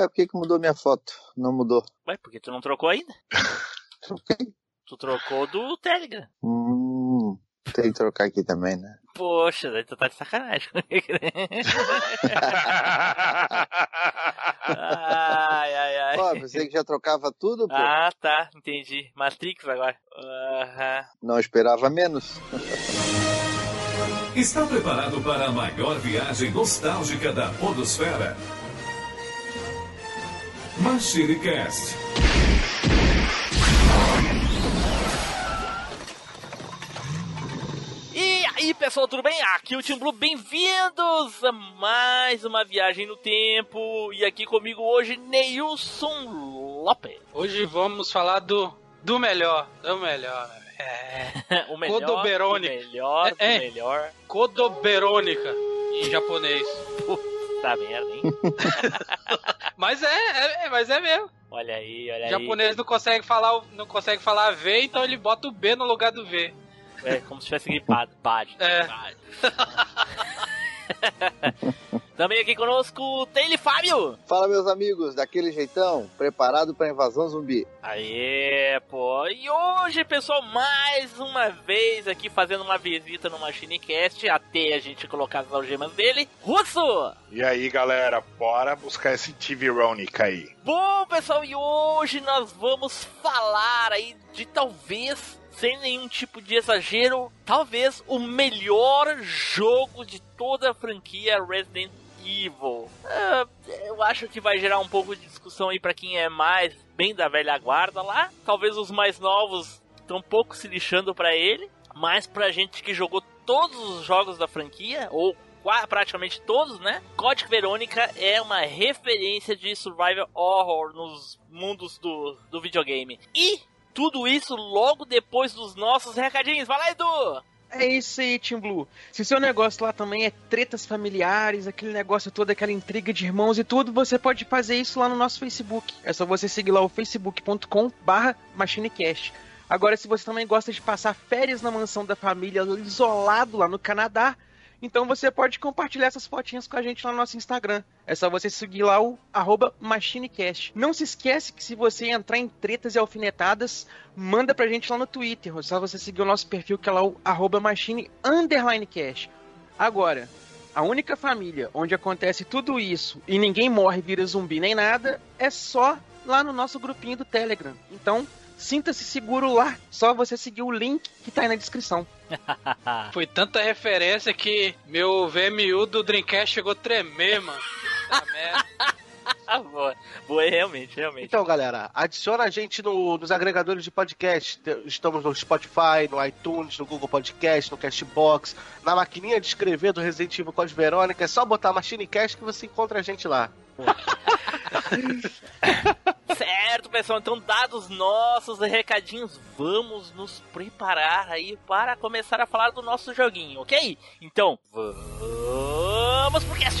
Ué, por que, que mudou minha foto? Não mudou. Ué, porque tu não trocou ainda? Troquei. Tu trocou do Telegram. Hum, tem que trocar aqui também, né? Poxa, daí tu tá de sacanagem. ai, ai, ai. Ó, pensei que já trocava tudo, pô. Ah, tá, entendi. Matrix agora. Aham. Não esperava menos. Está preparado para a maior viagem nostálgica da Podosfera? MachineCast. E aí, pessoal, tudo bem? Aqui é o Team Blue, bem-vindos a mais uma viagem no tempo. E aqui comigo hoje, Neilson Lopes. Hoje vamos falar do, do melhor, do melhor. É. o melhor, Codoberônica. o melhor, É, é. o melhor. Codoberônica em japonês. Puta merda, hein? Mas é, é, é- mas é mesmo. Olha aí, olha O aí. japonês não consegue falar, o- não consegue falar V, então ele bota o B no lugar do V. É como se tivesse gripado. Pade. É. Pade. Também aqui conosco, Taylor Fábio. Fala, meus amigos, daquele jeitão, preparado pra invasão zumbi. Aê, pô. E hoje, pessoal, mais uma vez aqui fazendo uma visita no MachineCast até a gente colocar as algemas dele. Russo! E aí, galera, bora buscar esse TV Ronica aí. Bom, pessoal, e hoje nós vamos falar aí de talvez, sem nenhum tipo de exagero, talvez o melhor jogo de toda a franquia Resident Evil. Ah, eu acho que vai gerar um pouco de discussão aí pra quem é mais bem da velha guarda lá. Talvez os mais novos estão um pouco se lixando pra ele, mas pra gente que jogou todos os jogos da franquia, ou praticamente todos, né? Código Verônica é uma referência de survival horror nos mundos do, do videogame. E tudo isso logo depois dos nossos recadinhos. Vai lá, Edu! É isso aí, Team Blue. Se seu negócio lá também é tretas familiares, aquele negócio todo, aquela intriga de irmãos e tudo, você pode fazer isso lá no nosso Facebook. É só você seguir lá o facebook.com barra machinecast. Agora, se você também gosta de passar férias na mansão da família, isolado lá no Canadá, então você pode compartilhar essas fotinhas com a gente lá no nosso Instagram. É só você seguir lá o machinecast. Não se esquece que se você entrar em tretas e alfinetadas, manda pra gente lá no Twitter. É só você seguir o nosso perfil que é lá o arroba machine underline cast. Agora, a única família onde acontece tudo isso e ninguém morre, vira zumbi nem nada, é só lá no nosso grupinho do Telegram. Então, sinta-se seguro lá. Só você seguir o link que tá aí na descrição. Foi tanta referência que meu VMU do Dreamcast chegou a tremer, mano. Tá merda. Ah, boa. Boa, realmente, realmente. Então, galera, adiciona a gente no- nos agregadores de podcast. Estamos no Spotify, no iTunes, no Google Podcast, no Castbox, na maquininha de escrever do Resident Evil Code Verônica. É só botar MachineCast que você encontra a gente lá. Certo, pessoal. Então, dados nossos recadinhos, vamos nos preparar aí para começar a falar do nosso joguinho, ok? Então, vamos pro cast!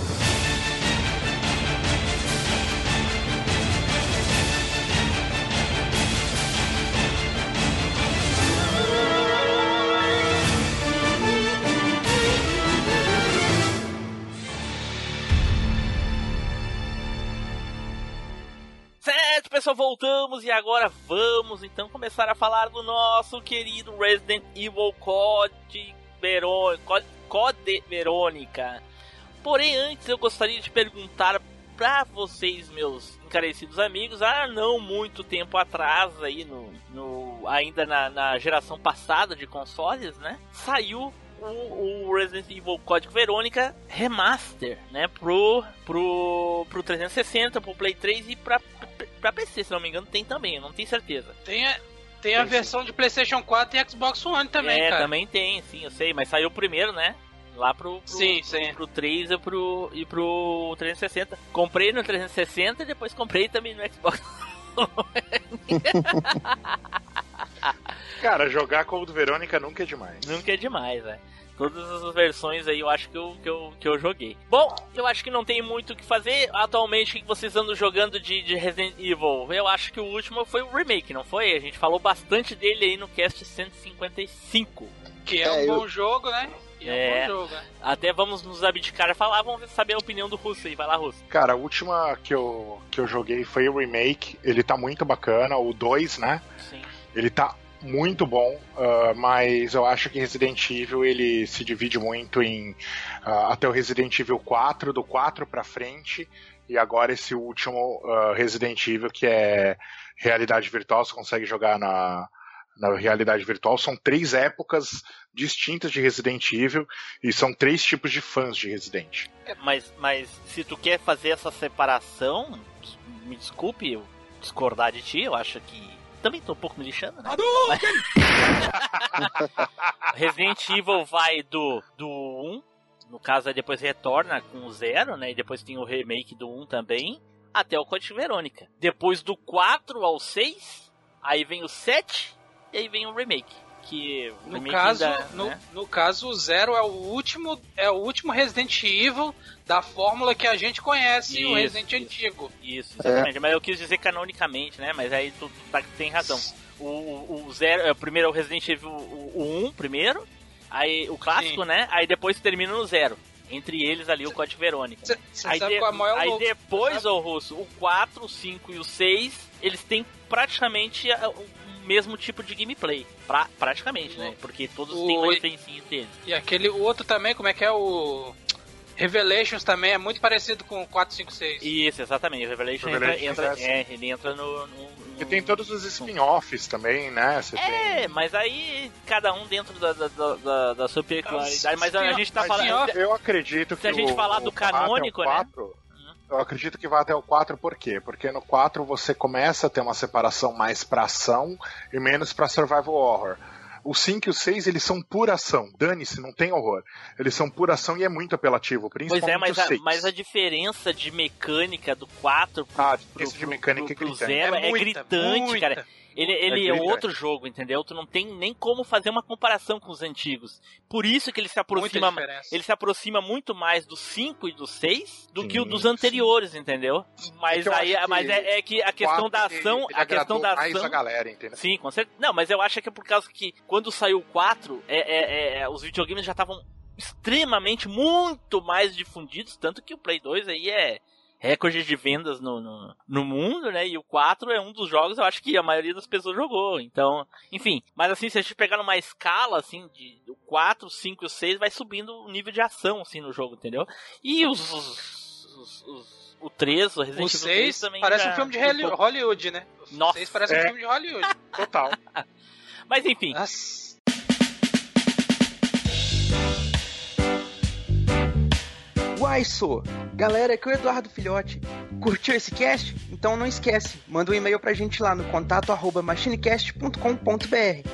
Pessoal, voltamos e agora vamos então começar a falar do nosso querido Resident Evil Code, Verô... Code... Code Verônica. Porém, antes eu gostaria de perguntar pra vocês, meus encarecidos amigos, há não muito tempo atrás, aí no, no ainda na, na geração passada de consoles, né? Saiu o, o Resident Evil Código Verônica Remaster, né? Pro, pro, pro 360, pro Play 3 e pra, pra PC, se não me engano, tem também, eu não tenho certeza. Tem a, tem a versão de PlayStation 4 e Xbox One também, é, cara. também tem, sim, eu sei, mas saiu primeiro, né? Lá pro, pro, Sim, pro, sim. pro 3 e pro, e pro 360. Comprei no 360 e depois comprei também no Xbox. Cara, jogar Code Verônica nunca é demais. Nunca é demais, né? Todas as versões aí eu acho que eu, que eu, que eu joguei. Bom, eu acho que não tem muito o que fazer. Atualmente, o que vocês andam jogando de, de Resident Evil? Eu acho que o último foi o remake, não foi? A gente falou bastante dele aí no cast 155. Que é, É, um eu- bom jogo, né? Que é, É. um bom jogo, né? Até vamos nos abdicar a falar, vamos saber a opinião do Russo aí. Vai lá, Russo. Cara, a última que eu, que eu joguei foi o remake. Ele tá muito bacana, o 2, né? Sim. Ele tá muito bom, ah, mas eu acho que Resident Evil ele se divide muito em ah, até o Resident Evil 4, do 4 pra frente, e agora esse último ah, Resident Evil que é realidade virtual, você consegue jogar na, na realidade virtual. São três épocas distintas de Resident Evil e são três tipos de fãs de Resident. Mas, mas se tu quer fazer essa separação, me desculpe eu discordar de ti, eu acho que. Também tô um pouco me lixando, né? Mas- Resident Evil vai do, do 1, no caso aí depois retorna com o 0, né? E depois tem o remake do 1 também, até o Code Verônica. Depois do 4 ao 6, aí vem o 7 e aí vem o remake. Que o No caso, ainda, no, né? no caso, o Zero é o último, é o último Resident Evil da fórmula que a gente conhece, o Isso, Resident isso. antigo. Isso, exatamente. Mas eu quis dizer canonicamente, né? Mas aí tu, tu tá, tem razão. O, o, o zero, é, primeiro é o Resident Evil o, o 1 primeiro, aí o clássico, Sim. né? Aí depois termina no zero. Entre eles ali o Código Verônica. Aí, de- é o maior aí louco? depois, ô Russo, o 4, o 5 e o 6, eles têm praticamente o mesmo tipo de gameplay. Pra, praticamente, né? Porque todos O- têm uma diferencinha deles. E aquele outro também, como é que é o. Revelations também é muito parecido com o 456. Isso, exatamente. O Revelation, Revelation entra, entra, é é, ele entra no. no, E no- tem todos os spin-offs também, né? Você É, mas aí cada um dentro da, da, da- da, sua peculiaridade. Mas a gente tá falando. Eu acredito que se a gente o- falar o do 4 é o canônico, né? 4, Eu acredito que vai até o 4 por quê? Porque no 4 você começa a ter uma separação mais pra ação e menos pra survival horror. O 5 e o 6, eles são pura ação. Dane-se, não tem horror. Eles são pura ação e é muito apelativo, Pois principalmente é, mas o a, 6. mas a diferença de mecânica do 4 pro, Ah, a pro, diferença de pro- mecânica pro- é pro gritante. zero é, muita, gritante, muita. cara. Ele, ele é, gritante. outro jogo, entendeu? Tu não tem nem como fazer uma comparação com os antigos. Por isso que ele se aproxima ele se aproxima muito mais do 5 e do 6 do Sim, que o dos sim. anteriores, entendeu? Mas eu aí, mas é, é que a questão da ação, ele- ele a questão da mais ação a galera, entendeu? Sim, com certeza. Não, mas eu acho que é por causa que quando saiu o 4, é, é- é- os videogames já estavam extremamente, muito mais difundidos, tanto que o Play 2 aí é recorde de vendas no, no, no mundo, né? E o 4 é um dos jogos, eu acho que a maioria das pessoas jogou. Então, enfim. Mas assim, se a gente pegar numa escala, assim, de o 4, 5 e o 6, vai subindo o nível de ação, assim, no jogo, entendeu? E os... os, os- os- o 3, o Resident O Evil 3 6 também parece já- um filme de um Hollywood, né? O Nossa. 6 parece um É. filme de Hollywood. Total. Mas enfim, Nossa. Uai, sou! Galera, aqui é o Eduardo Filhote. Curtiu esse cast? Então não esquece, manda um e-mail pra gente lá no contato arroba machinecast.com.br.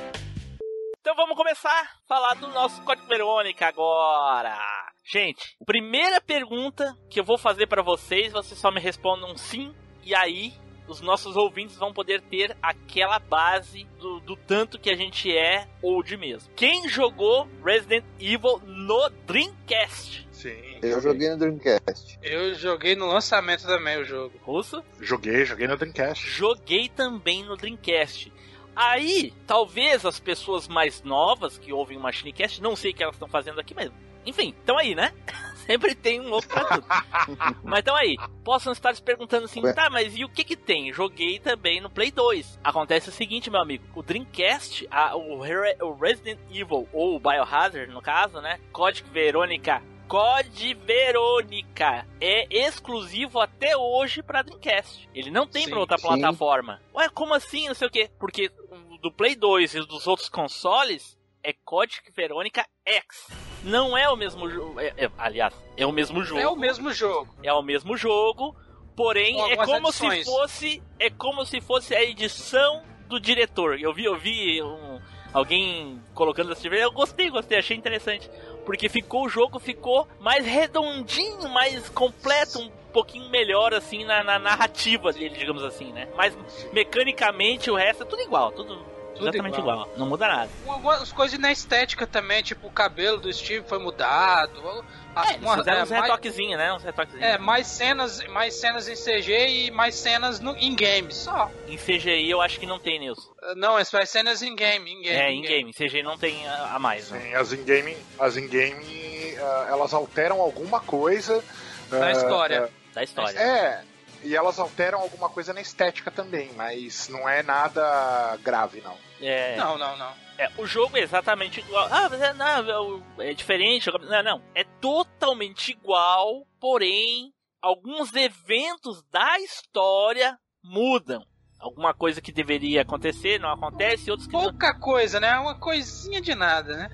Então vamos começar a falar do nosso Código Verônica agora. Gente, primeira pergunta que eu vou fazer pra vocês, vocês só me respondam sim, e aí os nossos ouvintes vão poder ter aquela base do, do tanto que a gente é old mesmo. Quem jogou Resident Evil no Dreamcast? Sim. Eu joguei no Dreamcast. Eu joguei no lançamento também o jogo. Russo? Joguei, joguei no Dreamcast. Joguei também no Dreamcast. Aí, talvez as pessoas mais novas que ouvem o Machinecast, não sei o que elas estão fazendo aqui, mas enfim, estão aí, né? Sempre tem um louco pra tudo. mas estão aí. Possam estar se perguntando assim, tá, mas e o que que tem? Joguei também no Play 2. Acontece o seguinte, meu amigo, o Dreamcast, a- o, Re- o Resident Evil, ou o Biohazard no caso, né? Código Verônica. Code Verônica é exclusivo até hoje pra Dreamcast. Ele não tem pra outra sim. plataforma. Ué, como assim? Não sei o quê. Porque o do Play 2 e dos outros consoles é Code Verônica X. Não é o mesmo jogo. é- é- aliás, é o mesmo jogo. É o mesmo jogo. É o mesmo jogo, porém Com é como adições. se fosse é como se fosse a edição do diretor. Eu vi, eu vi um- alguém colocando essa eu gostei, gostei, achei interessante, porque ficou o jogo ficou mais redondinho, mais completo, um pouquinho melhor assim na, na narrativa dele, digamos assim, né? Mas mecanicamente o resto é tudo igual, tudo Tudo Exatamente igual. igual. Não muda nada. Algumas coisas na estética também, tipo o cabelo do Steve foi mudado. É, uma- fizeram é, uns mais- retoquezinhos, né? Uns retoquezinhos. É, mais cenas, mais cenas em CG e mais cenas no, em game, só. Em CGI eu acho que não tem, Nilson. Não, é mais cenas em game, em game. É, em game. Em CGI não tem a, a mais, né? Sim, as in-game, as in-game ah, elas alteram alguma coisa. Na ah, história. Da história. É, e elas alteram alguma coisa na estética também, mas não é nada grave, não. É, Não, não, não. é, o jogo é exatamente igual. Ah, mas é, não, é diferente. Não, não. É totalmente igual, porém, alguns eventos da história mudam. Alguma coisa que deveria acontecer não acontece, outros que não, Pouca coisa, né? Uma coisinha de nada, né?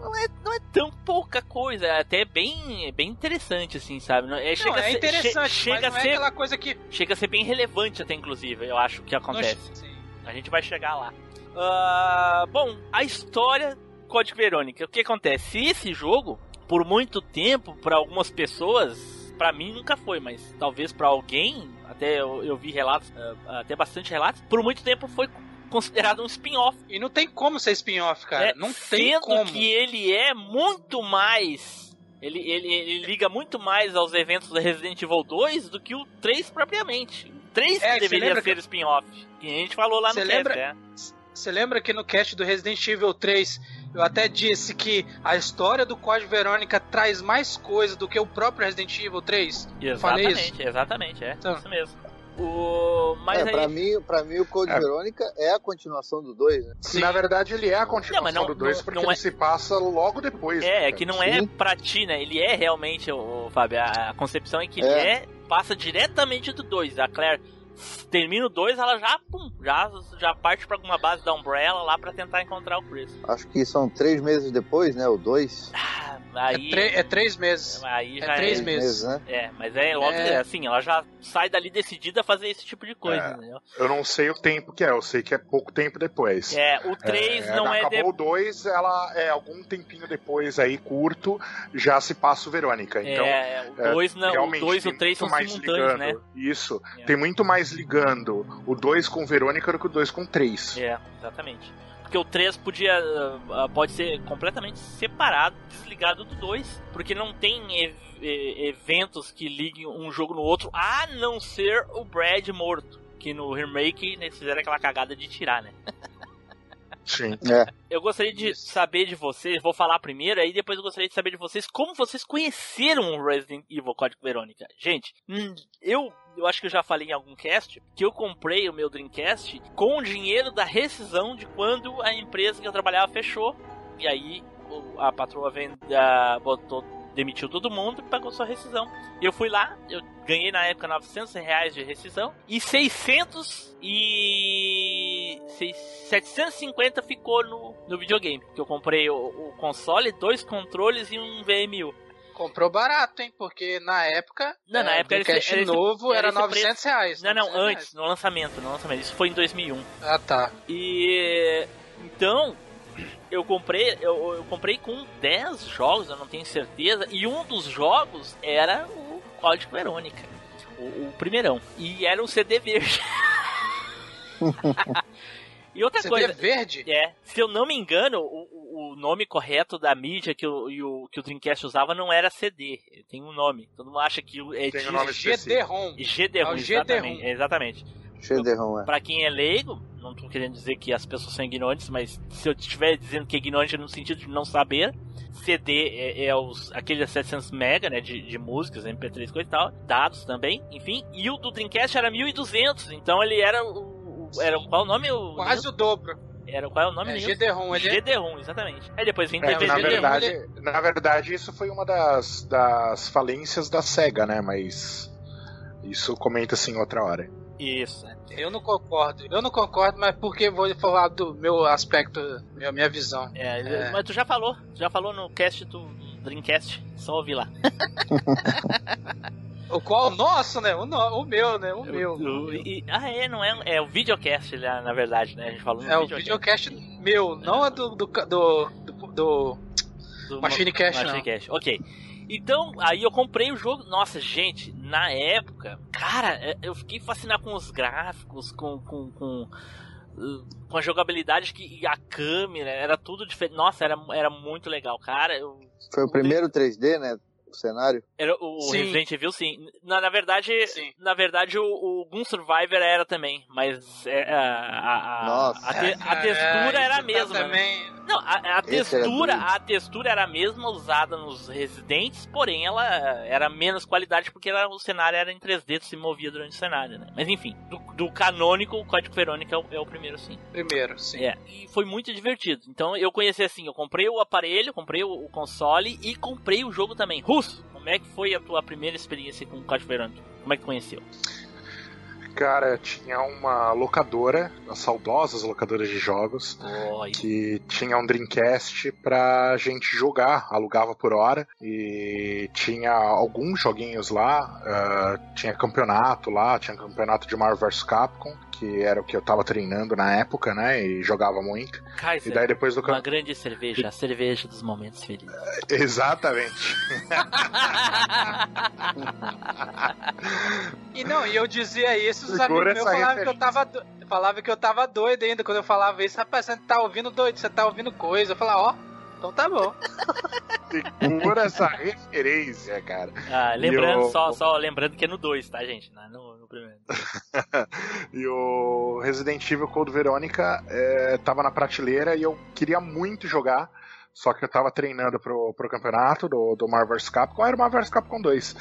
não é, não é tão pouca coisa. É até bem, bem interessante, assim, sabe? Não- É, Não, chega a é ser- interessante, che- chega, mas não a é ser, aquela coisa que... chega a ser bem relevante até, inclusive, eu acho, que acontece. Sim. A gente vai chegar lá. Ah, bom, a história Código Verônica. O que acontece? Esse jogo, por muito tempo, para algumas pessoas, para mim nunca foi, mas talvez para alguém, até eu, eu vi relatos, ah, até bastante relatos, por muito tempo foi considerado um spin-off. E não tem como ser spin-off, cara. É, não tem sendo como. que ele é muito mais. Ele, ele, ele liga muito mais aos eventos da Resident Evil 2 do que o 3 propriamente. O 3 É, que deveria ser spin-off. Que a gente falou lá no Você cast, lembra- é. Você lembra que no cast do Resident Evil 3 eu até disse que a história do Código Verônica traz mais coisa do que o próprio Resident Evil 3? Eu falei Exatamente, isso. exatamente, é. Então. Isso mesmo. O... Mas é, aí... pra, mim, pra mim, o Code É. Verônica é a continuação do 2, né? Na verdade, ele é a Não, continuação mas não- do 2 não- porque não ele é- se passa logo depois. É, né, é que não é Sim. pra ti, né? Ele é realmente, o, Fábio, a, a concepção é que ele É. é, passa diretamente do 2. A Claire termina o 2, ela já, pum, já, já parte pra alguma base da Umbrella lá pra tentar encontrar o Chris. Acho que são três meses depois, né? O 2. Ah, aí, tre- é três meses. aí é já três é, meses. né? É, mas é logo É. assim, ela já sai dali decidida a fazer esse tipo de coisa, É. entendeu? Eu não sei o tempo que é, eu sei que é pouco tempo depois. É, o 3 não é acabou de... o 2, ela é algum tempinho depois aí, curto, já se passa o Verônica. Então, é, o é, 2 não, o realmente 2 e tem o 3 são muito mais simultâneos, ligando. né? Isso. É. Tem muito mais ligando o 2 com Verônica do que o 2 com 3. É, exatamente. Porque o 3 podia. ah, ah, pode ser completamente separado, desligado do 2. Porque não tem ev- e- eventos que liguem um jogo no outro, a não ser o Brad morto. Que no remake eles fizeram aquela cagada de tirar, né? Sim. É. Eu gostaria de saber de vocês, vou falar primeiro, aí depois eu gostaria de saber de vocês como vocês conheceram o Resident Evil Código Verônica. Gente, hum, eu, eu acho que eu já falei em algum cast que eu comprei o meu Dreamcast com o dinheiro da rescisão de quando a empresa que eu trabalhava fechou. E aí a patroa vende, ah, botou, demitiu todo mundo e pagou sua rescisão. Eu fui lá, eu ganhei na época 900 reais de rescisão e 600 e seis- 750 ficou no, no videogame. Que eu comprei o, o console, dois controles e um VMU. Comprou barato, hein? Porque na época. Não, na é, época era cash esse- novo era era, esse 900 reais. Não, não, 900 antes, no lançamento, no lançamento. Isso foi em 2001. reais. Ah, tá. E então eu comprei, eu, eu comprei com 10 jogos, eu não tenho certeza, e um dos jogos era o Código Verônica, o, o primeirão, e era um CD verde. e outra CD coisa, verde? é, se eu não me engano, o, o- nome correto da mídia que o, e o, que o Dreamcast usava não era CD, tem um nome. Todo mundo acha que é Tem de um nome. GD-ROM. GD-ROM, exatamente, GD-ROM. exatamente. Xederron, é. Pra quem é leigo, não tô querendo dizer que as pessoas são ignorantes, mas se eu estiver dizendo que é ignorante no sentido de não saber, CD é, é os, aqueles 700 mega, né, de, de músicas, MP3, coisa e tal, dados também, enfim, e o do Dreamcast era 1200, então ele era o- era qual o nome? O, Quase o dobro. era qual é o nome? É? GD-ROM. Ele é... GD-ROM, exatamente. Aí depois vem É, DVD. na, ele é verdade, na verdade, isso foi uma das, das falências da SEGA, né? Mas isso comenta assim outra hora. Isso, né? Eu não concordo. Eu não concordo, mas porque vou falar do meu aspecto, minha, minha visão. É, É. Mas tu já falou, já falou no cast do Dreamcast, só ouvir lá. O qual? O nosso, né? O, no- o meu, né? O meu. O- o- e- ah, é, não é? É o videocast, na, na verdade, né? A gente falou no É o videocast. videocast meu, não é do, do, do, do, do do Machine Cast, Machine não. Cast. Ok. Então, aí eu comprei o jogo. Nossa, gente, na época, cara, é- eu fiquei fascinado com os gráficos, com. com, com uh, com a jogabilidade que, e a câmera, era tudo diferente. Nossa, era, era muito legal, cara. Eu, Foi o primeiro 3D, né? O cenário. era o Sim. Resident Evil, sim. Na, na verdade, Sim. na verdade o, o Gun Survivor era também, mas é, a, a, a, Nossa. a, te- a textura era a mesma. né? Também... Não, a, a textura, a textura era a mesma usada nos Residentes, porém ela era menos qualidade porque era- o cenário era em 3D, tu se movia durante o cenário, né? Mas enfim, do, do canônico, o Código Verônica é o, é o primeiro sim. Primeiro, sim. É, e foi muito divertido. Então eu conheci assim, eu comprei o aparelho, comprei o, o console e comprei o jogo também. Russo, como é que foi a tua primeira experiência com o Verônica? Como é que tu conheceu? Cara, tinha uma locadora, as saudosas locadoras de jogos, Oi. que tinha um Dreamcast pra gente jogar, alugava por hora e tinha alguns joguinhos lá, ah, tinha campeonato lá, tinha campeonato de Marvel vs Capcom, que era o que eu tava treinando na época, né, e jogava muito. E Kaiser, daí depois do uma grande cerveja, a cerveja dos momentos felizes. Exatamente. E não, e eu dizia isso, os Segura amigos meus essa falavam que eu tava do... falavam que eu tava doido ainda quando eu falava isso. Rapaz, você tá ouvindo doido, você tá ouvindo coisa. Eu falava, ó, então tá bom. Segura essa referência, cara. Ah, lembrando, E o- só, só lembrando que é no 2, tá, gente? Não é no primeiro. E o Resident Evil Code Verônica é, tava na prateleira e eu queria muito jogar, só que eu tava treinando pro, pro campeonato do, do Marvel vs Capcom, era o Marvel vs Capcom 2.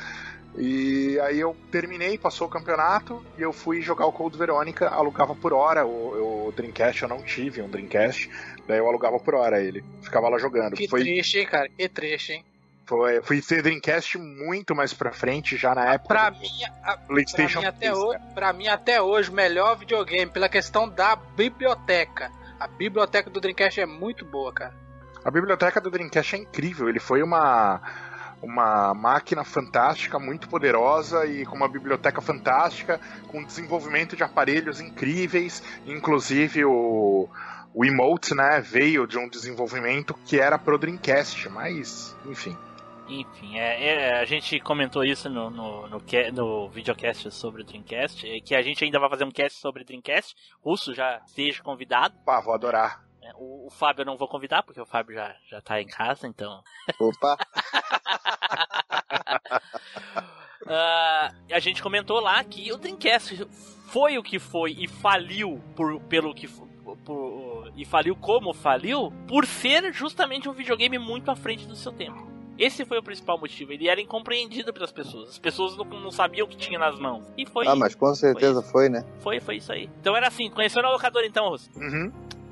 E aí eu terminei, passou o campeonato e eu fui jogar o Code Verônica, alugava por hora o, o Dreamcast, eu não tive um Dreamcast, daí eu alugava por hora ele, ficava lá jogando. Que Foi, triste, hein, cara? Que triste, hein? Foi, fui ter Dreamcast muito mais pra frente, já na época Pra mim, a- PlayStation pra mim, até 3, hoje, pra mim, até hoje, o melhor videogame, pela questão da biblioteca. A biblioteca do Dreamcast é muito boa, cara. A biblioteca do Dreamcast é incrível. Ele foi uma, uma máquina fantástica, muito poderosa e com uma biblioteca fantástica, com desenvolvimento de aparelhos incríveis. Inclusive o, o emote, né, veio de um desenvolvimento que era pro Dreamcast, mas enfim. Enfim, é, é, a gente comentou isso no, no, no, no videocast sobre o Dreamcast, é que a gente ainda vai fazer um cast sobre Dreamcast. Russo já esteja convidado. Pá, vou adorar. né? O, o Fábio eu não vou convidar, porque o Fábio já, já tá em casa, então. Opa, Ah, a gente comentou lá que o Dreamcast foi o que foi e faliu por, pelo que por- e faliu como faliu por ser justamente um videogame muito à frente do seu tempo. Esse foi o principal motivo. Ele era incompreendido pelas pessoas. As pessoas não, não sabiam o que tinha nas mãos. E foi, ah, mas com certeza foi, né? foi, foi isso aí. Então era assim, conheceu na locadora então, Russo? Uhum.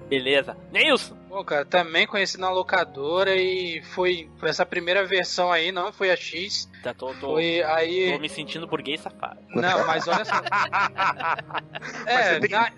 Beleza. Neilson? Pô, cara, também conheci na locadora e foi, foi essa primeira versão aí, não foi a X. Tá, tô, tô, Foi aí. tô me sentindo burguês safado. Não, mas olha só. Mas É, tem na-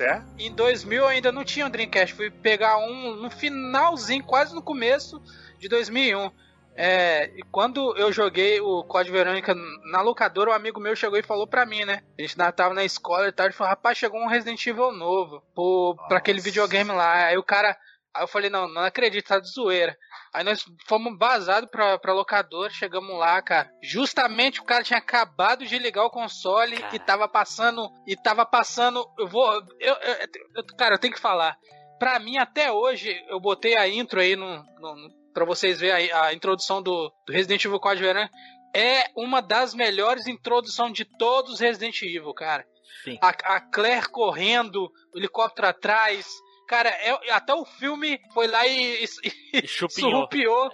é? em 2000 eu ainda não tinha um Dreamcast. Fui pegar um no finalzinho, quase no começo de 2001. É, e quando eu joguei o Código Verônica na locadora, um amigo meu chegou e falou pra mim, né? A gente tava na escola e tal. Ele falou: Rapaz, chegou um Resident Evil novo pro, pra aquele videogame lá. Aí o cara. Aí eu falei: Não, não acredito, tá de zoeira. Aí nós fomos vazados pra, pra locadora, chegamos lá, cara. Justamente o cara tinha acabado de ligar o console Cara. e tava passando. E tava passando. Eu vou. Eu, eu- eu- cara, eu tenho que falar. Pra mim, até hoje, eu botei a intro aí no. no, pra vocês verem a, a introdução do, do Resident Evil Code Verão. É uma das melhores introduções de todos os Resident Evil, cara. Sim. A, a Claire correndo, o helicóptero atrás. Cara, é- até o filme foi lá e, e, E surrupiou.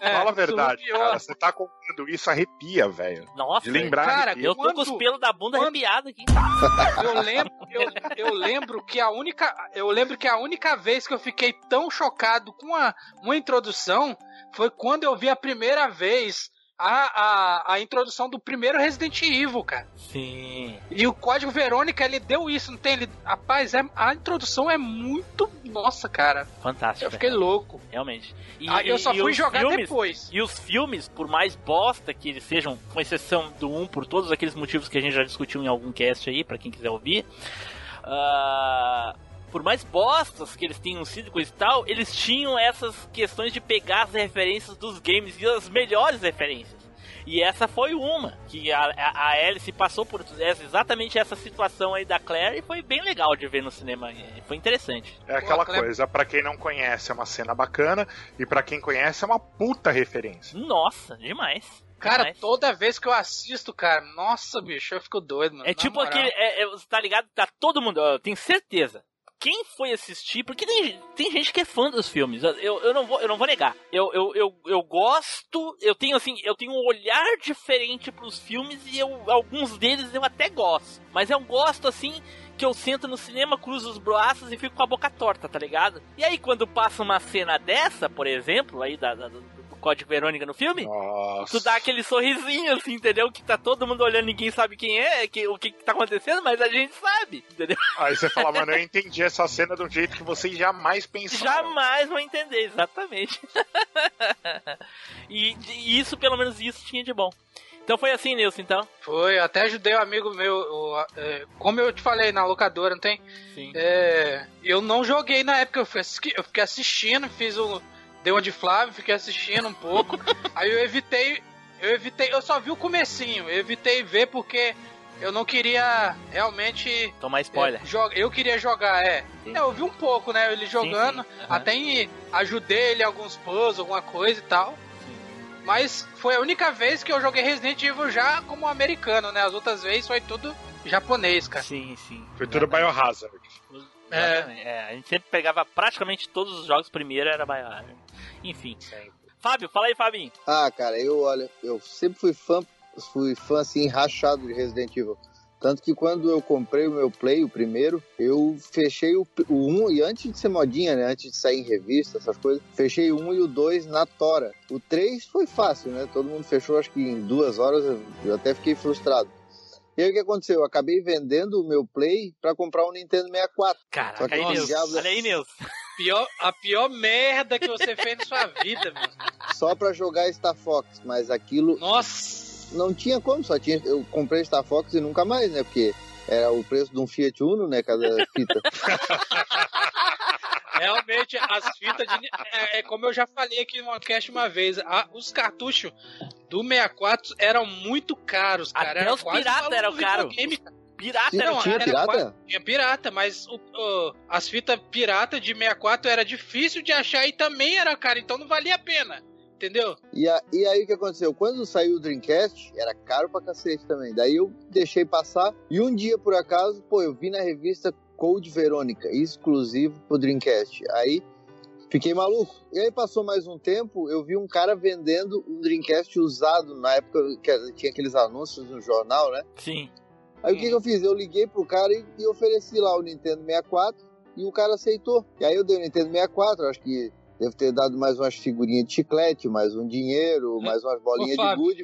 É, Fala a verdade, surrupiou. cara. Você tá contando isso, arrepia, velho. Nossa, De lembrar. Cara, arrepia. eu tô com os pelos da bunda quando- arrepiados aqui. Eu lembro, eu, eu lembro que a única, eu lembro que a única vez que eu fiquei tão chocado com a, uma introdução foi quando eu vi a primeira vez a, a, a introdução do primeiro Resident Evil, cara. Sim. E o Código Verônica, ele deu isso, não tem? Ele, rapaz, é, a introdução é muito. Nossa, cara. Fantástico. Eu fiquei louco. realmente. E, Ah, eu só e fui os jogar filmes, depois. E os filmes, por mais bosta que eles sejam, com exceção do 1, por todos aqueles motivos que a gente já discutiu em algum cast aí, pra quem quiser ouvir, ah, por mais bostas que eles tenham sido e coisa e tal, eles tinham essas questões de pegar as referências dos games e as melhores referências. E essa foi uma, que a, a, a Alice passou por essa, exatamente essa situação aí da Claire e foi bem legal de ver no cinema. Foi interessante. É aquela Claire- coisa, pra quem não conhece é uma cena bacana e pra quem conhece é uma puta referência. Nossa, demais. Cara, demais. toda vez que eu assisto, cara, nossa, bicho, eu fico doido, mano. É tipo moral. aquele. É, é, tá ligado? Tá todo mundo. Eu tenho certeza. Quem foi assistir, porque tem, tem gente que é fã dos filmes. Eu, eu, não, vou, eu não vou negar. Eu, eu, eu, eu gosto, eu tenho assim, eu tenho um olhar diferente pros filmes e eu, alguns deles eu até gosto. Mas eu gosto assim que eu sento no cinema, cruzo os braços e fico com a boca torta, tá ligado? E aí quando passa uma cena dessa, por exemplo, aí da, da- Código Verônica no filme, Nossa. Tu dá aquele sorrisinho, assim, entendeu? Que tá todo mundo olhando, ninguém sabe quem é, que, o que, que tá acontecendo, mas a gente sabe, entendeu? Aí você fala, mano, eu entendi essa cena de um jeito que vocês jamais pensaram. Jamais vão entender, exatamente. e, e isso, pelo menos isso, tinha de bom. Então foi assim, Nilson, então? Foi, eu até ajudei um amigo meu, o, é, como eu te falei, na locadora, não tem? Sim. É, eu não joguei na época, eu fiquei, assi- eu fiquei assistindo, fiz o. Deu uma de Flávio, fiquei assistindo um pouco. aí eu evitei. Eu evitei, eu só vi o comecinho, eu evitei ver porque eu não queria realmente. Tomar spoiler. é, jo- eu queria jogar, é. Sim. É, Eu vi um pouco, né? Ele jogando. sim, aham. Até em, ajudei ele em alguns puzzles, alguma coisa e tal. Mas foi a única vez que eu joguei Resident Evil já como americano, né? As outras vezes foi tudo japonês, cara. Sim, sim. Foi tudo Biohazard. Exatamente. É, a gente sempre pegava praticamente todos os jogos primeiro, era Biohazard. Enfim. Fábio, fala aí, Fabinho. Ah, cara, eu, olha, eu sempre fui fã, fui fã, assim, rachado de Resident Evil. Tanto que quando eu comprei o meu Play, o primeiro, eu fechei o, o 1, e antes de ser modinha, né, antes de sair em revista, essas coisas, fechei o 1 e o 2 na tora. O 3 foi fácil, né, todo mundo fechou acho que em duas horas, eu- até fiquei frustrado. E aí o que aconteceu? Eu acabei vendendo o meu Play pra comprar um Nintendo 64. Só Caraca, que aí, diabo- Olha aí, Nilson. Pior, a pior merda que você fez na sua vida, mano. Só pra jogar Star Fox, mas aquilo Nossa! não tinha como, só tinha. Eu comprei Star Fox e nunca mais, né? Porque era o preço de um Fiat Uno, né? Cada fita. Realmente, as fitas de. É, é como eu já falei aqui no podcast uma vez, a- os cartuchos do 64 eram muito caros, cara. Até Era os quase o pirata valor eram caros. cara. Pirata Tinha, era um tinha era pirata? quase- Tinha pirata, mas o- o- as fitas pirata de 64 era difícil de achar e também era caro, então não valia a pena. Entendeu? E, a- e aí o que aconteceu? Quando saiu o Dreamcast, era caro pra cacete também. Daí eu deixei passar. E um dia, por acaso, pô, eu vi na revista Code Verônica, exclusivo pro Dreamcast. Aí fiquei maluco. E aí passou mais um tempo, eu vi um cara vendendo um Dreamcast usado na época que tinha aqueles anúncios no jornal, né? Sim. Aí o que, que eu fiz? Eu liguei pro cara e, e ofereci lá o Nintendo 64 e o cara aceitou. E aí eu dei o Nintendo 64, acho que devo ter dado mais umas figurinhas de chiclete, mais um dinheiro, mais umas bolinhas de gude.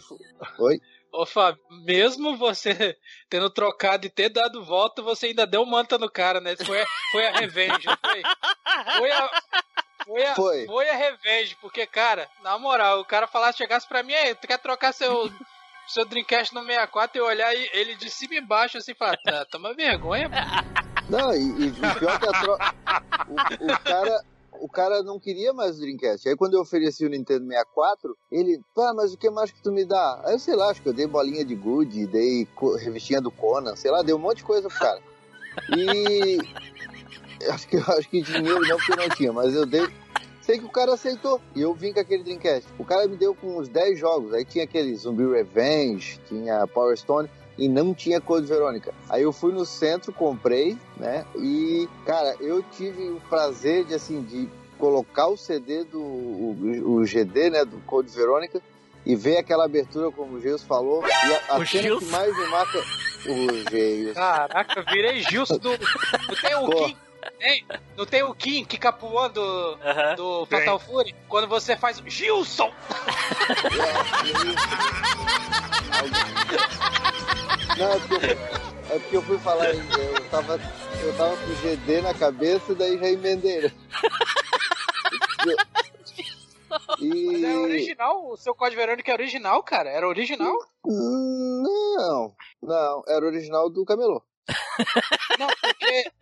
Oi? Ô, Fábio, mesmo você tendo trocado e ter dado volta, você ainda deu manta no cara, né? Foi, foi a revenge, foi? Foi a. Foi a, Foi. foi a revenge, porque, cara, na moral, o cara falasse, chegasse pra mim, aí, tu quer trocar seu, seu Dreamcast no 64 e olhar ele de cima e embaixo assim e falar, tá, toma vergonha. Não, e, e pior que a tro... o, o cara. O cara não queria mais o Dreamcast. Aí quando eu ofereci o Nintendo 64, ele, pá, mas o que mais que tu me dá? Aí eu sei lá, acho que eu dei bolinha de gude, dei revistinha do Conan, sei lá, dei um monte de coisa pro cara. E acho que acho que dinheiro não porque não tinha, mas eu dei. Sei que o cara aceitou. E eu vim com aquele Dreamcast. O cara me deu com uns 10 jogos. Aí tinha aquele Zumbi Revenge, tinha Power Stone e não tinha Code Verônica. Aí eu fui no centro, comprei, né? E, cara, eu tive o prazer de, assim, de colocar o CD do o, o GD, né, do Code Verônica e ver aquela abertura, como o Geus falou. E a, a O cena Gils? que mais me marca... O Geus. Caraca, virei Gilson do. Tem o Pô. Kim. Tem, não tem o Kim que capuando do, do Tem. Fatal Fury? Quando você faz o Gilson! Não, é porque, eu, é porque eu fui falar, eu tava, eu tava com o GD na cabeça, daí já emendei. né? Mas é E. original, o seu Código Verônica é original, cara. Era original? Não, não, era original do Camelô. Não, porque.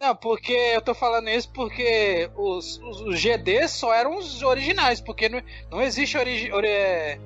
Não, porque eu tô falando isso porque os, os, os GDs só eram os originais, porque não, não existe origi, ori- é,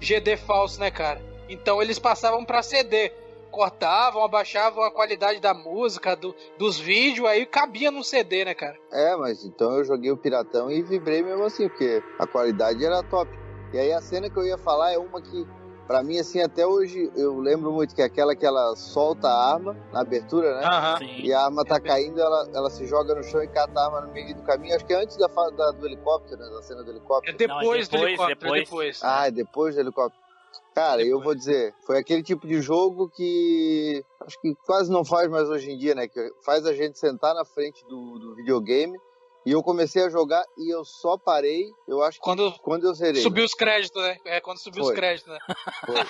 GD falso, né, cara? Então eles passavam pra CD. Cortavam, abaixavam a qualidade da música, do, dos vídeos, aí cabia no CD, né, cara? É, mas então eu joguei o Piratão e vibrei mesmo assim, porque a qualidade era top. E aí a cena que eu ia falar é uma que, pra mim, assim, até hoje eu lembro muito que é aquela que ela solta a arma na abertura, né? Aham. E a arma tá caindo, ela, ela se joga no chão e cata a arma no meio do caminho. Acho que é antes da, da- do helicóptero, né? Da cena do É helicóptero. depois, do depois, helicóptero, depois. é depois. Ah, é depois do helicóptero. Cara, eu vou dizer, foi aquele tipo de jogo que acho que quase não faz mais hoje em dia, né? Que faz a gente sentar na frente do, do videogame. E eu comecei a jogar e eu só parei, eu acho que Quando quando eu zerei. subiu os créditos, né? É, quando subiu os Foi. créditos, né? Foi.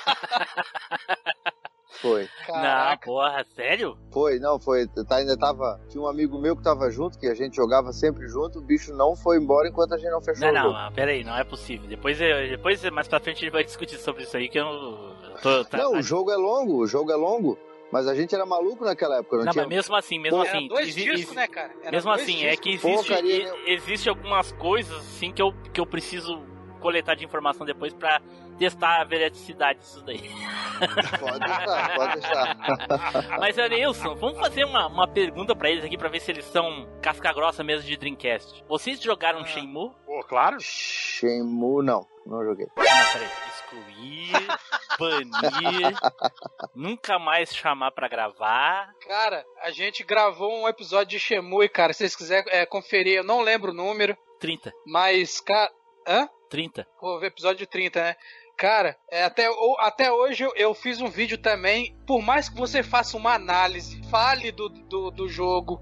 foi. Não, Caraca. porra, sério? Foi, não, foi. Tá, ainda tava. Tinha um amigo meu que tava junto, que a gente jogava sempre junto, o bicho não foi embora enquanto a gente não fechou Não, o não, jogo. ah, peraí, não é possível. Depois, depois mais pra frente a gente vai discutir sobre isso aí que eu eu tô. Tá, não, tá- o jogo é longo, o jogo é longo, mas a gente era maluco naquela época, não, Não, tinha. mas mesmo assim, mesmo Pô, Era assim. dois discos, né, cara? Era Mesmo assim, é discos. que existe, Porcaria, e- existe algumas coisas assim que eu, que eu preciso coletar de informação depois pra testar a veracidade disso daí. Pode deixar, pode deixar. Mas, Arilson, vamos fazer uma, uma pergunta pra eles aqui pra ver se eles são casca grossa mesmo de Dreamcast. Vocês jogaram Ah. Shenmue? Pô, claro. Shenmue, não, não joguei. Não, peraí. Excluir, banir, nunca mais chamar pra gravar. Cara, a gente gravou um episódio de Shemui, cara. Se vocês quiserem é, conferir, eu não lembro o número, 30. mas, cara. Hã? 30. Pô, o episódio 30, né? Cara, é, até, o- até hoje eu, eu fiz um vídeo também. Por mais que você faça uma análise, fale do, do, do jogo,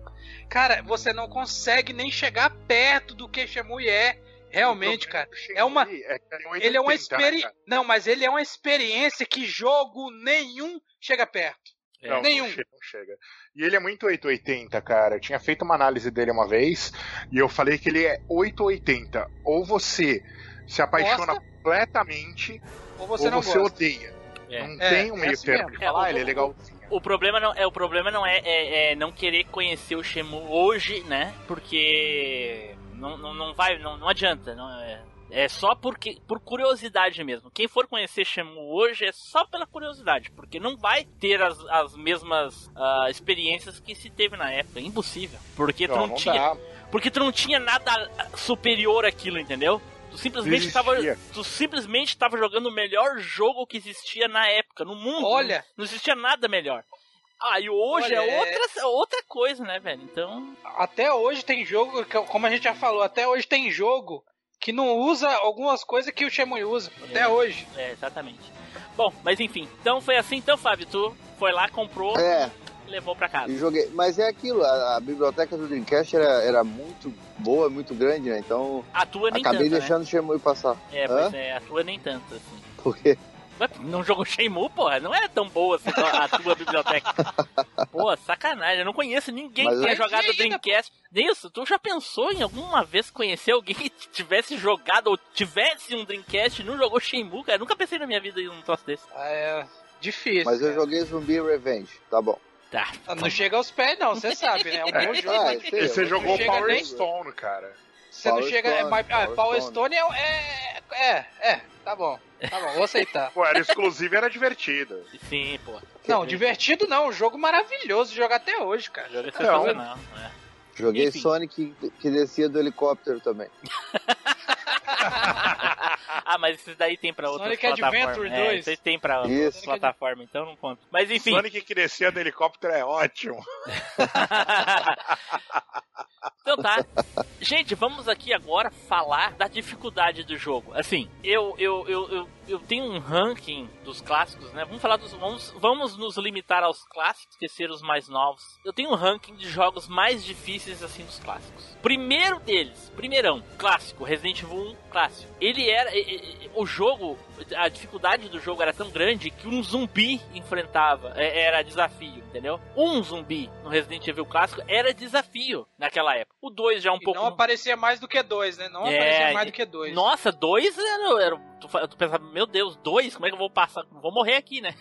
cara, você não consegue nem chegar perto do que Shemui é. Realmente, cara. É uma- É é Ele é uma 80, né, experiência. Não, mas ele é uma experiência que jogo nenhum chega perto. É. Não, Nenhum. Não chega, não chega. E ele é muito 880, cara. Eu tinha feito uma análise dele uma vez e eu falei que ele é 880. Ou você se apaixona Gosta? completamente, Ou você ou não você gosta. odeia. É. Não É, tem um é meio assim termo de falar, É, ele é o- legalzinho. O problema não é, o problema não é, é- é não querer conhecer o Shemu hoje, né? Porque não, não, não vai, não, não adianta. Não é, é só porque, por curiosidade mesmo. Quem for conhecer Shemu hoje é só pela curiosidade, porque não vai ter as, as mesmas ah, experiências que se teve na época. É impossível. Porque tu Não, não, não tinha, dá. porque tu não tinha nada superior àquilo, entendeu? Tu simplesmente estava tu simplesmente tava jogando o melhor jogo que existia na época, no mundo. Olha. não existia nada melhor. Ah, e hoje Olha, é é- outra, outra coisa, né, velho? Então, Até hoje tem jogo, que- como a gente já falou, até hoje tem jogo que não usa algumas coisas que o Shemui usa. Até É. hoje. é, exatamente. Bom, mas enfim. Então foi assim, então, Fábio, tu foi lá, comprou É, e levou pra casa. e joguei. Mas é aquilo, a, a biblioteca do Dreamcast era, era muito boa, muito grande, né? Então A tua nem acabei tanto, deixando o Shenmue passar. né? É, Hã? pois é, a tua nem tanto, assim. Porque Ué, Não jogou Shenmue, porra? Não era tão boa assim a tua biblioteca. Pô, sacanagem. Eu não conheço ninguém Mas que tenha eu- jogado Ainda, Dreamcast. Isso, tu já pensou em alguma vez conhecer alguém que tivesse jogado ou tivesse um Dreamcast e não jogou Shenmue, cara? Eu nunca pensei na minha vida em um troço desse. Ah, É difícil. Mas eu cara. joguei Zumbi Revenge, tá bom. Tá. Ah, Não chega aos pés, não, você sabe, né? É um bom jogo. Ah, mas sei, E você eu- jogou Power nem- Stone, cara. Você não chega. É, Stone, mas- ah, Power Power Stone. Stone é, é. É, é, tá bom. Tá bom, vou aceitar. Pô, era exclusivo e era divertido. Sim, pô. Não, divertido não, um jogo maravilhoso de jogar até hoje, cara. Jogo é Não. sensacional. É. Joguei Enfim. Sonic que, que descia do helicóptero também. ah, mas esses daí tem pra outras Sonic plataformas. Adventure É, 2. esses tem pra Isso. outras plataformas, então não conta. Mas enfim. Sonic que descia do helicóptero é ótimo. então tá. Gente, vamos aqui agora falar da dificuldade do jogo. Assim, eu, eu, eu, eu, eu tenho um ranking dos clássicos, né? Vamos falar dos. Vamos, vamos nos limitar aos clássicos, esquecer os mais novos. Eu tenho um ranking de jogos mais difíceis assim dos clássicos. Primeiro deles, primeirão, clássico, Resident Evil 1 clássico. Ele era. e- e- O jogo, a dificuldade do jogo era tão grande que um zumbi enfrentava, é, era desafio, entendeu? Um zumbi no Resident Evil clássico era desafio naquela época. O 2 já é um E pouco. não aparecia mais do que dois, né? Não É, aparecia mais do que dois. Nossa, dois era. era tu, tu pensava, meu Deus, dois? Como é que eu vou passar? Vou morrer aqui, né?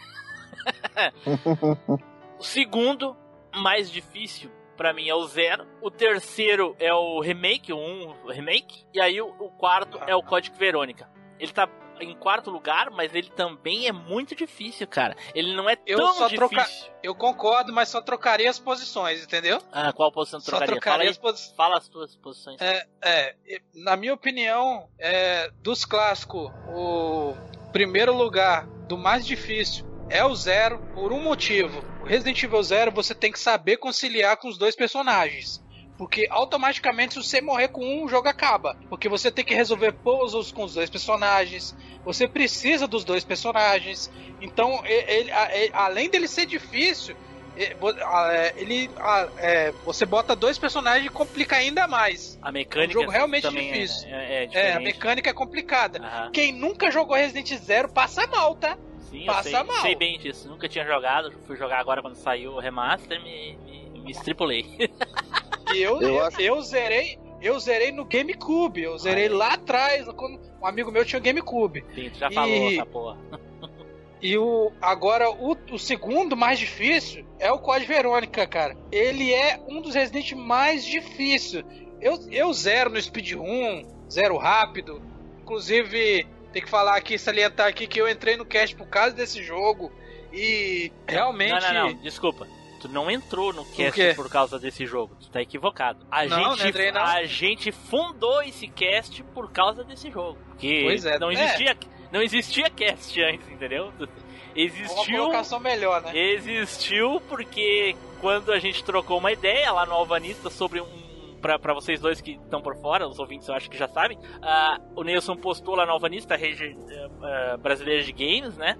o segundo, mais difícil, pra mim é o zero. O terceiro é o remake, o um remake. E aí o, o quarto é o Código Verônica. Ele tá. Em quarto lugar, mas ele também é muito difícil, cara. Ele não é Eu tão só difícil. troca- Eu concordo, mas só trocaria as posições, entendeu? Ah, qual posição tu Só trocaria? Fala, trocaria as posições. fala as tuas posições. É, é, na minha opinião, é, dos clássicos, o primeiro lugar do mais difícil é o Zero, por um motivo. O Resident Evil Zero você tem que saber conciliar com os dois personagens. Porque automaticamente, se você morrer com um, o jogo acaba. Porque você tem que resolver puzzles com os dois personagens. Você precisa dos dois personagens. Então, e- ele, a- e- além dele ser difícil, e- é, ele, é, você bota dois personagens e complica ainda mais. A mecânica É um jogo realmente é- difícil. É, é É, a mecânica é complicada. Quem nunca jogou Resident Zero passa mal, tá? Sim, Passa eu sei, mal. sei bem disso. Nunca tinha jogado, fui jogar agora quando saiu o remaster, me, me, me estripulei. E eu, Eu eu, acho- eu zerei. Eu zerei no GameCube. Eu zerei lá atrás, quando um amigo meu tinha o GameCube. Sim, tu já E- falou essa porra. E o agora o, o segundo mais difícil é o Code Verônica, cara. Ele é um dos Resident mais difíceis. Eu, eu zero no speedrun, zero rápido. Inclusive, tem que falar aqui, salientar aqui que eu entrei no cast por causa desse jogo. E realmente. Não, não, não, desculpa. Tu não entrou no cast por causa desse jogo. Tu tá equivocado. A, Não, gente, não entrei, não. a gente fundou esse cast por causa desse jogo. Porque Pois é, não é. existia, não existia cast antes, entendeu? Uma Existiu colocação melhor, né? Existiu porque quando a gente trocou uma ideia lá no Alvanista sobre um. Pra, pra vocês dois que estão por fora, os ouvintes eu acho que já sabem, ah, o Nelson postou lá no Alvanista, a rede eh, eh, brasileira de games, né?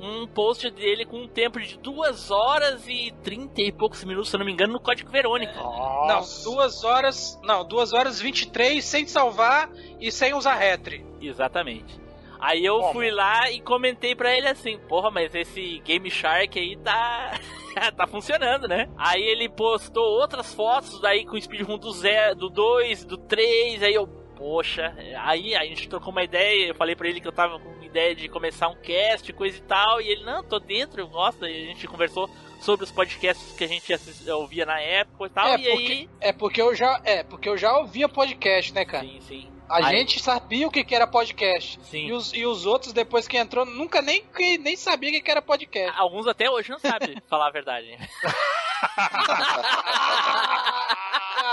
Um post dele com um tempo de 2 horas e 30 e poucos minutos, se eu não me engano, no Código Verônica. Não, duas horas. Não, duas horas e 23 sem salvar e sem usar retri. Exatamente. Aí eu Como? fui lá e comentei pra ele assim, porra, mas esse Game Shark aí tá. tá funcionando, né? Aí ele postou outras fotos daí com o speedrun do 0, do 2, do 3, aí eu. Poxa, aí a gente trocou uma ideia, eu falei pra ele que eu tava com ideia de começar um cast, coisa e tal, e ele, não, tô dentro, eu gosto, e a gente conversou sobre os podcasts que a gente assis- ouvia na época e tal, É, e aí... É porque eu já. É, porque eu já ouvia podcast, né, cara? Sim, sim. A Aí- gente sabia o que, que era podcast. Sim. E os, e os outros, depois que entrou, nunca nem, nem sabia o que, que era podcast. Alguns até hoje não sabem falar a verdade.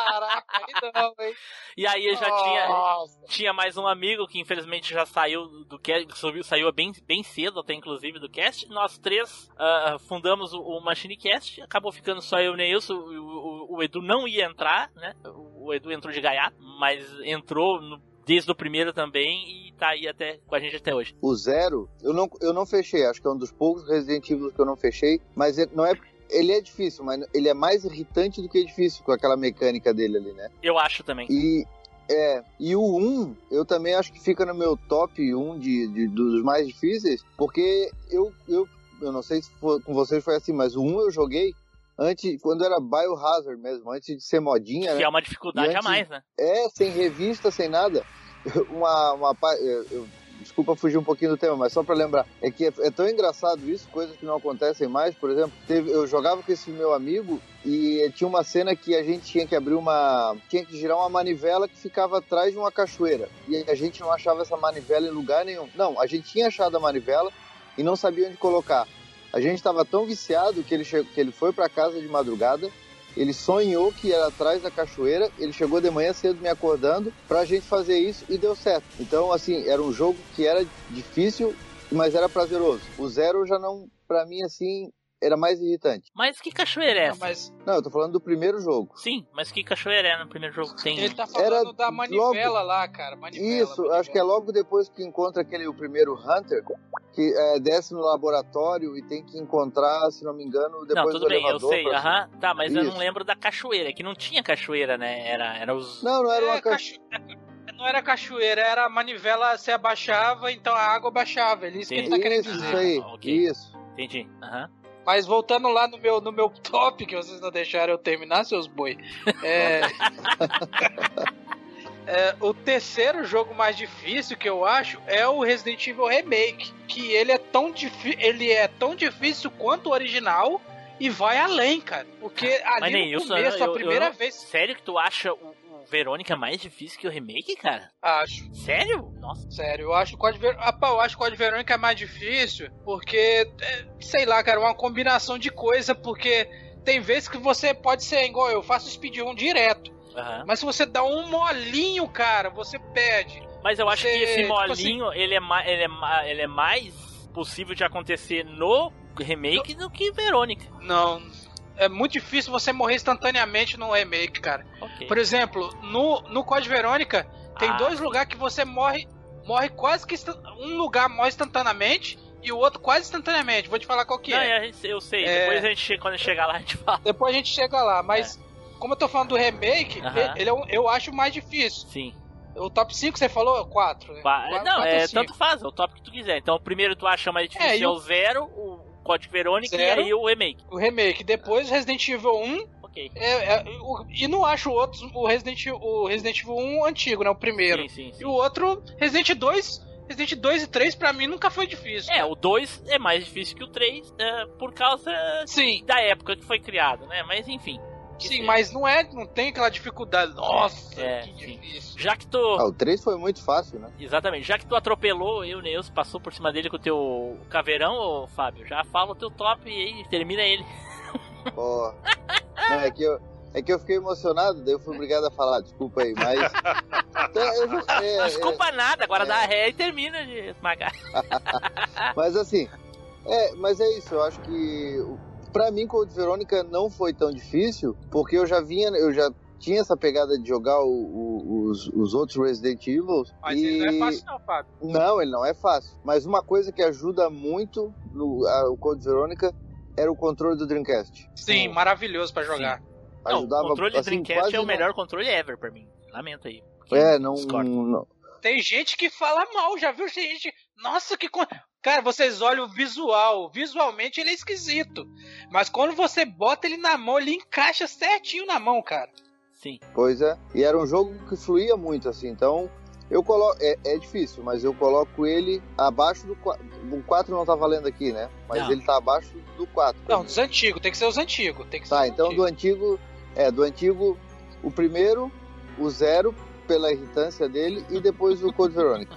Caraca, aí não, hein? E aí eu já tinha, Nossa. tinha mais um amigo que infelizmente já saiu do cast, subiu- saiu bem, bem cedo até inclusive do cast. Nós três ah, fundamos o, o Machine Cast, acabou ficando só eu e o Neilson, o, o- o Edu não ia entrar, né? O, o Edu entrou de gaiato, mas entrou no- desde o primeiro também e tá aí até com a gente até hoje. O Zero, eu não, eu não fechei. Acho que é um dos poucos Resident Evil que eu não fechei. Mas ele não é. Ele é difícil, mas ele é mais irritante do que difícil com aquela mecânica dele ali, né? Eu acho também. E. É, e o 1, eu também acho que fica no meu top 1 de, de- dos mais difíceis, porque eu, eu, eu não sei se for- com vocês foi assim, mas o 1 eu joguei antes, quando era Biohazard mesmo, antes de ser modinha, né? Que é uma dificuldade E a antes- mais, né? É, sem revista, sem nada. Uma, uma eu- eu- desculpa fugir um pouquinho do tema, mas só pra lembrar, é que é, é tão engraçado isso, coisas que não acontecem mais. Por exemplo, teve- eu jogava com esse meu amigo e tinha uma cena que a gente tinha que abrir uma, tinha que girar uma manivela que ficava atrás de uma cachoeira e a gente não achava essa manivela em lugar nenhum. Não, a gente tinha achado a manivela e não sabia onde colocar. A gente estava tão viciado que ele, che- que ele foi para casa de madrugada ele sonhou que era atrás da cachoeira, ele chegou de manhã cedo me acordando pra gente fazer isso e deu certo. Então, assim, era um jogo que era difícil, mas era prazeroso. O Zero já não, pra mim, assim, era mais irritante. Mas que cachoeira é Não, essa? mas Não, eu tô falando do primeiro jogo. Sim, mas que cachoeira é no primeiro jogo que tem? ele tá falando Era da manivela lá, cara. Manivela, Isso, manivela. acho que é logo depois que encontra aquele o primeiro Hunter, que é, desce no laboratório e tem que encontrar, se não me engano, depois Não, tudo do bem, eu elevador. sei, pra- aham. Tá, mas eu não Isso. lembro da cachoeira, que não tinha cachoeira, né? Era, era os. Não, não era É, uma cachoeira. cacho- Não era cachoeira, era a manivela se abaixava, então a água baixava. É isso que ele tá querendo Isso, dizer. isso aí, Ah, ok. isso. Entendi. Aham. Mas voltando lá no meu, no meu top, que vocês não deixaram eu terminar, seus boi. É... É, o terceiro jogo mais difícil que eu acho é o Resident Evil Remake, que ele é tão difícil, ele é tão difícil quanto o original e vai além, cara. Porque Mas ali nem no isso, começo, eu- a eu primeira não- vez, Sério que tu acha o Verônica é mais difícil que o remake, cara? Acho. Sério? Nossa. Sério, eu acho o Code Verônica. Ah, eu acho o Code Verônica é mais difícil, porque, é, sei lá, cara, uma combinação de coisa, porque tem vezes que você pode ser igual eu, faço speedrun direto. Aham. Mas se você dá um molinho, cara, você perde. Mas eu acho Você, que esse tipo molinho, ele, é ma- ele, é ele é mais possível de acontecer no remake do que Verônica. Não. É muito difícil você morrer instantaneamente no remake, cara. Ok. Por exemplo, no, no Code Verônica, tem Ah, dois lugares que você morre. Morre quase que. Um lugar morre instantaneamente e o outro quase instantaneamente. Vou te falar qual que Não, é. é, a gente- eu sei. É. Depois a gente, chega- quando chegar lá, a gente fala. Depois a gente chega lá, mas. Como eu tô falando do remake, Aham. ele- ele é um- eu acho mais difícil. Sim. O top 5 você falou? é 4. Né? Ba- Quatro- não, quatro é ou cinco. tanto faz, é o top que tu quiser. Então, o primeiro tu acha mais difícil É, é, e o o- zero, o Código Verônica Zero. e aí o remake. O remake. Depois Resident Evil 1. Ok. É, é, o- e não acho outros, o Resident, o Resident Evil 1 antigo, né? O primeiro. Sim, sim, sim. E o outro, Resident 2. Resident 2 e 3 pra mim nunca foi difícil. É, o 2 é mais difícil que o 3 é, por causa Sim, da época que foi criado, né? Mas enfim. Sim, mas não é, não tem aquela dificuldade. Nossa, É, que sim. difícil. Já que tu. Ah, o 3 foi muito fácil, né? Exatamente, já que tu atropelou eu, Neus, passou por cima dele com o teu caveirão, ô Fábio, já fala o teu top e aí termina ele. Ó. Não, é que eu. É que eu fiquei emocionado, daí eu fui obrigado a falar, desculpa aí, mas. Então, é, é, Desculpa nada, agora é. dá ré e termina de esmagar. Mas assim, é, mas é isso, eu acho que o- pra mim Code Verônica não foi tão difícil, porque eu já vinha, eu já tinha essa pegada de jogar o- o- os, os outros Resident Evil. Mas e... ele não é fácil, não, Fábio. Não, ele não é fácil. Mas uma coisa que ajuda muito no a- o Code Verônica era o controle do Dreamcast. Sim, maravilhoso pra jogar. Não, Ajudava o controle assim, Dreamcast é o não- melhor controle ever pra mim. Lamento aí. É, não, não- Tem gente que fala mal, já viu? Tem gente. Nossa, que. Cara, vocês olham o visual. Visualmente ele é esquisito. Mas quando você bota ele na mão, ele encaixa certinho na mão, cara. Sim. Pois é. E era um jogo que fluía muito, assim. Então, eu coloco. É, é difícil, mas eu coloco ele abaixo do 4. O 4 não tá valendo aqui, né? Mas Não. ele tá abaixo do 4. Não, dos antigos, tem que ser os antigos. Tem que ser Tá, então do antigos. antigo. É, do antigo, o primeiro, o zero, pela irritância dele, e depois o Code Verônica.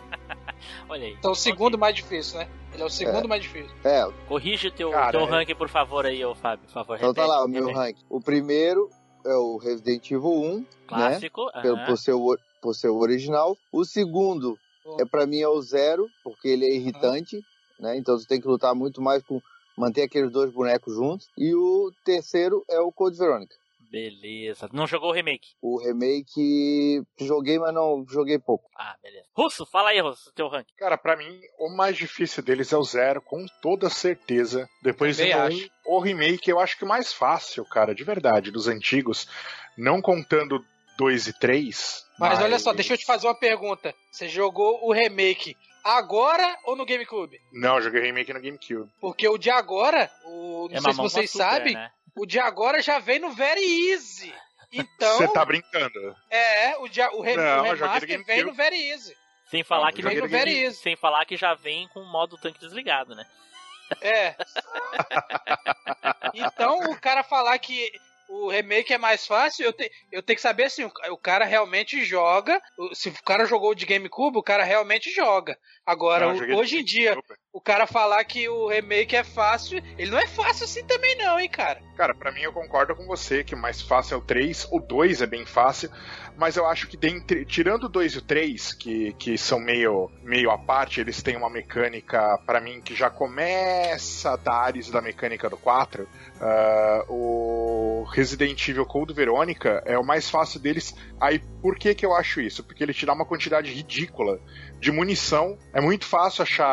Olha aí. Então o segundo mais difícil, né? Ele é o segundo mais difícil. É, Corrige o teu, Cara, teu é- ranking, por favor, aí, ô Fábio. Por favor, então tá repete, lá o meu ranking. O primeiro é o Resident Evil 1, né? Clássico. Pelo, aham. por, ser o, por ser o original. O segundo é para mim é o zero, porque ele é irritante, né? Então você tem que lutar muito mais com manter aqueles dois bonecos juntos. E o terceiro é o Code Verônica. Beleza. Não jogou o remake? O remake joguei, mas não joguei pouco. Ah, beleza. Russo, fala aí, Russo, teu ranking. Cara, pra mim, o mais difícil deles é o zero, com toda certeza. Depois Também vem o acho. um, o remake, eu acho que o mais fácil, cara, de verdade, dos antigos, não contando 2 e 3. Mas olha só, deixa eu te fazer uma pergunta. Você jogou o remake agora ou no GameCube? Não, eu joguei remake no GameCube. Porque o de agora, o, não É sei se vocês sabem, né? O de agora já vem no Very Easy. Então, Você tá brincando? é, o, de, o, re, Não, o remaster vem no Very Easy. Sem falar Não, que não- no Very Easy. sem falar que já vem com o modo tanque desligado, né? É. então, o cara falar que o remake é mais fácil, eu, te, eu tenho que saber assim, o, o cara realmente joga. o- Se o cara jogou de GameCube, o cara realmente joga. Agora, Não, o- hoje em dia. O cara falar que o remake é fácil, ele não é fácil assim também não, hein, cara. Cara, pra mim eu concordo com você que o mais fácil é o 3, o 2 é bem fácil, mas eu acho que dentre, tirando o 2 e o 3, que, que são meio, meio à parte, eles têm uma mecânica, pra mim, que já começa a dar da mecânica do 4. ah, o Resident Evil Code Verônica é o mais fácil deles. Aí, por que que eu acho isso? Porque ele te dá uma quantidade ridícula de munição. É muito fácil achar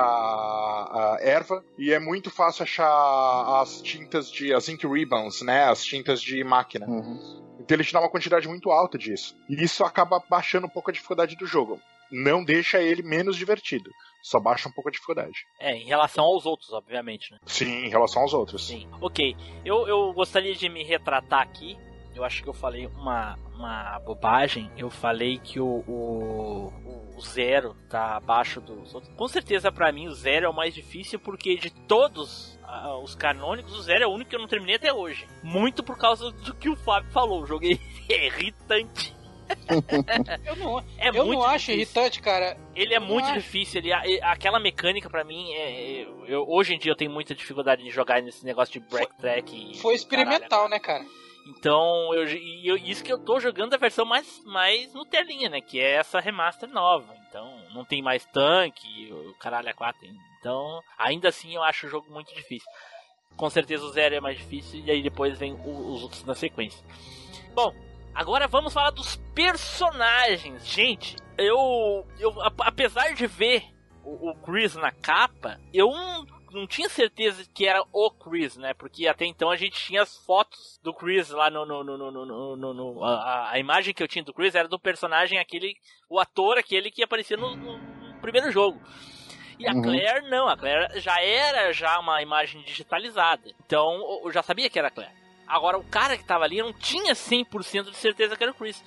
a erva e é muito fácil achar as tintas de as ink ribbons, né? As tintas de máquina. Uhum. Então ele te dá uma quantidade muito alta disso. E isso acaba baixando um pouco a dificuldade do jogo. Não deixa ele menos divertido, só baixa um pouco a dificuldade. É, em relação aos outros, obviamente, né? Sim, em relação aos outros. Sim. Ok. Eu, eu gostaria de me retratar aqui. Eu acho que eu falei uma, uma bobagem. Eu falei que o, o, o Zero tá abaixo dos outros. Com certeza, pra mim, o Zero é o mais difícil, porque de todos ah, os canônicos, o Zero é o único que eu não terminei até hoje. Muito por causa do que o Fábio falou. O jogo é irritante. Eu não, É eu não acho difícil. irritante, cara. Ele é Eu muito difícil. Ele, e- aquela mecânica pra mim, é, é- eu, hoje em dia eu tenho muita dificuldade de jogar nesse negócio de backtrack. e Foi experimental, caralho. né, cara? Então, eu, eu- isso que eu tô jogando a versão mais, mais Nutelinha, né? Que é essa remaster nova. Então, não tem mais tanque, o caralho a 4. Então, ainda assim eu acho o jogo muito difícil. Com certeza o zero é mais difícil e aí depois vem o- os outros na sequência. Bom, agora vamos falar dos personagens. Gente, eu, eu apesar de ver o, o Chris na capa, eu não, tinha certeza que era o Chris, né? Porque até então a gente tinha as fotos do Chris lá no. no, no, no, no, no- a, a imagem que eu tinha do Chris era do personagem, aquele. O ator, aquele que aparecia no, no- primeiro jogo. E a Uhum. Claire não, a Claire já era já uma imagem digitalizada. Então eu já sabia que era a Claire. Agora o cara que tava ali não tinha 100% de certeza que era o Chris.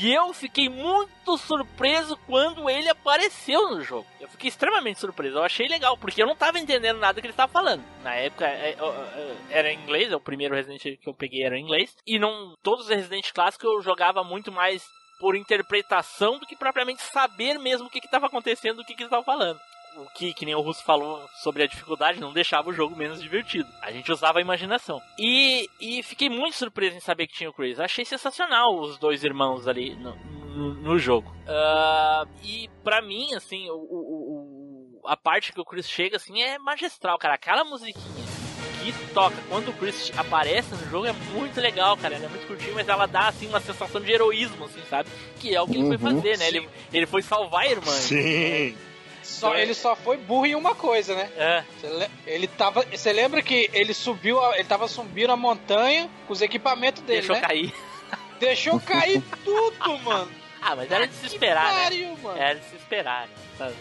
E eu fiquei muito surpreso quando ele apareceu no jogo. Eu fiquei extremamente surpreso. Eu achei legal, porque eu não tava entendendo nada que ele estava falando. Na época é, é, é, era em inglês, o primeiro Resident que eu peguei era em inglês. E não todos os Resident clássicos eu jogava muito mais por interpretação do que propriamente saber mesmo o que estava acontecendo, do que, que eles estavam falando. O que, que nem o Russo falou sobre a dificuldade, não deixava o jogo menos divertido. A gente usava a imaginação. E, e fiquei muito surpreso em saber que tinha o Chris. Achei sensacional os dois irmãos ali no, no, no jogo. Ah, e pra mim, assim, o, o- o- a parte que o Chris chega, assim, é magistral, cara. Aquela musiquinha que toca quando o Chris aparece no jogo é muito legal, cara. Ela é muito curtinha, mas ela dá, assim, uma sensação de heroísmo, assim, sabe? Que é o que ele foi Uhum. fazer, né? Ele, ele foi salvar a irmã. Sim. Só, ele só foi burro em uma coisa, né? É, Ele tava. Você lembra que ele subiu, ele tava subindo a montanha com os equipamentos dele, deixou né? cair. Deixou cair tudo, mano. Ah, mas era de se esperar, né? Pariu, mano. Era de se esperar, né? Sabe?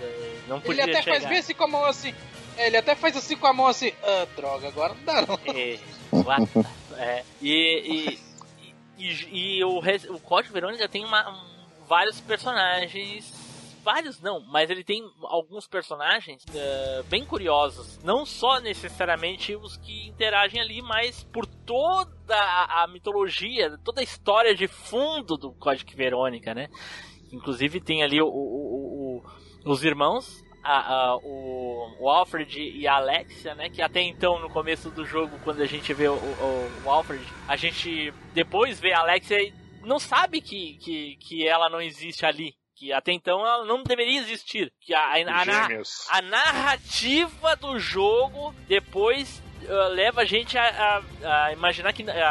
Não podia Ele até chegar. faz bem assim com a mão assim. É, Ele até faz assim com a mão assim. Ah, droga, agora não dá não. É, é, e, e, e, e o, o Código Verônica tem uma, um- vários personagens. Vários não, mas ele tem alguns personagens eh, bem curiosos. Não só necessariamente os que interagem ali, mas por toda a, a mitologia, toda a história de fundo do Código Verônica, né? Inclusive tem ali o- o- o- os irmãos, a- a- o, o Alfred e a Alexia, né? Que até então, no começo do jogo, quando a gente vê o, o- o Alfred, a gente depois vê a Alexia e não sabe que, que, que ela não existe ali. Que até então ela não deveria existir. Que a, a, a, a narrativa do jogo depois uh, leva a gente a, a- a imaginar que a,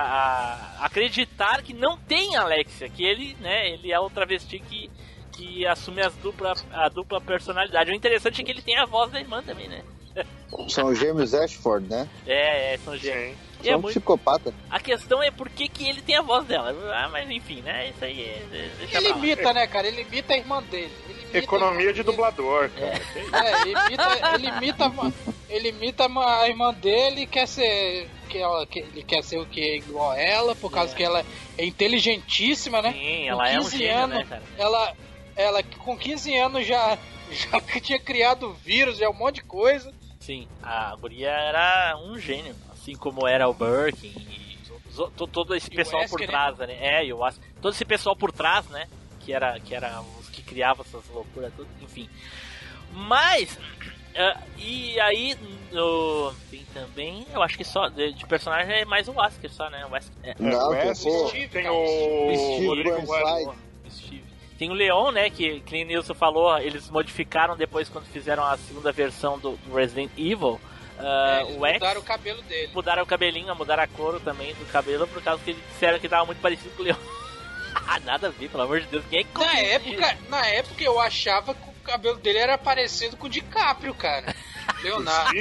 a acreditar que não tem Alexia, que ele, né, ele é o travesti que, que assume as dupla, a dupla personalidade. O interessante é que ele tem a voz da irmã também, né? São os gêmeos Ashford, né? É, é são gêmeos. Sim. E é São um muito- psicopata. A questão é por que, que ele tem a voz dela. Ah, mas enfim, né? Isso aí é. Deixa Ele imita, né, cara? Ele imita a irmã dele. Economia de ele- dublador, cara. É, ele imita, ele imita, a- ele imita a irmã dele e quer ser. Que ela, que ele quer ser o que? Igual a ela, por causa É. que ela é inteligentíssima, né? Sim, Com ela é um 15 gênio, anos, né, cara? Ela, ela com 15 anos já, já tinha criado vírus, já um monte de coisa. Sim, a guria era um gênio, assim como era o Birkin e todo esse E o pessoal por Wesker, né? trás, né? É, e o Wesker. todo esse pessoal por trás, né? Que era, que era os que criavam essas loucuras tudo, enfim. Mas ah, e aí no, tem também, eu acho que só de, de personagem é mais o Wesker só, né? O Wesker, é, É, Não, o tem, Wesley, pô, Steve, tem o Steve Rodrigo Burnside. Wesley. o Steve. Tem o Leon, né? Que, que o Nilson falou, eles modificaram depois quando fizeram a segunda versão do Resident Evil. Ah, É, eles o X mudaram o cabelo dele. mudaram o cabelinho, mudaram a cor também do cabelo, por causa que eles disseram que tava muito parecido com o Leon. Ah, Nada a ver, pelo amor de Deus. Quem é que Na época, na época eu achava que o cabelo dele era parecido com o DiCaprio, cara. Leonardo.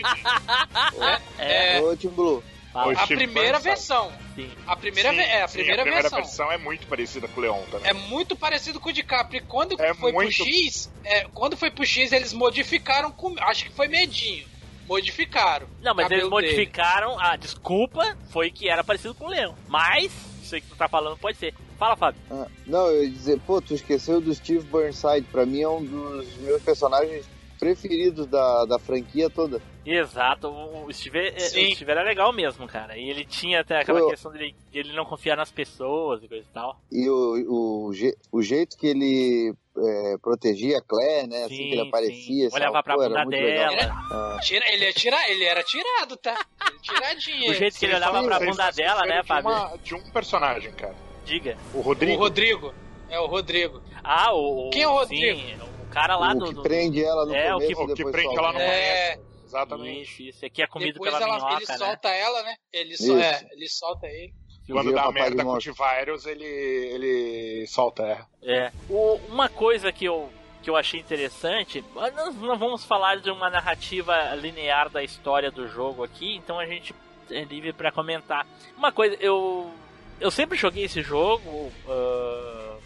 É, É, Ô, Tim Blue. fala, a primeira versão. sim. A primeira, Sim, ve- é, a sim, primeira, a primeira versão. versão é muito parecida com o Leon também. É muito parecido com o DiCaprio. E quando É foi muito- pro X, é, quando foi pro X, eles modificaram com. Acho que foi medinho. Modificaram. Não, mas o eles cabelo dele. modificaram. A desculpa foi que era parecido com o Leon. Mas, isso aí que tu tá falando pode ser. Fala, Fábio. Ah, não, eu ia dizer, pô, tu esqueceu do Steve Burnside. Pra mim é um dos meus personagens preferidos da, da franquia toda. Exato, o o Steve, é- Sim. o Steve era legal mesmo, cara. E ele tinha até aquela Foi- questão dele, de ele não confiar nas pessoas e coisa e tal. E o, o, je- o jeito que ele é, protegia a Claire, né? assim que ele aparecia. essa Olhava pra era bunda muito legal. dela. Ah, Tira, ele, é tira, ele era tirado, tá? Ele tiradinho. O jeito que ele olhava pra bunda dela, né, de Fábio? uma- De um personagem, cara. Diga. O O Rodrigo. Rodrigo. É o Rodrigo. Ah, o. Quem é o Rodrigo? Sim, o cara lá o do. que do- prende ela no É, o começo que- e O que depois prende ela no É. começo. Exatamente. Isso, isso. Aqui é comido Depois pela ela, minhoca, ele né? solta ela, né? Ele, so, é, ele solta ele. Quando dá merda com o. T-Virus, ele, ele solta, é. É. O- uma coisa que eu, que eu achei interessante, mas nós não vamos falar de uma narrativa linear da história do jogo aqui, então a gente é livre pra comentar. Uma coisa, eu eu sempre joguei esse jogo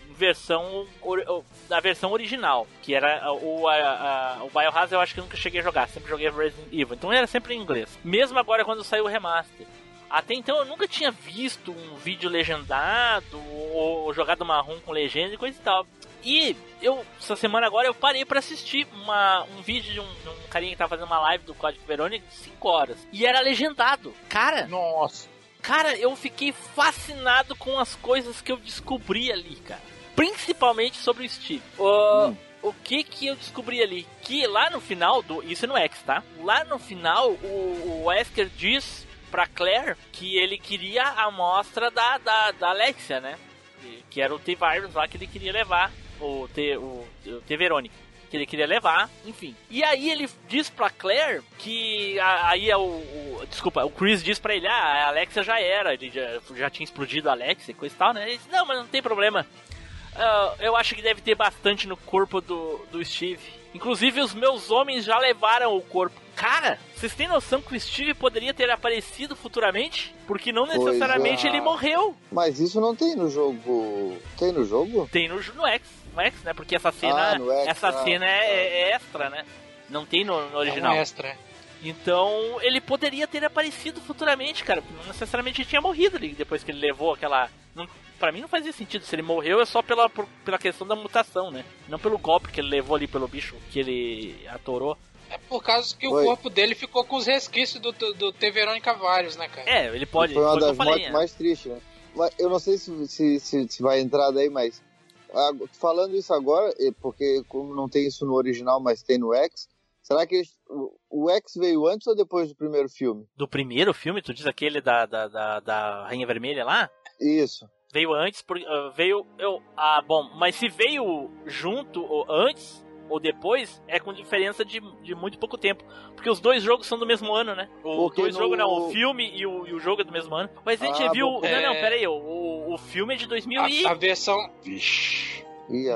em versão da versão original, que era o a, a, o Biohazard eu acho que nunca cheguei a jogar, sempre joguei Resident Evil, então era sempre em inglês. Mesmo agora quando saiu o remaster. Até então eu nunca tinha visto um vídeo legendado ou jogado marrom com legenda e coisa e tal. E eu, essa semana agora, eu parei pra assistir uma, um vídeo de um, um carinha que tava fazendo uma live do Código Verônica de 5 horas. E era legendado. Cara, Nossa. cara, eu fiquei fascinado com as coisas que eu descobri ali, cara. Principalmente sobre o Steve. O- Hum. O que que eu descobri ali? Que lá no final do. Isso no X, tá? Lá no final, o, o Wesker diz pra Claire que ele queria a amostra da, da, da Alexia, né? Que- era o T-Virus lá que ele queria levar. O T, o, o T-Verônica. Que ele queria levar, enfim. E aí ele diz pra Claire que. aí é o, o- Desculpa, o Chris diz pra ele: ah, a Alexia já era, ele já, já tinha explodido a Alexia e coisa e tal, né? Ele diz: não, mas não tem problema. Ah, eu acho que deve ter bastante no corpo do, do Steve. Inclusive, os meus homens já levaram o corpo. Cara, vocês têm noção que o Steve poderia ter aparecido futuramente? Porque não necessariamente é. ele morreu. Mas isso não tem no jogo. Tem no jogo? Tem no, no X, no X, né? Porque essa cena, Ah, no X, essa ah, cena é, é extra, né? Não tem no, no original. É um extra. Então, ele poderia ter aparecido futuramente, cara. Não necessariamente ele tinha morrido ali depois que ele levou aquela. Não, pra mim não fazia sentido. Se ele morreu é só pela, por- pela questão da mutação, né? Não pelo golpe que ele levou ali pelo bicho que ele atorou. É por causa que Foi. o corpo dele ficou com os resquícios do, do, do T. Verônica vários, né, cara? É, ele pode. Foi uma das falei, mortes né? mais tristes, né? Mas eu não sei se, se, se, se vai entrar daí, mas. ah, Falando isso agora, porque como não tem isso no original, mas tem no X, será que eles- o, o X veio antes ou depois do primeiro filme? Do primeiro filme, tu diz aquele da, da, da, da Rainha Vermelha lá? Isso. Veio antes, por, ah, veio. Eu, ah, bom, mas se veio junto ou antes ou depois, é com diferença de, de muito pouco tempo. Porque os dois jogos são do mesmo ano, né? O Porque dois no- jogos não, o filme e o, e o jogo é do mesmo ano. Mas a gente Ah, viu. bom. Não, não, É. pera aí, o, o, filme é de 2000 e. A, a versão. Vixe.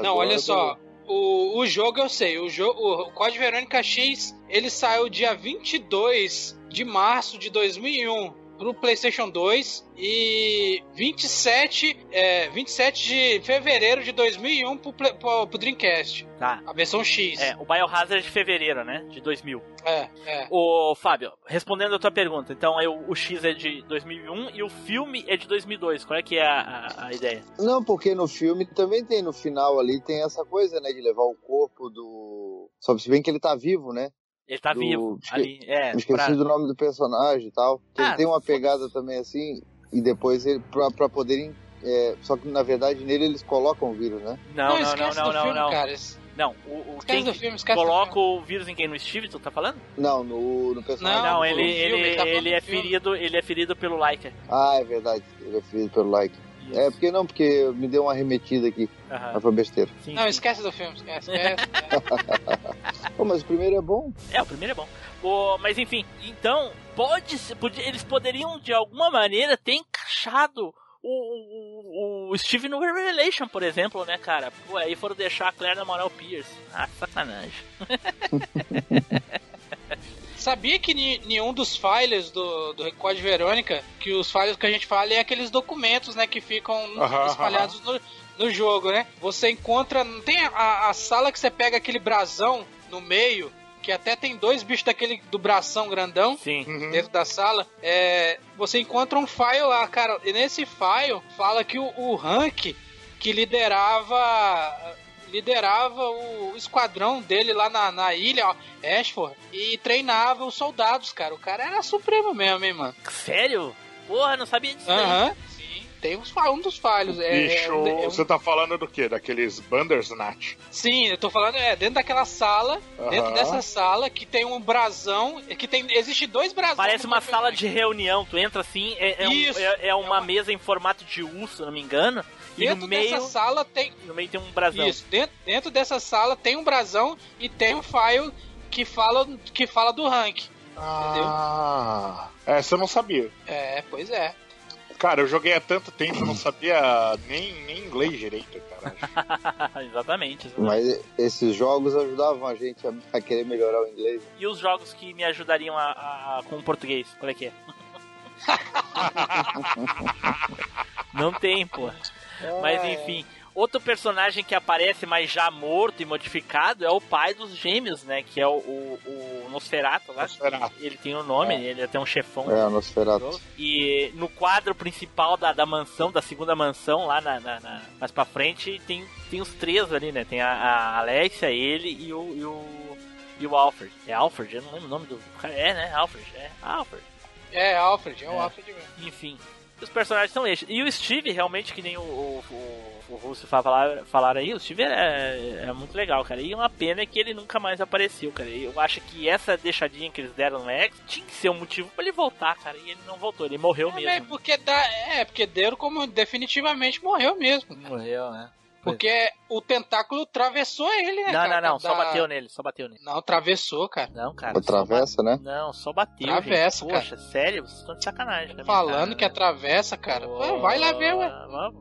Não, olha só. O, o jogo eu sei. O, jo o Código Verônica X ele saiu dia 22 de março de 2001 pro PlayStation 2 e 27, é, 27 de fevereiro de 2001 pro, pro, pro Dreamcast. Tá. A versão X. É, o Biohazard de fevereiro, né? De 2000. é. é. Ô, Fábio, respondendo a tua pergunta, então aí o, o X é de 2001 e o filme é de 2002. Qual é que é a, a, a ideia? Não, porque no filme também tem no final ali, tem essa coisa, né, de levar o corpo do. Só se bem que ele tá vivo, né? Ele tá Do- vivo esque- ali. É, Esqueci pra- do nome do personagem e tal. Ah, ele tem uma pegada também assim, e depois ele, pra, pra poderem. é, só que na verdade nele eles colocam o vírus, né? Não, não, não, não, do não, filme, não. cara. Não, o, o quem do que filme, esquece do coloca filme. o vírus em quem? No Steve, tu tá falando? Não, no, no personagem. Não, Não, ele, filme, ele, ele tá ele do é filme. ferido, ele é ferido pelo Laika. Ah, é verdade. Ele é ferido pelo like. É, porque não, porque me deu uma arremetida aqui. Aham, Mas foi besteira. sim, Não, sim. esquece do filme, esquece. esquece. Pô, mas o primeiro é bom. É, o primeiro é bom. O- mas enfim, então, pode, ser- pode eles poderiam de alguma maneira ter encaixado o, o, o Steve no Revelation, por exemplo, né, cara? Pô, aí foram deixar a Claire namorar o Pierce. Ah, sacanagem. Sabia que nenhum dos files do, do Código Verônica, que os files que a gente fala é aqueles documentos, né, que ficam Aham, espalhados no, no jogo, né? Você encontra, não tem a, a sala que você pega aquele brasão no meio, que até tem dois bichos daquele do bração grandão Sim. Uhum. dentro da sala, é, você encontra um file lá, cara. E nesse file fala que o, o Hank, que liderava liderava o esquadrão dele lá na, na ilha, ó, Ashford, e treinava os soldados, cara. O cara era supremo mesmo, hein, mano. Sério? Porra, não sabia disso. Aham, sim. Tem uns, um dos falhos. É, Bicho, é- é você tá falando do quê? Daqueles Bandersnatch? Sim, eu tô falando, é, dentro daquela sala, dentro Aham. dessa sala, que tem um brasão, que tem, existe dois brasões. Parece uma sala de reunião. Tu entra assim, é, é um- é- é uma É uma- mesa em formato de U, se eu não me engano. Dentro no meio, dessa sala tem, no meio tem um brasão. Isso, dentro, dentro dessa sala tem um brasão e tem um file que fala, que fala do rank. Ah, essa eu não sabia. É, pois é. Cara, eu joguei há tanto tempo, eu não sabia nem, nem inglês direito, cara. exatamente. exatamente. Mas esses jogos ajudavam a gente a, a querer melhorar o inglês. E os jogos que me ajudariam a, a- com o português? Qual é que é? Não tem, pô. Mas enfim. Outro personagem que aparece, mas já morto e modificado, é o pai dos gêmeos, né? Que é o, o, o Nosferatu lá. Nosferatu. Ele tem o um nome, É. ele é até um chefão. É, o Nosferatu. E no quadro principal da, da mansão, da segunda mansão, lá na, na- na- mais pra frente, tem, tem os três ali, né? Tem a, a Alessia, ele e o, e o. e o Alfred. É Alfred? Eu não lembro o nome do. cara. É, né? Alfred. É, Alfred. É, Alfred, é o É. Alfred mesmo. Enfim. Os personagens são estes. E o Steve, realmente, que nem o, o, o, o Russo falar, falaram aí, o Steve é, é muito legal, cara. E uma pena é que ele nunca mais apareceu, cara. E eu acho que essa deixadinha que eles deram no X tinha que ser um motivo pra ele voltar, cara. E ele não voltou, ele morreu É, mesmo. porque dá, é, porque deram como definitivamente morreu mesmo. Morreu, né? Porque o tentáculo atravessou ele, né? Não, cara, não, não, da- só bateu nele, só bateu nele. Não, atravessou, cara. Não, cara. Atravessa, né? Só ba- Não, só bateu. Atravessa, gente. Poxa, sério, vocês estão de sacanagem. né, Falando que cara? atravessa, cara. Pô, vai lá ver, ué.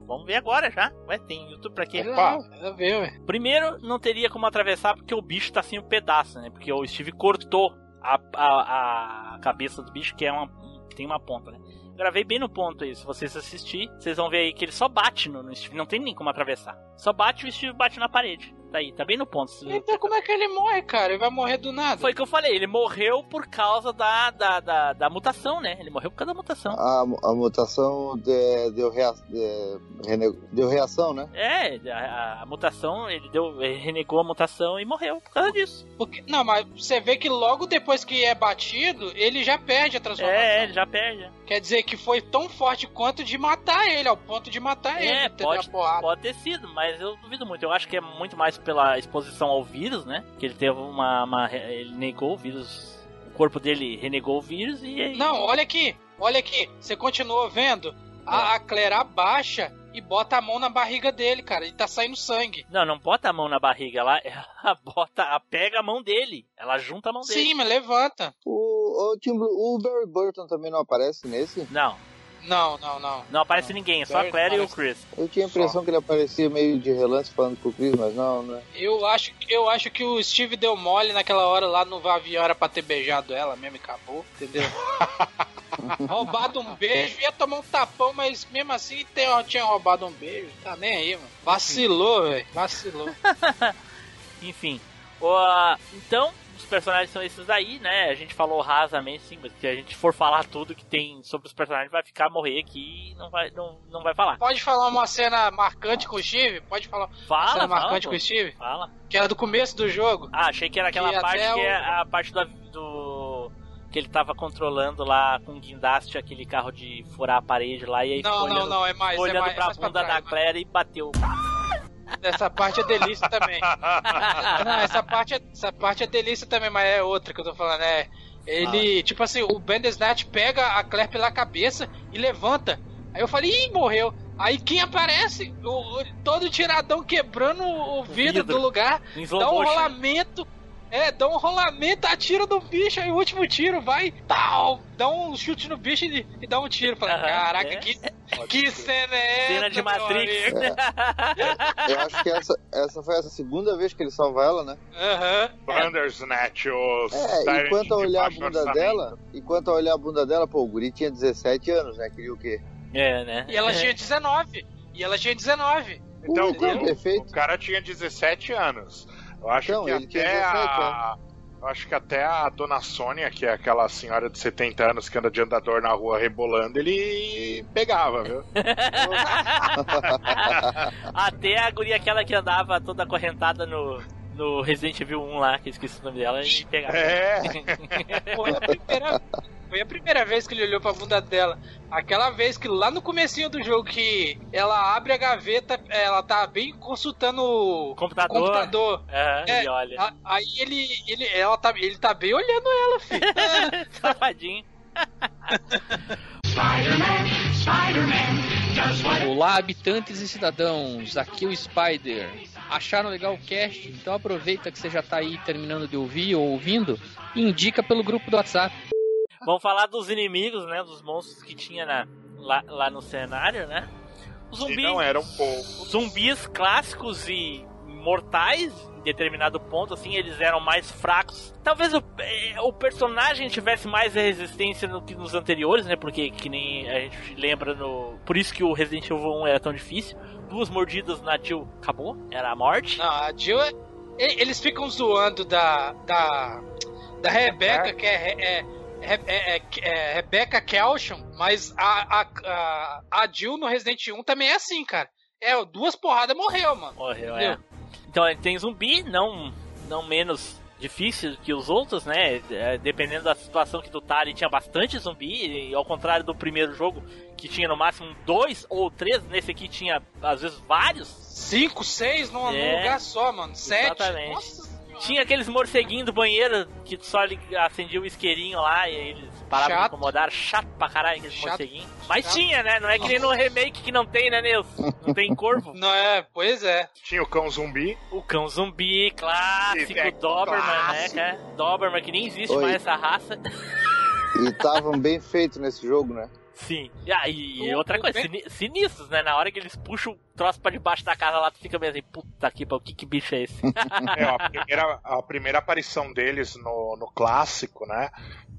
Vamos, ver agora já. Ué, tem YouTube pra quê? Vai lá, vai lá ver, ué. Primeiro, não teria como atravessar porque o bicho tá sem um pedaço, né? Porque o Steve cortou a, a, a cabeça do bicho, que é uma, tem uma ponta, né? Gravei bem no ponto aí. Se vocês assistirem, vocês vão ver aí que ele só bate no, no Steve. Não tem nem como atravessar. Só bate e o Steve bate na parede. Tá aí, tá bem no ponto. Então como é que ele morre, cara? Ele vai morrer do nada. Foi o que eu falei, ele morreu por causa da, da, da, da mutação, né? Ele morreu por causa da mutação. A, a mutação de- deu, rea, de- deu reação, né? É, a, a mutação, ele deu, ele renegou a mutação e morreu por causa disso. Porque, não, mas você vê que logo depois que é batido, ele já perde a transformação. É, ele já perde. Quer dizer que foi tão forte quanto de matar ele, ao ponto de matar ele. É, pode, pode ter sido, mas eu duvido muito. Eu acho que é muito mais pela exposição ao vírus, né? Que ele teve uma. uma- ele negou o vírus. O corpo dele renegou o vírus e aí. Não, olha aqui, olha aqui. Você continua vendo? A, a Claire abaixa e bota a mão na barriga dele, cara. E tá saindo sangue. Não, não bota a mão na barriga, ela, ela bota, ela pega a mão dele. Ela junta a mão dele. Sim, mas levanta. O, o, Tim Blue- o Barry Burton também não aparece nesse? Não, Não, não, não. não aparece ninguém, é só a Claire e o. Chris. Eu tinha a impressão que ele aparecia meio de relance falando com o Chris, mas não, né? Eu acho, eu acho que o Steve deu mole naquela hora lá no avião era pra ter beijado ela mesmo e acabou, entendeu? roubado um beijo, ia tomar um tapão, mas mesmo assim tem- tinha roubado um beijo. Tá nem aí, mano. Vacilou, velho. Vacilou. Enfim. o- então, os personagens são esses daí, né? A gente falou rasamente, sim, mas se a gente for falar tudo que tem sobre os personagens, vai ficar morrer aqui e não vai, não, não vai falar. Pode falar uma cena marcante com o Steve? Pode falar uma Fala, cena fala, marcante pô. com o Steve? Fala. Que era do começo do jogo. Ah, achei que era aquela Que parte que o- é a parte do, do- que ele tava controlando lá com o guindaste aquele carro de furar a parede lá e aí Não, ficou não, olhando, não, é mais. É olhando mais, pra mais pra bunda trás, da Claire e bateu. Essa parte é delícia também. Não, essa parte, é, essa parte é delícia também, mas é outra que eu tô falando. É, ele, tipo assim, o Bandersnatch pega a Claire pela cabeça e levanta. Aí eu falei, ih, morreu. Aí quem aparece? O, o- todo tiradão quebrando o vidro, vidro. do lugar. Dá um rolamento. É, dá um rolamento, atira no bicho, aí o último tiro vai, tal, dá um chute no bicho e, e dá um tiro. Aham, caraca, é. que, que cena é Cena essa, de meu Matrix. amigo? Eu acho que essa, essa foi a segunda vez que ele salva ela, né? Aham. Bandersnatch, os É, enquanto a olhar a bunda dela, enquanto a olhar a bunda dela, pô, o guri tinha 17 anos, né? Queria o quê? É, né? E ela É. tinha 19. E ela tinha 19. Então, Uh, o, o cara tinha 17 anos. Eu acho Então, que ele até 17, a, Eu acho que até a dona Sônia, que é aquela senhora de 70 anos que anda de andador na rua rebolando, ele pegava, viu? Até a guria aquela que andava toda acorrentada no, no Resident Evil 1 lá, que eu esqueci o nome dela, e pegava. É, Foi a primeira, foi a primeira vez que ele olhou pra bunda dela. Aquela vez que lá no comecinho do jogo que ela abre a gaveta, ela tá bem consultando o Computador. computador. Aham, É, e olha. A- Aí ele, ele, ela tá, ele tá bem olhando ela, filho. Safadinho. Olá, habitantes e cidadãos, aqui é o Spider. Acharam legal o cast? Então aproveita que você já tá aí terminando de ouvir ou ouvindo e indica pelo grupo do WhatsApp. Vamos falar dos inimigos, né? Dos monstros que tinha na, lá, lá no cenário, né? Os e zumbis, não eram poucos. zumbis clássicos e mortais, em determinado ponto, assim, eles eram mais fracos. Talvez o, eh, o personagem tivesse mais resistência do que nos anteriores, né? Porque que nem a gente lembra no. Por isso que o Resident Evil 1 era tão difícil. Duas mordidas na Jill acabou, era a morte. Não, a Jill é- e- Eles ficam zoando da. da. da Rebecca, que é. é, é, é, é- é Rebecca Kelsham, mas a, a, a, a Jill no Resident 1 também é assim, cara. É, duas porradas morreu, mano. Morreu, Entendeu? é. Então tem zumbi, não, não menos difícil que os outros, né? É, Dependendo da situação que tu tá ali, tinha bastante zumbi, e ao contrário do primeiro jogo, que tinha no máximo dois ou três, nesse aqui tinha às vezes vários. Cinco, seis num, É. lugar só, mano. Sete. Exatamente. Nossa. Tinha aqueles morceguinhos do banheiro que tu só acendia o isqueirinho lá e eles paravam de Chato. incomodar. Chato pra caralho aqueles Chato. morceguinhos. Mas Chato. tinha, né? Não é que nem no remake que não tem, né, Nilson? Não tem corvo. Não é, pois é. Tinha o cão zumbi. O cão zumbi clássico, É Doberman, clássico. né, cara? Doberman, que nem existe Oi. mais essa raça. E estavam bem feitos nesse jogo, né? Sim. E, ah, e O- outra o coisa, bem- sinistros, né? Na hora que eles puxam o troço pra debaixo da casa lá, tu fica meio assim, puta que pariu, que, que bicho é esse? É, a, primeira, a primeira aparição deles no, no clássico, né?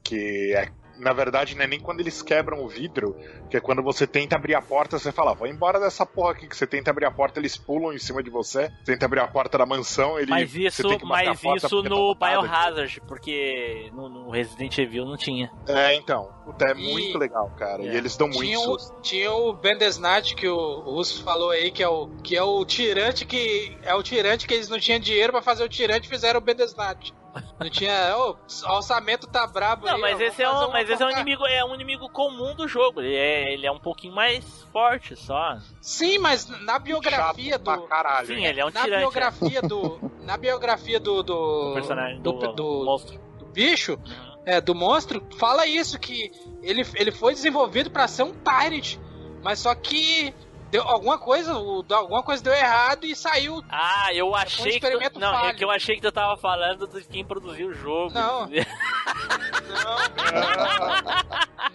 Que é. Na verdade, não é nem quando eles quebram o vidro, que é quando você tenta abrir a porta, você fala, vou embora dessa porra aqui, que você tenta abrir a porta, eles pulam em cima de você, tenta abrir a porta da mansão, ele. mas você isso, tem que bater mas isso tá no. Biohazard, porque no, no Resident Evil não tinha. É, então. É E- muito legal, cara. É. E eles dão muito Tinha o, susto. tinha o Bandersnatch que o Russo falou aí, que é o, que é o tirante que. É o tirante que eles não tinham dinheiro pra fazer o tirante e fizeram o Bandersnatch. Não tinha. Ô, o orçamento tá brabo Não, aí. mas esse é um, mas esse é um inimigo, é um inimigo comum do jogo. Ele é, ele é um pouquinho mais forte só. Sim, mas na biografia Chato pra do. caralho. Sim, ele é um Na tirante. biografia do. Na biografia do. Do, O personagem do, do, do- monstro. do bicho, é, do monstro, fala isso, que ele, ele foi desenvolvido pra ser um Tyrant. Mas só que deu alguma coisa, o- alguma coisa deu errado e saiu. Ah, eu achei que. Tu, não, é falho. que eu achei que tu tava falando de quem produziu o jogo. Não.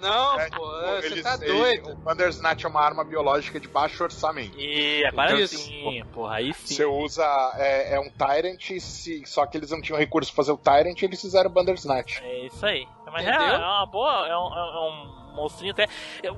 Não, É, pô, tipo, você eles- tá doido. o Bandersnatch é uma arma biológica de baixo orçamento. E agora Isso. sim, porra, aí sim. Você usa. É, é um Tyrant, se, só que eles não tinham recurso pra fazer o Tyrant eles fizeram o Bandersnatch. É isso aí. Mas é, Entendeu? é uma boa, é um, é um monstrinho até. eu-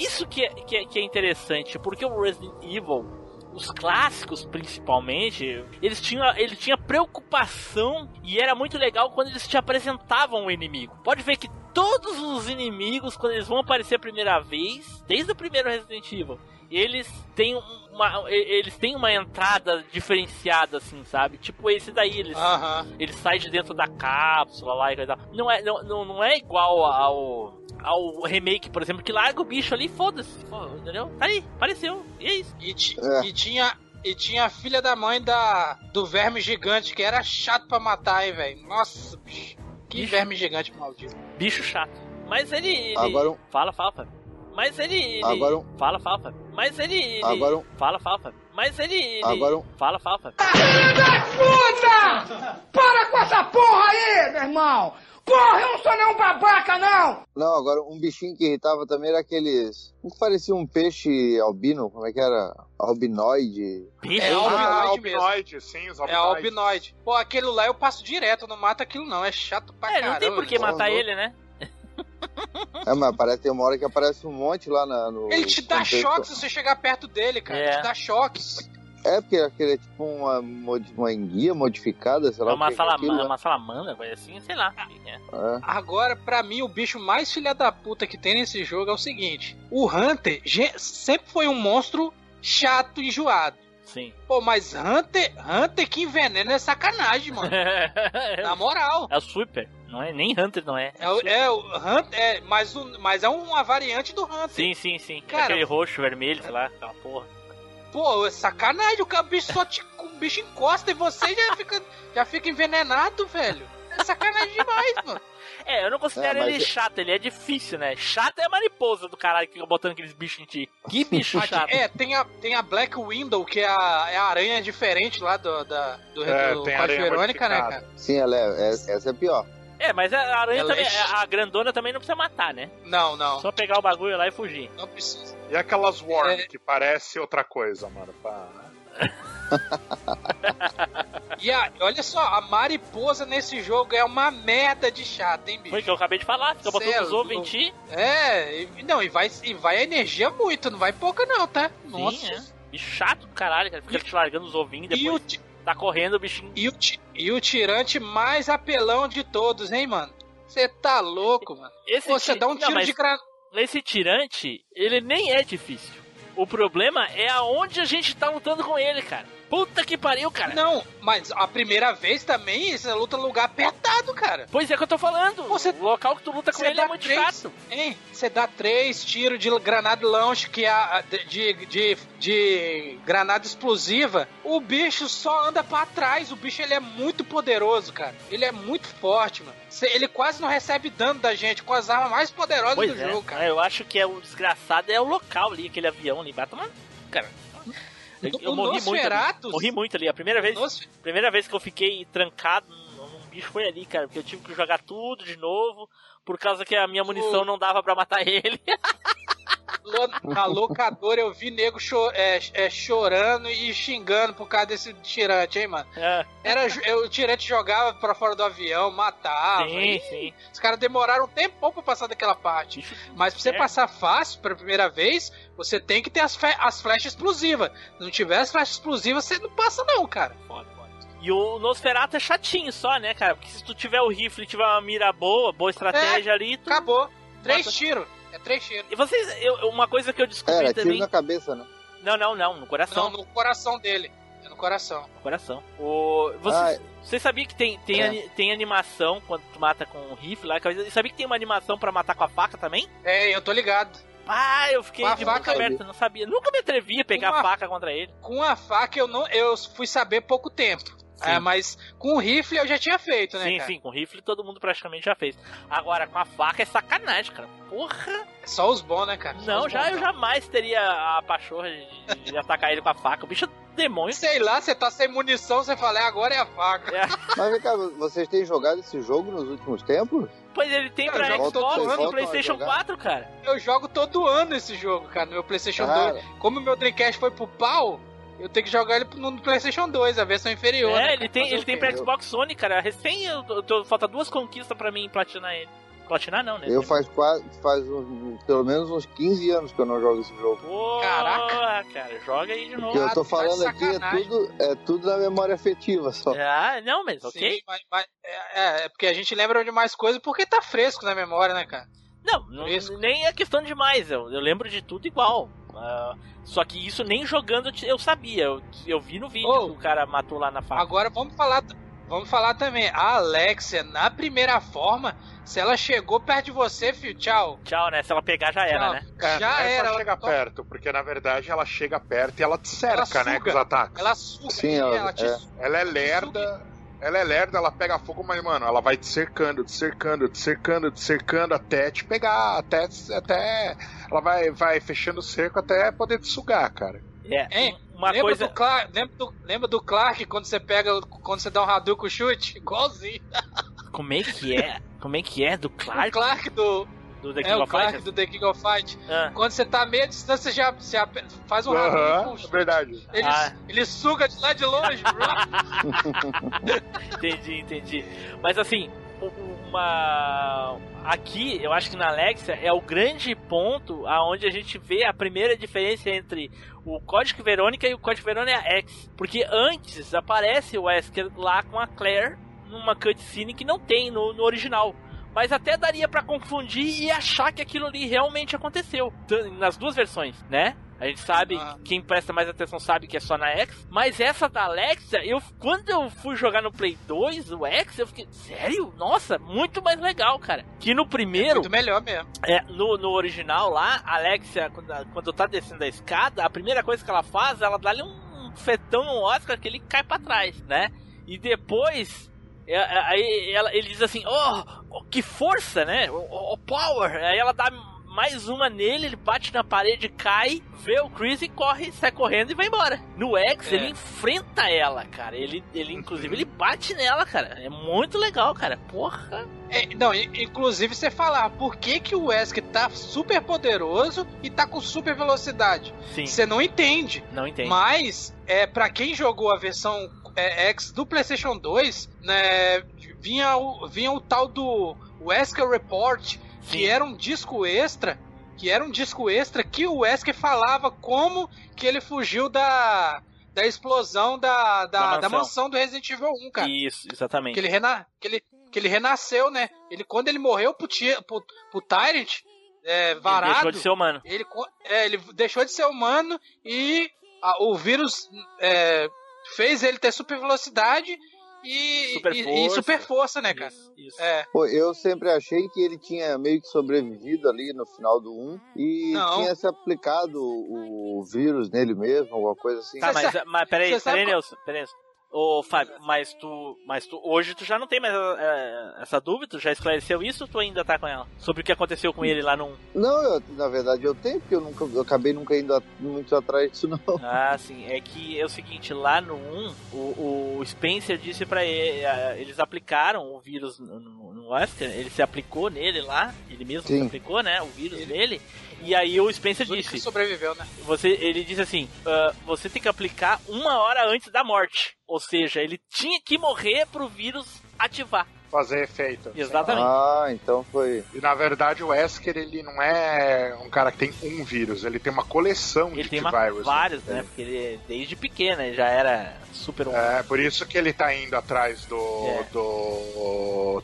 isso que é, que, é, que é interessante, porque o Resident Evil, os clássicos principalmente, eles tinham, ele tinha preocupação e era muito legal quando eles te apresentavam o inimigo. Pode ver que todos os inimigos, quando eles vão aparecer a primeira vez, desde o primeiro Resident Evil, eles têm uma, eles têm uma entrada diferenciada, assim, sabe? Tipo esse daí, eles Aham. ele sai de dentro da cápsula lá e coisa. tal. Não é, não, não, é igual ao, ao remake, por exemplo, que larga o bicho ali, foda-se. Pô, Entendeu? Tá aí, apareceu. E é isso. E, ti- É. e tinha. E tinha a filha da mãe da, do verme gigante, que era chato pra matar, hein, velho. Nossa, bicho. Que Bicho. verme gigante maldito. Bicho chato. Mas ele. ele- Agora um- Fala, fala, Fábio. Mas ele. ele- Agora um- Fala, fala. Mas ele. ele- Agora um- Fala, fala. Mas ele. ele- Agora um- Fala, fala, Fábio. Para com essa porra aí, meu irmão! Porra, eu não sou nenhum babaca, não! Não, agora um bichinho que irritava também era aqueles. Que parecia um peixe albino, como é que era? Albinoide. Bicho É, albinoide Ah, mesmo. albinoide, sim, os É albinoides. albinoide. Pô, aquele lá eu passo direto, não mata aquilo não. É chato pra É, caramba. não tem por que matar ele, né? É, mas parece tem uma hora que aparece um monte lá na, no. Ele te dá contexto. choque se você chegar perto dele, cara. É. Te dá choque. É, porque aquele é tipo uma, uma enguia modificada, sei lá É uma, é salama, né? uma salamandra, coisa assim, sei lá. é. É. Agora, pra mim, o bicho mais filha da puta que tem nesse jogo é o seguinte: o Hunter sempre foi um monstro chato, enjoado. Sim. Pô, mas Hunter, Hunter que envenena é sacanagem, mano. Na moral. É o Super, não é? Nem Hunter, não é. É, o- é o Hunter, é, mas, o, mas é uma variante do Hunter. Sim, sim, sim. Cara- Aquele roxo, vermelho, sei lá, aquela porra. Pô, é sacanagem, o bicho só te, o bicho encosta em você e já fica, já fica envenenado, velho. É sacanagem demais, mano. É, eu não considero É, mas ele é- chato, ele é difícil, né? Chato é a mariposa do caralho que fica botando aqueles bichos em ti. Que bicho chato. é, tem a, tem a Black Window, que é a, é a aranha diferente lá do, da, do, É, do Verônica, né, cara? Sim, ela é, é- essa é pior. É, mas a aranha Ela é também, ch- a grandona também não precisa matar, né? Não, não. Só pegar o bagulho lá e fugir. Não precisa. E aquelas Worm, É. que parece outra coisa, mano. Pá. E a, olha só, a mariposa nesse jogo é uma merda de chata, hein, bicho? Foi o que eu acabei de falar, fica botando é os ovos em ti. É, e, não, e vai, e vai a energia muito, não vai pouca não, tá? Nossa. Sim, é. Bicho chato do caralho, cara. Fica te largando os ovinhos e E o, depois tá correndo o bichinho. e, o, e o tirante mais apelão de todos, hein, mano? Você tá louco, mano. Esse Pô, Você dá um Não, tiro mas de granada. Esse tirante, ele nem é difícil. O problema é aonde a gente tá lutando com ele, cara. Puta que pariu, cara. Não, mas a primeira vez também, você luta no lugar apertado, cara. Pois é que eu tô falando. Você- O local que tu luta com ele é muito três- chato. Hein? Você dá três tiros de granada launch, que é a, de, de, de, de granada explosiva, o bicho só anda pra trás. O bicho ele é muito poderoso, cara. Ele é muito forte, mano. Ele quase não recebe dano da gente com as armas mais poderosas Pois do é. jogo, cara. Eu acho que é o desgraçado é o local ali, aquele avião ali. Vai tomar. Cara. Eu, O morri muito. Morri muito ali. A primeira vez, primeira vez que eu fiquei trancado num bicho foi ali, cara. Porque eu tive que jogar tudo de novo. Por causa que a minha munição O- não dava pra matar ele. na locadora eu vi nego cho- é, é, chorando e xingando por causa desse tirante, hein, mano. É, Era, o tirante jogava pra fora do avião, matava. sim, e sim. Os caras demoraram um tempão pra passar daquela parte. Mas pra você É. passar fácil pela primeira vez, você tem que ter as, as flechas explosivas. Se não tiver as flechas explosivas, você não passa, não, cara. Foda. E o Nosferatu é chatinho só, né, cara? Porque se tu tiver o rifle e tiver uma mira boa, boa estratégia ali, tu... Acabou. Três tiros. É três tiros. E vocês, eu- uma coisa que eu descobri Era, tiro também... na cabeça, né? Não, não, não, no coração. Não, no coração dele. É no coração. No coração. O... Vocês, Ah, vocês sabiam que tem, tem, É. ani- tem animação quando tu mata com o rifle lá? E sabia que tem uma animação pra matar com a faca também? É, eu tô ligado. Ah, eu fiquei Com de faca boca aberta, não sabia. Nunca me atrevi a pegar Uma- a faca contra ele. Com a faca eu não. Eu fui saber pouco tempo. É, mas com o rifle eu já tinha feito, né? sim, cara? sim, com rifle todo mundo praticamente já fez. Agora, com a faca é sacanagem, cara. Porra! Só os bons, né, cara? Só Não, já bons, eu não. jamais teria a pachorra de, de atacar ele com a faca. O bicho é demônio. Sei lá, você tá sem munição, você fala, "É, agora é a faca. Mas vem cá, vocês têm jogado esse jogo nos últimos tempos? Pois ele tem Eu pra jogo todo Xbox ano, e Playstation jogar. 4, cara. Eu jogo todo ano esse jogo, cara, no meu PlayStation Cara. 2. Como o meu Dreamcast foi pro pau, eu tenho que jogar ele no PlayStation 2, a versão inferior. é, né, ele tem, Fazer ele tem pra Xbox Sony, cara. Recém, eu, falta duas conquistas pra mim platinar ele. Platinar não, né? Eu faz quase, faz uns- pelo menos uns 15 anos que eu não jogo esse jogo. Porra, Caraca. cara, joga aí de O que novo. eu tô de falando aqui é tudo, é tudo na memória afetiva só. Ah, não, mas ok. Sim, mas, mas- é, é, porque a gente lembra de mais coisas porque tá fresco na memória, né, cara? Não, não- nem é questão demais. Eu, eu lembro de tudo igual. Ah, só que isso nem jogando eu sabia. Eu, eu vi no vídeo Oh. que o cara matou lá na faca. Agora vamos falar, vamos falar também. A Alexia, na primeira forma, se ela chegou perto de você, filho, tchau. Tchau, né? Se ela pegar já era, Tchau. né? É, Já não é era, ela chegar to- perto, porque na verdade ela chega perto e ela te cerca, Ela né, com os ataques. Ela suga, Sim, ela, ela- te é. Ela é lerda, ela é lerda, ela pega fogo, mas, mano, ela vai te cercando, te cercando, te cercando, te cercando até te pegar, até. até ela vai, vai fechando o cerco até poder te sugar, cara. É. Hein? Uma lembra, coisa. do Clark, lembra, do, lembra do Clark quando você pega, quando você dá um Hadouken chute? Igualzinho. Como é que é? Como é que é? Do O Clark? Clark do. Do The É King o of Clark Fighters? do The King of Fight. Ah, Quando você tá a meia distância, já, já faz um Hadouken. é chute. verdade. Ele, Ah. ele suga de lá de longe. entendi, entendi. Mas assim, uma. Aqui, eu acho que na Alexia é o grande ponto aonde a gente vê a primeira diferença entre o Código Verônica e o Código Verônica X. Porque antes aparece o Wesker lá com a Claire numa cutscene que não tem no, no original. Mas até daria para confundir e achar que aquilo ali realmente aconteceu. Nas duas versões, né? A gente sabe, ah. quem presta mais atenção sabe que é só na X. Mas essa da Alexa, eu, quando eu fui jogar no Play 2, o X, eu fiquei, sério? Nossa, muito mais legal, cara. Que no primeiro. É muito melhor mesmo. É, no, no original lá, a Alexia, quando, quando tá descendo a escada, a primeira coisa que ela faz, ela dá-lhe um fetão no Oscar que ele cai para trás, né? E depois aí ela, ele diz assim, oh, oh que força, né? Oh, oh, power. Aí ela dá mais uma nele, ele bate na parede, cai, vê o Chris e corre, sai correndo e vai embora. No X, é. ele enfrenta ela, cara. Ele, ele inclusive, ele bate nela, cara. É muito legal, cara. Porra. É, não, inclusive você falar por que, que o Wesker tá super poderoso e tá com super velocidade. Sim. Você não entende. Não entende. Mas, é, para quem jogou a versão é, X do PlayStation 2, né, vinha o, vinha o tal do Wesker Report que era um disco extra, que era um disco extra que o Wesker falava como que ele fugiu da da explosão da, da, da, mansão. da mansão do Resident Evil 1, cara. Isso, exatamente. Que ele, rena, que ele, que ele renasceu, né? Ele, quando ele morreu pro, tia, pro, pro Tyrant, é, varado... Ele deixou de ser humano. Ele, é, ele deixou de ser humano e a, o vírus é, fez ele ter super velocidade e super, e, força. e super força, né, cara? Isso, isso. É. Pô, eu sempre achei que ele tinha meio que sobrevivido ali no final do 1 e Não. tinha se aplicado o vírus nele mesmo, alguma coisa assim. Tá, mas, mas peraí, peraí, Nelson, peraí. Ô, Fábio, mas tu, mas tu, hoje tu já não tem mais é, essa dúvida? Tu já esclareceu isso ou tu ainda tá com ela? Sobre o que aconteceu com ele lá no... Não, eu, na verdade eu tenho, porque eu, nunca, eu acabei nunca indo muito atrás disso não. Ah, sim, é que é o seguinte, lá no 1, o, o Spencer disse pra ele, eles aplicaram o vírus no, no, no ele se aplicou nele lá, ele mesmo se aplicou, né, o vírus ele... nele, e aí o Spencer disse. Que sobreviveu, né? Você, ele disse assim: uh, você tem que aplicar uma hora antes da morte. Ou seja, ele tinha que morrer pro vírus ativar fazer efeito. Exatamente. Ah, então foi. E na verdade o Wesker ele não é um cara que tem um vírus, ele tem uma coleção ele de tem virus. Vários, né? Porque ele desde pequeno ele já era super humano. É, por isso que ele tá indo atrás do. É. do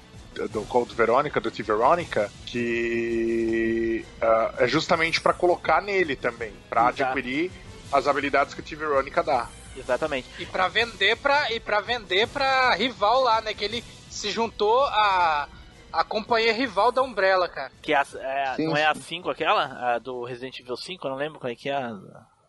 do Cold Veronica, do T Veronica, que uh, é justamente para colocar nele também, para adquirir as habilidades que o T Veronica dá. Exatamente. E para vender para e para vender para rival lá, né, que ele se juntou a a companhia rival da Umbrella, cara. Que é, é sim, não é a 5 aquela? A do Resident Evil 5, eu não lembro qual é que é.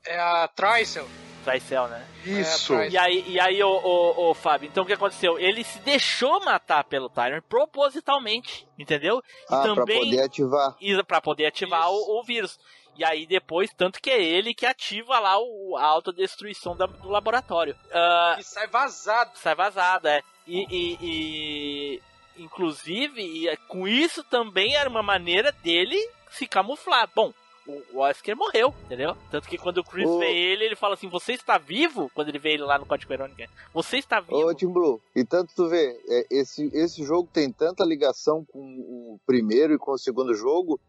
É a Tricel. Tricel, né? Isso. É, e aí, e aí o, o, o, Fábio, então o que aconteceu? Ele se deixou matar pelo Tyrant propositalmente, entendeu? E ah, também, pra poder ativar. E pra poder ativar o, o, vírus. E aí depois, tanto que é ele que ativa lá o, a autodestruição da, do laboratório. Uh, e sai vazado. Sai vazado, é. E, e, e inclusive, e é, com isso também era uma maneira dele se camuflar. Bom, o Wesker morreu, entendeu? Tanto que quando o Chris vê ele, ele fala assim: Você está vivo? Quando ele vê ele lá no Código Verônica. Você está vivo. Ô, Tim Blue, e tanto tu vê, é, esse, esse jogo tem tanta ligação com o primeiro e com o segundo jogo,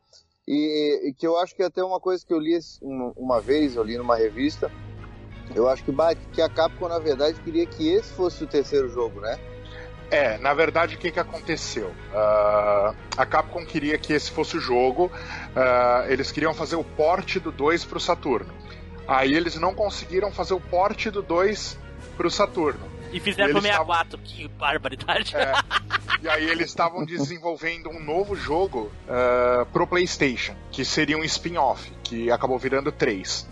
e, e que eu acho que até uma coisa que eu li uma, uma vez, eu li numa revista, eu acho que, que a Capcom, na verdade, queria que esse fosse o terceiro jogo, né? É, na verdade, o que, que aconteceu? Uh, a Capcom queria que esse fosse o jogo, uh, eles queriam fazer o porte do 2 para o Saturno. Aí eles não conseguiram fazer o porte do 2 para o Saturno. E fizeram pro 64, tavam... que barbaridade. É, e aí eles estavam desenvolvendo um novo jogo uh, pro PlayStation, que seria um spin-off, que acabou virando 3.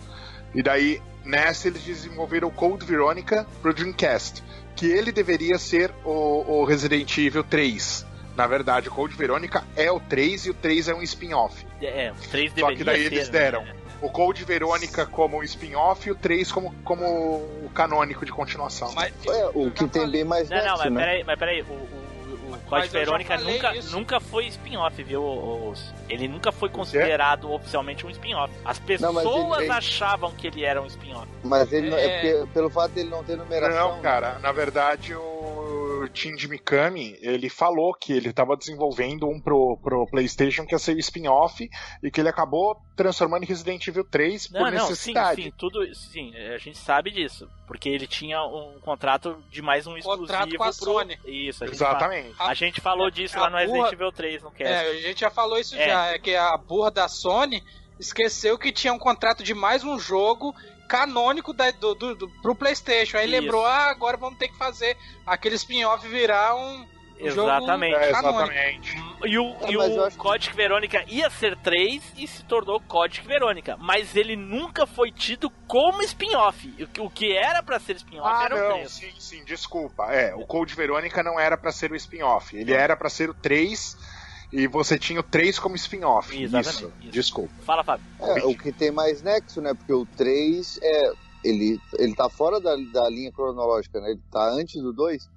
E daí, nessa, eles desenvolveram o Code Veronica pro Dreamcast que ele deveria ser o, o Resident Evil 3. Na verdade, o Code Verônica é o 3 e o 3 é um spin-off. É, o 3 Só que daí ser, eles deram né? o Code Verônica como spin-off e o 3 como, como o canônico de continuação. Mas, é, o que tem bem mais Não, não, mas né? peraí, mas peraí, o, o Code Verônica nunca, nunca foi spin-off, viu? Os, ele nunca foi considerado oficialmente um spin-off. As pessoas não, ele, ele... achavam que ele era um spin-off. Mas ele é... é porque, pelo fato dele não ter numeração. Não, cara, na verdade o Shinji Mikami, ele falou que ele estava desenvolvendo um pro, pro PlayStation que ia ser o spin-off e que ele acabou transformando em Resident Evil 3 Não, por não, sim, necessidade. sim, tudo, sim, a gente sabe disso, porque ele tinha um contrato de mais um exclusivo Contrato com a pro... Sony. Isso, a gente, Exatamente. fa- a gente falou disso a lá no Resident burra- Evil 3, no cast. É, a gente já falou isso É. já, é que a burra da Sony esqueceu que tinha um contrato de mais um jogo canônico da, do, do, do- pro Playstation. Aí Isso. lembrou, ah, agora vamos ter que fazer aquele spin-off virar um, um jogo Exatamente. É, canônico. exatamente. E o, É, e o eu acho que- Código Verônica ia ser 3 e se tornou Código Verônica. Mas ele nunca foi tido como spin-off. O que- O que era pra ser spin-off Ah, era o não, 3. sim, sim, desculpa. É, o Code Verônica não era pra ser o spin-off. Ele era pra ser o 3 e você tinha o 3 como spin-off. Exatamente, Isso, isso. desculpa. Fala, Fábio. É, o que tem mais nexo, né? Porque o 3 é. Ele, ele tá fora da, da linha cronológica, né? Ele tá antes do 2.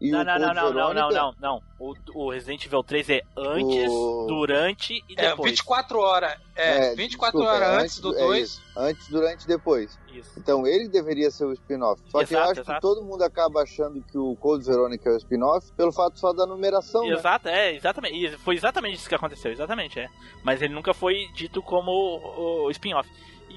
E Não, o não, não, não, não, não, não, não. O, o Resident Evil 3 é antes, O- durante e É, depois. 24 horas. É, É, 24 desculpa, horas é antes do é 2. isso. Antes, durante e depois. Isso. Então ele deveria ser o spin-off. Só que eu Exato, acho exato. que todo mundo acaba achando que o Code Verônica é o spin-off pelo fato só da numeração, né? Exato, é, exatamente. E Foi exatamente isso que aconteceu, exatamente, é. Mas ele nunca foi dito como o, o spin-off.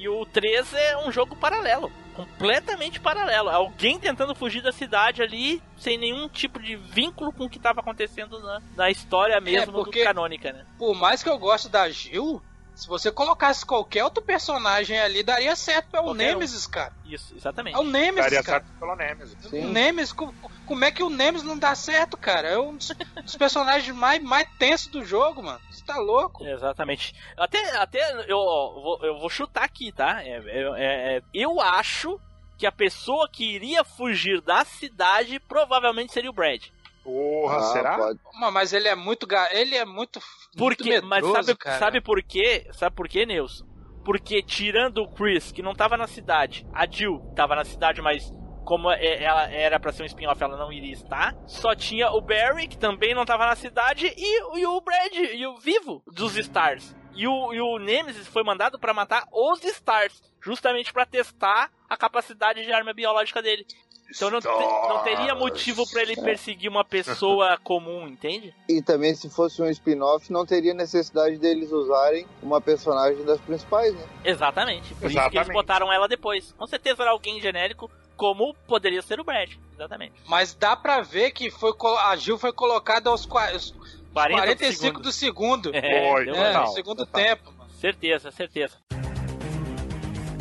E o 3 é um jogo paralelo, completamente paralelo. Alguém tentando fugir da cidade ali, sem nenhum tipo de vínculo com o que estava acontecendo na, na história mesmo porque- do canônica, né? Por mais que eu goste da Jill, se você colocasse qualquer outro personagem ali, daria certo. É o Qualquer um. Nemesis, cara. Isso, exatamente. É o Nemesis, Daria cara. certo pelo Nemesis. O Sim. Nemesis, co- como é que o Nemesis não dá certo, cara? É um dos, dos personagens mais, mais tensos do jogo, mano. Você tá louco? Exatamente. Até, até eu, vou, eu vou chutar aqui, tá? É, é- é- eu acho que a pessoa que iria fugir da cidade provavelmente seria o Brad. Porra, Ah, será? pode. Mas- ele é muito. Ele é muito. Por muito quê? Mas medroso, sabe, cara. sabe por quê? Sabe por quê, Nilson? Porque tirando o Chris, que não tava na cidade, a Jill tava na cidade, mas como é- ela era pra ser um spin-off, ela não iria estar. Só tinha o Barry, que também não tava na cidade, e, e o Brad, e o Vivo dos Stars. E o, e o Nemesis foi mandado pra matar os Stars, justamente pra testar a capacidade de arma biológica dele. Então não, te- não teria motivo pra ele perseguir uma pessoa comum, entende? E também, se fosse um spin-off, não teria necessidade deles usarem uma personagem das principais, né? Exatamente. Por isso que eles Exatamente. botaram ela depois. Com certeza era alguém genérico, como poderia ser o Brad. Exatamente. Mas dá pra ver que foi, a Jill foi colocada aos qua- os 40 45 do do segundo. É, É, no total, segundo total. tempo. mano. Certeza, certeza.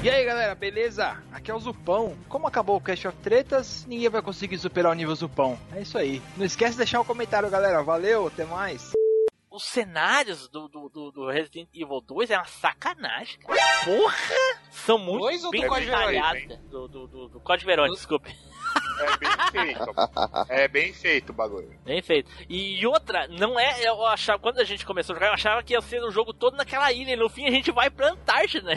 E aí galera, beleza? Aqui é o Zupão. Como acabou o Cast of Tretas, ninguém vai conseguir superar o nível Zupão. É isso aí. Não esquece de deixar um comentário, galera. Valeu, até mais. Os cenários do, do, do- do Resident Evil 2 é uma sacanagem, cara. Porra! São muito Dois ou do bem Code detalhados. Verônica, Do, do, do, do Code Verônica, desculpe. É bem feito. é bem feito o bagulho. Bem feito. E outra, não é. Eu achava, quando a gente começou a jogar, eu achava que ia ser o jogo todo naquela ilha. E no fim a gente vai pra Antártida.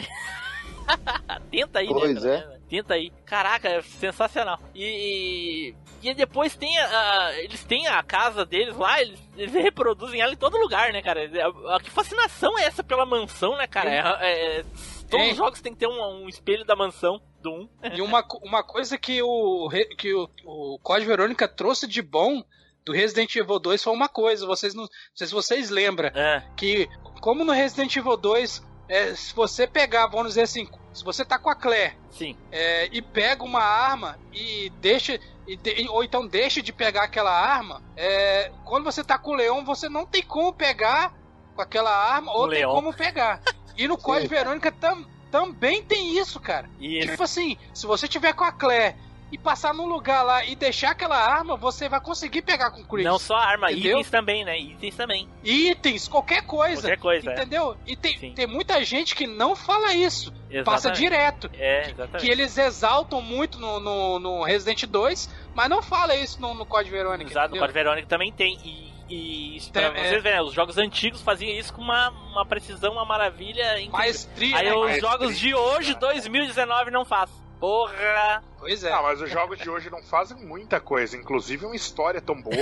Tenta aí, Pois né? é. Tenta aí. Caraca, é sensacional. E. E depois tem a, a- Eles têm a casa deles lá, eles, eles reproduzem ela em todo lugar, né, cara? A, a- que fascinação é essa pela mansão, né, cara? É- é- todos Hein? os jogos tem que ter um, um espelho da mansão do 1. E uma, uma coisa que o, que o, o Code Verônica trouxe de bom do Resident Evil 2 foi uma coisa, vocês não, não sei se vocês lembram, É, que como no Resident Evil 2, é, se você pegar, vamos dizer assim, se você tá com a Claire sim. é, e pega uma arma e deixa. e de- ou então deixa de pegar aquela arma, é, quando você tá com o leão, você não tem como pegar com aquela arma, ou tem leão. como pegar. E no Código Verônica tam, também tem isso, cara. E Tipo assim, se você tiver com a Claire e passar num lugar lá e deixar aquela arma, você vai conseguir pegar com o Chris. não só arma, Entendeu? itens também, né? Itens também. Itens, qualquer coisa. Qualquer coisa. é. Entendeu? E tem, Sim. tem muita gente que não fala isso. Passa Exatamente. direto. É, exatamente. Que eles exaltam muito no, no, no Resident 2, mas não fala isso no, no Código Verônica. Exato, no entendeu? Code Verônica também tem. E, e isso pra é. vocês verem, os jogos antigos faziam isso com uma, uma precisão, uma maravilha incrível. Maestria, Aí né? os Maestria, jogos de hoje, 2019, não faz. Porra! Pois é. Ah, mas os jogos de hoje não fazem muita coisa, inclusive uma história tão boa,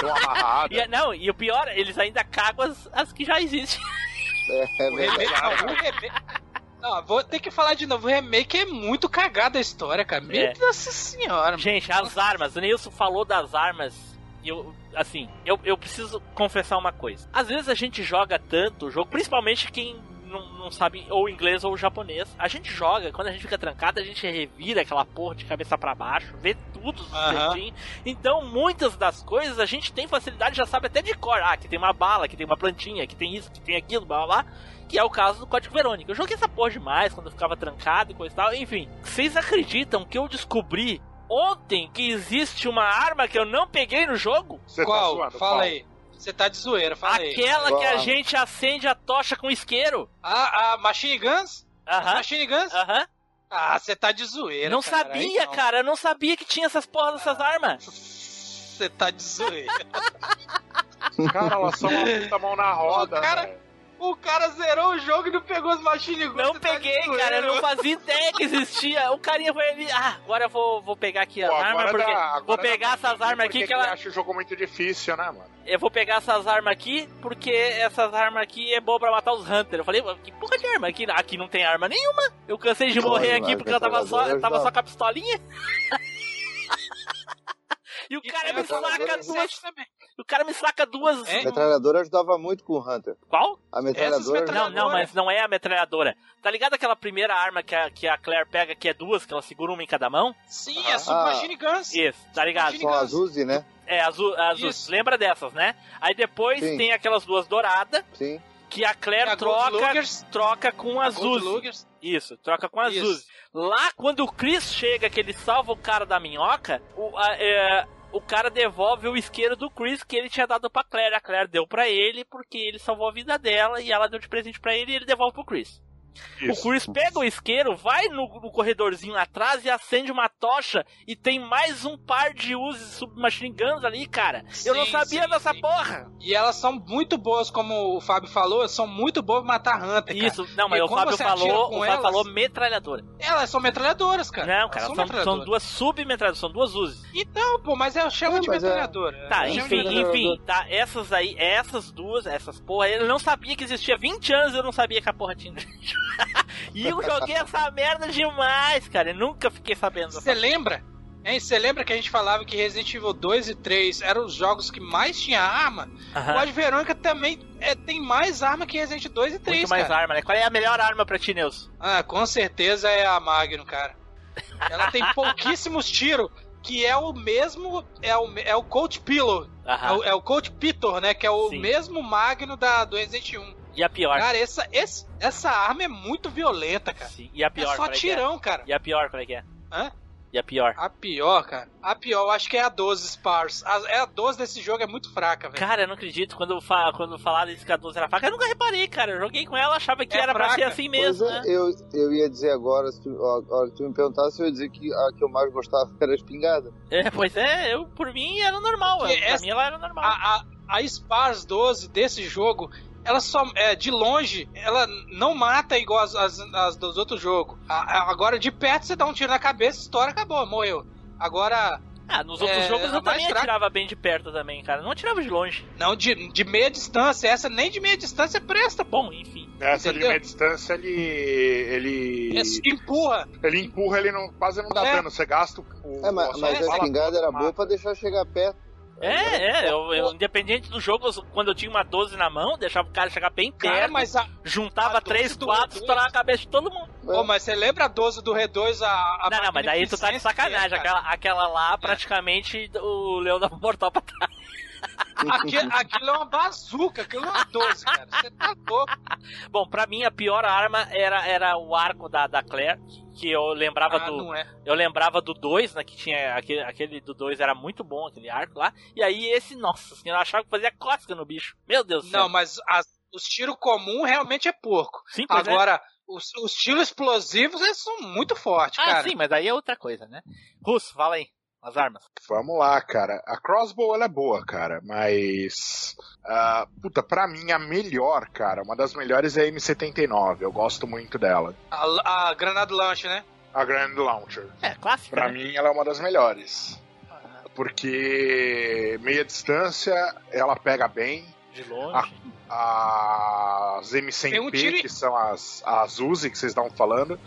tão amarrada. E, não, e o pior, eles ainda cagam as, as que já existem. É, é O verdade. remake, não, o remake- Não, vou ter que falar de novo. O remake é muito cagada a história, cara. Meu É. Nossa senhora. mano. Gente, as armas, o Nilson falou das armas eu, assim, eu, eu preciso confessar uma coisa. Às vezes a gente joga tanto o jogo, principalmente quem não, sabe ou inglês ou japonês. A gente joga, quando a gente fica trancado, a gente revira aquela porra de cabeça para baixo, vê tudo certinho. Então, muitas das coisas a gente tem facilidade, já sabe até de cor. Ah, que tem uma bala, que tem uma plantinha, que tem isso, que tem aquilo, blá blá blá. Que é o caso do Código Verônica. Eu joguei essa porra demais quando eu ficava trancado e coisa e tal. Enfim, vocês acreditam que eu descobri ontem que existe uma arma que eu não peguei no jogo? Você tá Qual? zoando? Fala Qual? aí. Você tá de zoeira, fala aí. Aquela que a gente acende a tocha com isqueiro. Ah, a Machine Guns? Aham. Machine Guns? Aham. Ah, você tá de zoeira. Não cara. Aí sabia, não. cara. Eu não sabia que tinha essas porras dessas armas. Você tá de zoeira. Cara, elas são uma puta mão na roda. O cara-. O cara zerou o jogo e não pegou as Machine Guns. Não tá peguei, zoeira, cara. Eu não fazia ideia que existia. O carinha foi ali. Ah, agora eu vou, vou pegar aqui as Pô, armas. agora Porque dá- vou pegar essas armas aqui que ela. acha o jogo muito difícil, né, mano? Eu vou pegar essas armas aqui porque essas armas aqui é boa pra matar os Hunters. Eu falei, que porra de arma? Aqui, aqui não tem arma nenhuma. Eu cansei de morrer aqui porque eu tava só, eu tava só com a pistolinha. e o E cara me saca duas. Também. O cara me saca duas. É? A metralhadora ajudava muito com o Hunter. Qual? A metralhadora. Não, não, mas não é a metralhadora. Tá ligado aquela primeira arma que a, que a Claire pega, que é duas, que ela segura uma em cada mão? Sim, é Submachine Guns. Isso, tá ligado? São as Uzi, né? É, azul, azul. Isso. Lembra dessas, né? Aí depois Sim. tem aquelas duas douradas, Sim. que a Claire É a troca, troca com A as Gold Uzi. Lugers. Isso, troca com as Isso. Uzi. Lá, quando o Chris chega, que ele salva o cara da minhoca, o, a- é, o cara devolve o isqueiro do Chris que ele tinha dado pra Claire. A Claire deu pra ele porque ele salvou a vida dela e ela deu de presente pra ele e ele devolve pro Chris. Isso. O Chris pega o isqueiro, vai no, no corredorzinho atrás e acende uma tocha e tem mais um par de Uzi Submachine Guns ali, cara. Eu não Sim, sabia sim, dessa sim. porra. E elas são muito boas, como o Fábio falou, são muito boas pra matar Hunter, cara. Isso, não, mas E o Fábio falou, com o Fábio elas- falou metralhadora. Elas são metralhadoras, cara. Não, Elas cara, são são, são duas submetralhadoras, são duas Uzis. Então, pô, mas eu chamo É, de é- metralhadora. Tá, Eu chamo de enfim, metralhadora. enfim, tá, essas aí, essas duas, essas porra, eu não sabia que existia 20 anos, eu não sabia que a porra tinha. e eu joguei essa merda demais, cara, eu nunca fiquei sabendo. Você lembra? Hein, você lembra que a gente falava que Resident Evil 2 e 3 eram os jogos que mais tinha arma? Aham. O Code Verônica também é, tem mais arma que Resident 2 e 3, Muito mais cara. arma, né? Qual é a melhor arma pra ti, Neus? Ah, com certeza é a Magnum, cara. Ela tem pouquíssimos tiros, que é o mesmo. É o, é o Colt Pillow. É o, é o Colt Pitor, né? Que é o Sim. mesmo Magno da, do Resident 1. E a pior? Cara, essa, esse- essa arma é muito violenta, cara. Sim. E a pior, é só é que é? tirão, cara. E a pior, qual é que é? Hã? E a pior? A pior, cara. A pior, eu acho que é a 12 Spars. A, é a 12 desse jogo é muito fraca, velho. Cara, eu não acredito. Quando, fa quando falaram isso que a 12 era faca, eu nunca reparei, cara. Eu joguei com ela, achava que É era pra fraca. ser assim Pois mesmo, é, né? eu, eu ia dizer agora, se tu, ó, tu me perguntasse, eu ia dizer que a que eu mais gostava era a espingarda. É, pois é, eu, por mim era normal. Porque Pra essa- mim ela era normal. A, a, a Spars 12 desse jogo, ela só. É, de longe, ela não mata igual as, as, as dos outros jogos. A- a- agora, de perto, você dá um tiro na cabeça, estoura, acabou, morreu. Agora, Ah, nos outros É, jogos eu também fraca- atirava bem de perto também, cara. Não atirava de longe. não de, de meia distância. Essa nem de meia distância presta, pô. Bom, enfim. Essa de Entendeu? meia distância, ele. Ele. Esse empurra. Ele empurra, ele não, quase não dá É. dano. Você gasta o. É, mas, a mas sua a espingarda era boa pra deixar chegar perto. É, é, eu, eu, independente do jogo, quando eu tinha uma 12 na mão, deixava o cara chegar bem Cara, perto, mas a. juntava a 12 3, do 4, R2. estourava a cabeça de todo mundo. Pô, mas você lembra a 12 do R2? A, a não, não, mas daí tu tá de sacanagem. é, cara? Aquela, aquela lá, praticamente, o Leão da Mortal pra trás. Aquilo, aquilo é uma bazuca, aquilo é uma 12, cara. Você tá louco. Bom, pra mim a pior arma era, era o arco da, da Claire, que eu lembrava Ah, do. é. Eu lembrava do 2, né? Que tinha. Aquele, aquele do 2 era muito bom, aquele arco lá. E aí esse, nossa senhora, eu achava que fazia cócega no bicho. Meu Deus do céu. Não, mas as- os tiros comuns realmente é porco. Sim, pois é. Agora, os, os tiros explosivos, eles são muito fortes, Ah, cara. sim, mas aí é outra coisa, né? Russo, fala aí. As armas. Vamos lá, cara. A crossbow ela é boa, cara, mas. ah, puta, pra mim a melhor, cara, uma das melhores é a M79. Eu gosto muito dela. A, a granada launch, né? A Grand Launcher. É, clássica. Pra né? mim ela é uma das melhores. Porque meia distância ela pega bem. De longe. As M100P, Tem um tiro- que são as, as Uzi que vocês estavam falando.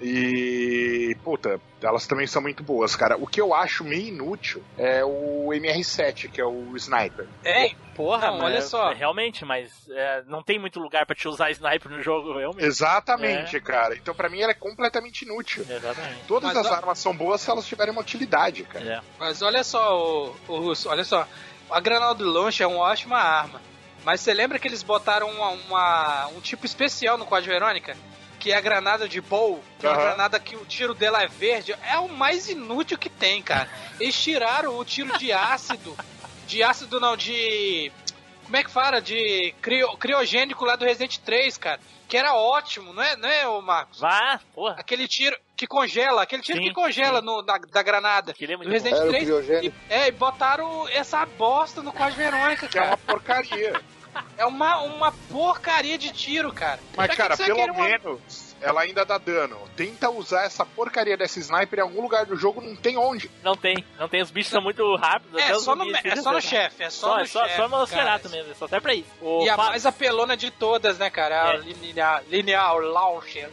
E, puta, elas também são muito boas, cara. O que eu acho meio inútil é o MR7, que é o sniper. É, Porra, Não, mas- olha só. Realmente, mas é, não tem muito lugar pra te usar sniper no jogo, realmente. Exatamente, cara. Então, pra mim, ela é completamente inútil. Exatamente. Todas Mas as ó- armas são boas se elas tiverem uma utilidade, cara. É. Mas olha só, o, o Russo, olha só. A granada do launch é uma ótima arma. Mas você lembra que eles botaram uma, uma- um tipo especial no Código Verônica? Que é a granada de bow, que é uma granada que o tiro dela é verde. É o mais inútil que tem, cara. Eles tiraram o tiro de ácido. De ácido não, de. Como é que fala? De crio- criogênico lá do Resident 3, cara. Que era ótimo, não é, não é, ô Marcos? Vá, porra. Aquele tiro que congela, aquele tiro Sim, que congela sim. no, da, da granada. Aquele é Do Resident Era o 3. criogênico. E, é, e botaram essa bosta no Código Verônica, Que é uma cara. porcaria. É uma, uma porcaria de tiro, cara. Mas, Pra cara, pelo uma- menos ela ainda dá dano. Tenta usar essa porcaria dessa sniper em algum lugar do jogo, não tem onde. Não tem, não tem. Os bichos são muito rápidos. até É os só, no, é só no chefe, é só, Só, no é só, chefe. só no. Nosferatu mesmo, é só até pra isso. O E a Fábio- mais apelona de todas, né, cara? A É. linear, linear launcher.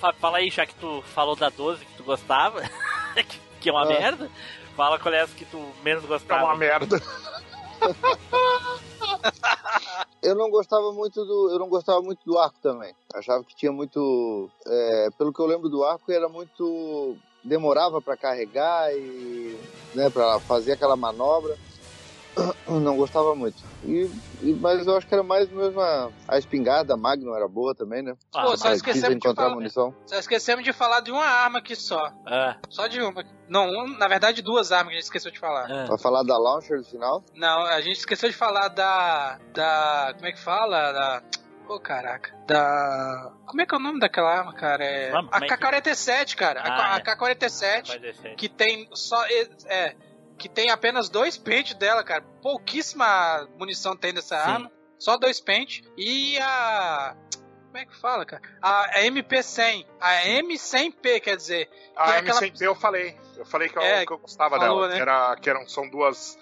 Fa- Fala aí, já que tu falou da 12 que tu gostava, que, que é uma Ah. merda. Fala qual é essa que tu menos É gostava. uma merda. Eu não gostava muito do. Eu não gostava muito do arco também. Achava que tinha muito. é, pelo que eu lembro do arco, era muito. demorava pra carregar e. né, para fazer aquela manobra. Não gostava muito. E, e- mas eu acho que era mais mesmo a, a espingarda, a Magnum era boa também, né? Ah, Pô, só esquecemos de encontrar falar. munição. Só esquecemos de falar de uma arma aqui só. Ah, Só de uma. Não, um- na verdade, duas armas que a gente esqueceu de falar. ah. Pra falar da launcher no final. Não, a gente esqueceu de falar da. Da. Como é que fala? Da. Pô, caraca. Da. Como é que é o nome daquela arma, cara? É. A é que- K-47, cara. A Ah, K- a K-47, Vai descer. que tem só. É. Que tem apenas dois pentes dela, cara. Pouquíssima munição tem dessa Sim. arma. Só dois pentes. E a. Como é que fala, cara? A, a MP100. A M100P, quer dizer. A Que é aquela- M100P eu falei. Eu falei que eu, É, que eu gostava falou, dela. né? Que, era, que eram, são duas.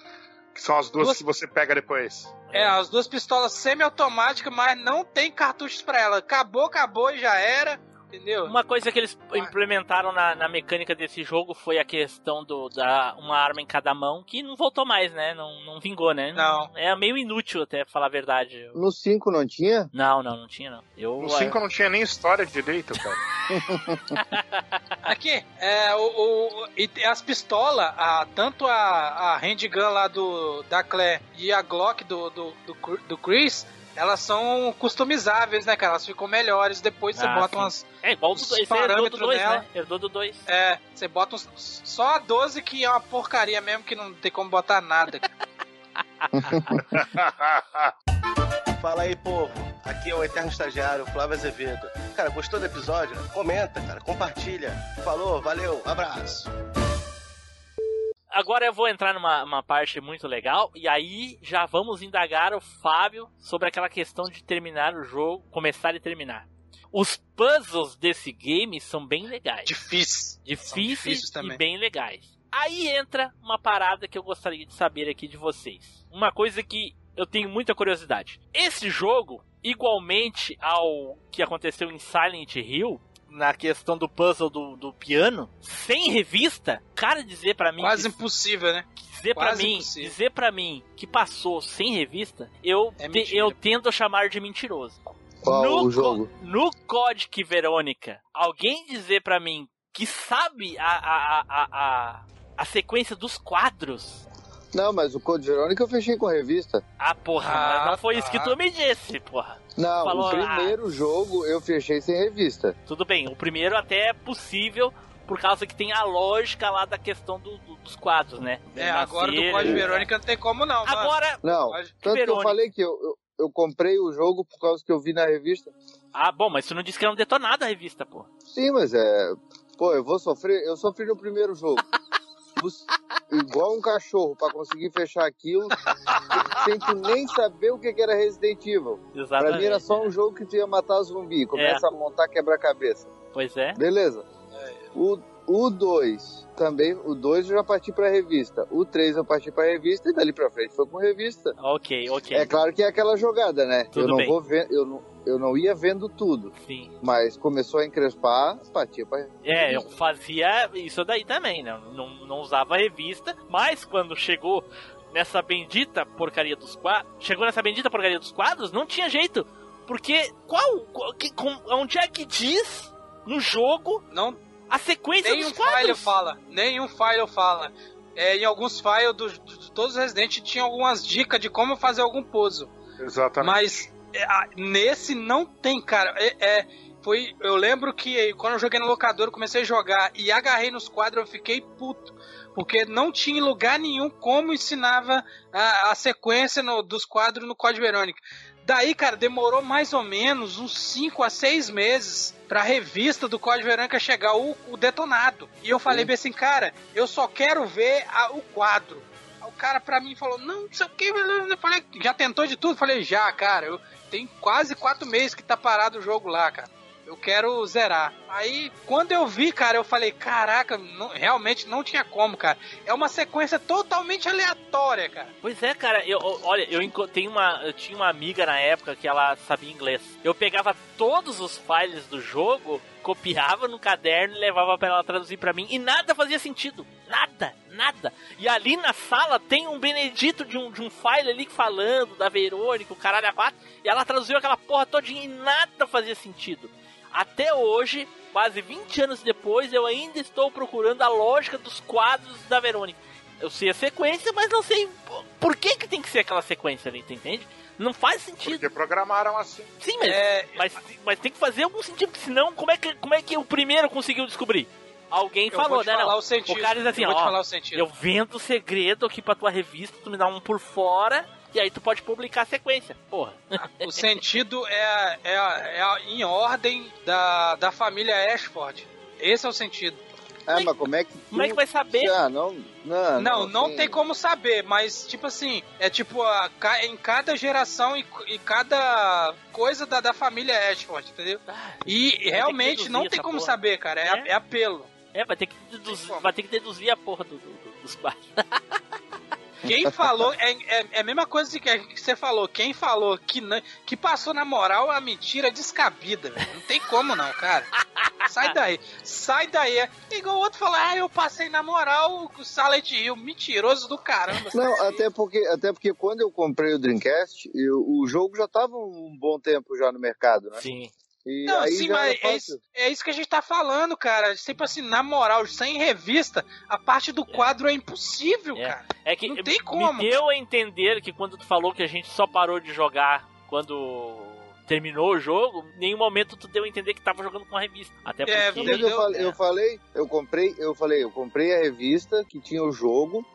Que são as duas, Duas- que você pega depois. É, as duas pistolas semi-automáticas, mas não tem cartuchos pra ela. Acabou, acabou e já era. Entendeu? Uma coisa que eles implementaram na, na mecânica desse jogo foi a questão do da uma arma em cada mão, que não voltou mais, né? Não, não vingou, né? Não. É meio inútil, até pra falar a verdade. No 5 não tinha? Não, não, não tinha, não. Eu, No 5 não tinha nem história direito, cara. Aqui, é, o, o- e as pistolas, a, tanto a, a handgun lá do, da Claire e a Glock do, do, do, do Chris, elas são customizáveis, né, cara? Elas ficam melhores. Depois você Ah, bota sim. umas. É igual do os esse herdou do parâmetros 2, nela. né? Herdou do 2. É, você bota uns, só a 12 que é uma porcaria mesmo, que não tem como botar nada. Fala aí, povo. Aqui é o Eterno Estagiário, Flávio Azevedo. Cara, gostou do episódio? Comenta, cara, compartilha. Falou, valeu, abraço. Agora eu vou entrar numa uma parte muito legal e aí já vamos indagar o Fábio sobre aquela questão de terminar o jogo, começar e terminar. Os puzzles desse game são bem legais. Difícil. difíceis difíceis e bem legais. Aí entra uma parada que eu gostaria de saber aqui de vocês. Uma coisa que eu tenho muita curiosidade. Esse jogo, igualmente ao que aconteceu em Silent Hill, na questão do puzzle do, do piano, sem revista, cara dizer pra mim Quase que, impossível, né? dizer para quase mim, impossível. dizer para mim que passou sem revista, eu É te- eu tento a chamar de mentiroso. Qual No o jogo? No Codic Verônica, alguém dizer pra mim que sabe a, a, a, a, a sequência dos quadros. Não, mas o Code Verônica eu fechei com revista. Ah, porra, Ah, mas não foi isso que tá. tu me disse, porra. Não, Falou, o primeiro jogo eu fechei sem revista. Tudo bem, o primeiro até é possível por causa que tem a lógica lá da questão do- do- dos quadros, né? É, agora do Nascer, Código? Verônica não tem como não. Agora, Não, Pode- tanto que eu Verônica. falei que eu, eu, eu comprei o jogo por causa que eu vi na revista. ah, bom, mas tu não disse que era um detonado a revista, pô. Sim, mas é. Pô, eu vou sofrer. Eu sofri no primeiro jogo. Bus- Igual um cachorro pra conseguir fechar aquilo, sem tu nem saber o que era Resident Evil. Pra Exatamente. mim era só um jogo que tu ia matar zumbi, começa a montar quebra-cabeça. Pois é. Beleza. O, O 2 também, o 2 eu já parti pra revista. O 3 eu parti pra revista e dali pra frente foi com revista. Ok, ok. É claro que é aquela jogada, né? Tudo eu não bem. vou ver, eu não, eu não ia vendo tudo, Sim. mas começou a encrespar, partia pra É, eu fazia isso daí também, né? Não, não usava revista, mas quando chegou nessa bendita porcaria dos quadros, chegou nessa bendita porcaria dos quadros, não tinha jeito. Porque qual, qual que, com, onde é que diz no jogo Não, a sequência nenhum dos quadros? file fala. Nenhum file fala. É, em alguns files dos- de todos os Resident tinha algumas dicas de como fazer algum puzzle. Exatamente. Mas é, a- nesse não tem, cara. É, é, foi, eu lembro que quando eu joguei no locador, eu comecei a jogar e agarrei nos quadros, eu fiquei puto. Porque não tinha em lugar nenhum como ensinava a, a sequência no- dos quadros no Código Verônica. Daí, cara, demorou mais ou menos uns 5 a 6 meses pra revista do Código Verônica chegar o, o detonado. E eu falei bem assim, cara, eu só quero ver a- o quadro. O cara pra mim falou, não, não sei o que, eu falei, já tentou de tudo? Eu falei, já, cara, eu tenho quase quatro meses que tá parado o jogo lá, cara. Eu quero zerar. Aí, quando eu vi, cara, eu falei, caraca, não- realmente não tinha como, cara. É uma sequência totalmente aleatória, cara. Pois é, cara, eu, olha, eu, tenho uma, eu tinha uma amiga na época que ela sabia inglês. Eu pegava todos os files do jogo, copiava no caderno e levava pra ela traduzir pra mim e nada fazia sentido. Nada, nada. E ali na sala tem um Benedito de um, de um file ali falando da Verônica, o caralho a quatro, e ela traduziu aquela porra todinha e nada fazia sentido. Até hoje, quase 20 anos depois, eu ainda estou procurando a lógica dos quadros da Verônica. Eu sei a sequência, mas não sei por- que, que tem que ser aquela sequência ali, tu entende? Não faz sentido. Porque programaram assim. Sim, mas, É, mas, mas tem que fazer algum sentido, porque senão como é que, como é que o primeiro conseguiu descobrir? Alguém eu falou, né? falar Não. o sentido. O cara diz assim, eu vou te ó, falar o sentido. eu vendo o segredo aqui pra tua revista, tu me dá um por fora, e aí tu pode publicar a sequência. Porra. O sentido é, é, é em ordem da, da família Ashford. Esse é o sentido. Ah, mas como é que. Como é que vai saber? Ah, não. Não, Não, não tem- tem como saber, mas tipo assim, é tipo a, em cada geração e, e cada coisa da, da família Ashford, entendeu? E realmente não tem como porra. saber, cara. É, É? é apelo. É, vai ter que deduzir, vai ter que deduzir a porra do, do- do- dos quadros. Quem falou, é, é, é a mesma coisa que, que você falou. Quem falou que, não, que passou na moral é uma mentira descabida, velho. Não tem como não, cara. Sai daí. Sai daí. É igual o outro falar, ah, eu passei na moral o Silent Hill. Mentiroso do caramba. Não, até porque, até porque quando eu comprei o Dreamcast, eu- o jogo já estava um bom tempo já no mercado, né? Sim. E Não, aí sim, mas é fácil. isso, é isso que a gente tá falando, cara. Tipo assim, na moral, sem revista, a parte do quadro é impossível, É. cara. É que Não tem me como. deu a entender que quando tu falou que a gente só parou de jogar quando terminou o jogo, em nenhum momento tu deu a entender que tava jogando com a revista. Até porque... É, Não, mas eu, eu falei, eu comprei, eu falei, eu comprei a revista que tinha o jogo,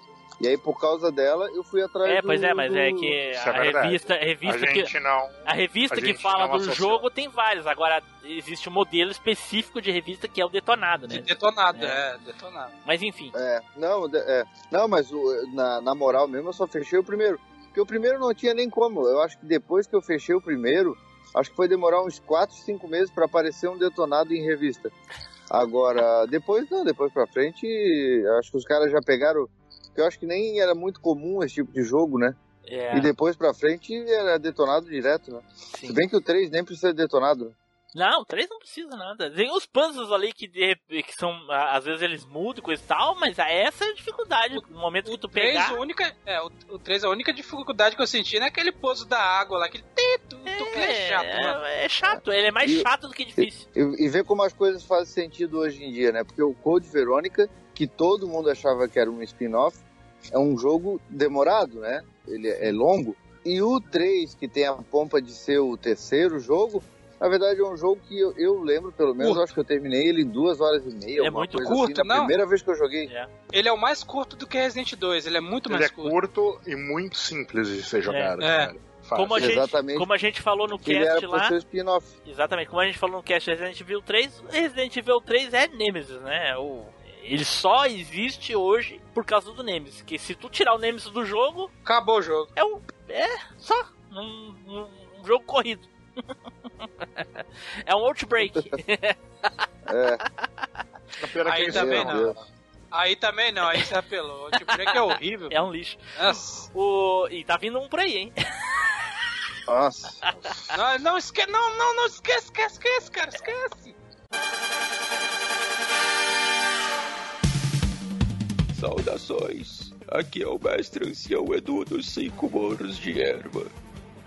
e aí por causa dela eu fui atrás É, do- pois é, mas é do- que Isso é a verdade. revista, a A revista que não. a revista a que fala do associou. jogo tem vários. Agora existe um modelo específico de revista que é o detonado, né? Detonado, É. é, detonado. Mas enfim. É, não, de- é, não, mas o- na, na moral mesmo eu só fechei o primeiro, porque o primeiro não tinha nem como. Eu acho que depois que eu fechei o primeiro, acho que foi demorar uns 4, 5 meses para aparecer um detonado em revista. Agora, depois não, depois pra frente, acho que os caras já pegaram. Porque Eu acho que nem era muito comum esse tipo de jogo, né? É, E depois pra frente era detonado direto, né? sim. Se bem que o 3 nem precisa de detonado. né? Não, três não precisa nada. Tem os puzzles ali que, de que são. Às vezes eles mudam e coisa e tal, mas essa é a dificuldade. No momento que tu O 3, pegar. a única, é, o, o 3, a única dificuldade que eu senti não é aquele pouso da água lá, aquele teto, é, é chato, mano. é, é chato, ele é mais E- chato do que difícil. E, e ver como as coisas fazem sentido hoje em dia, né? Porque o Code Verônica, que todo mundo achava que era um spin-off, é um jogo demorado, né? Ele é longo. E o 3, que tem a pompa de ser o terceiro jogo, na verdade é um jogo que eu, eu lembro, pelo menos, acho que eu terminei ele em duas horas e meia. É muito coisa curto, assim, na não? primeira vez que eu joguei. Ele é o mais curto do que Resident 2, ele é muito Ele mais é curto. curto e muito simples de ser jogado. É. cara. Fácil. Como a, gente, Exatamente. como a gente falou no Ele cast lá. Exatamente, como a gente falou no cast Resident Evil 3, Resident Evil 3 é Nemesis, né? O, ele só existe hoje por causa do Nemesis. Que se tu tirar o Nemesis do jogo, Acabou o jogo. é um. É só. Um, um- um jogo corrido. é um Outbreak. É. Que Aí também não. Deus. Aí também não, aí você apelou. Tipo, é é horrível. É um lixo. Nossa. O... E tá vindo um por aí, hein? Nossa. Não, não esquece, não, não, não esquece, esquece, esquece, cara, esquece. Saudações! Aqui é o mestre ancião Edu dos Cinco Morros de Erva.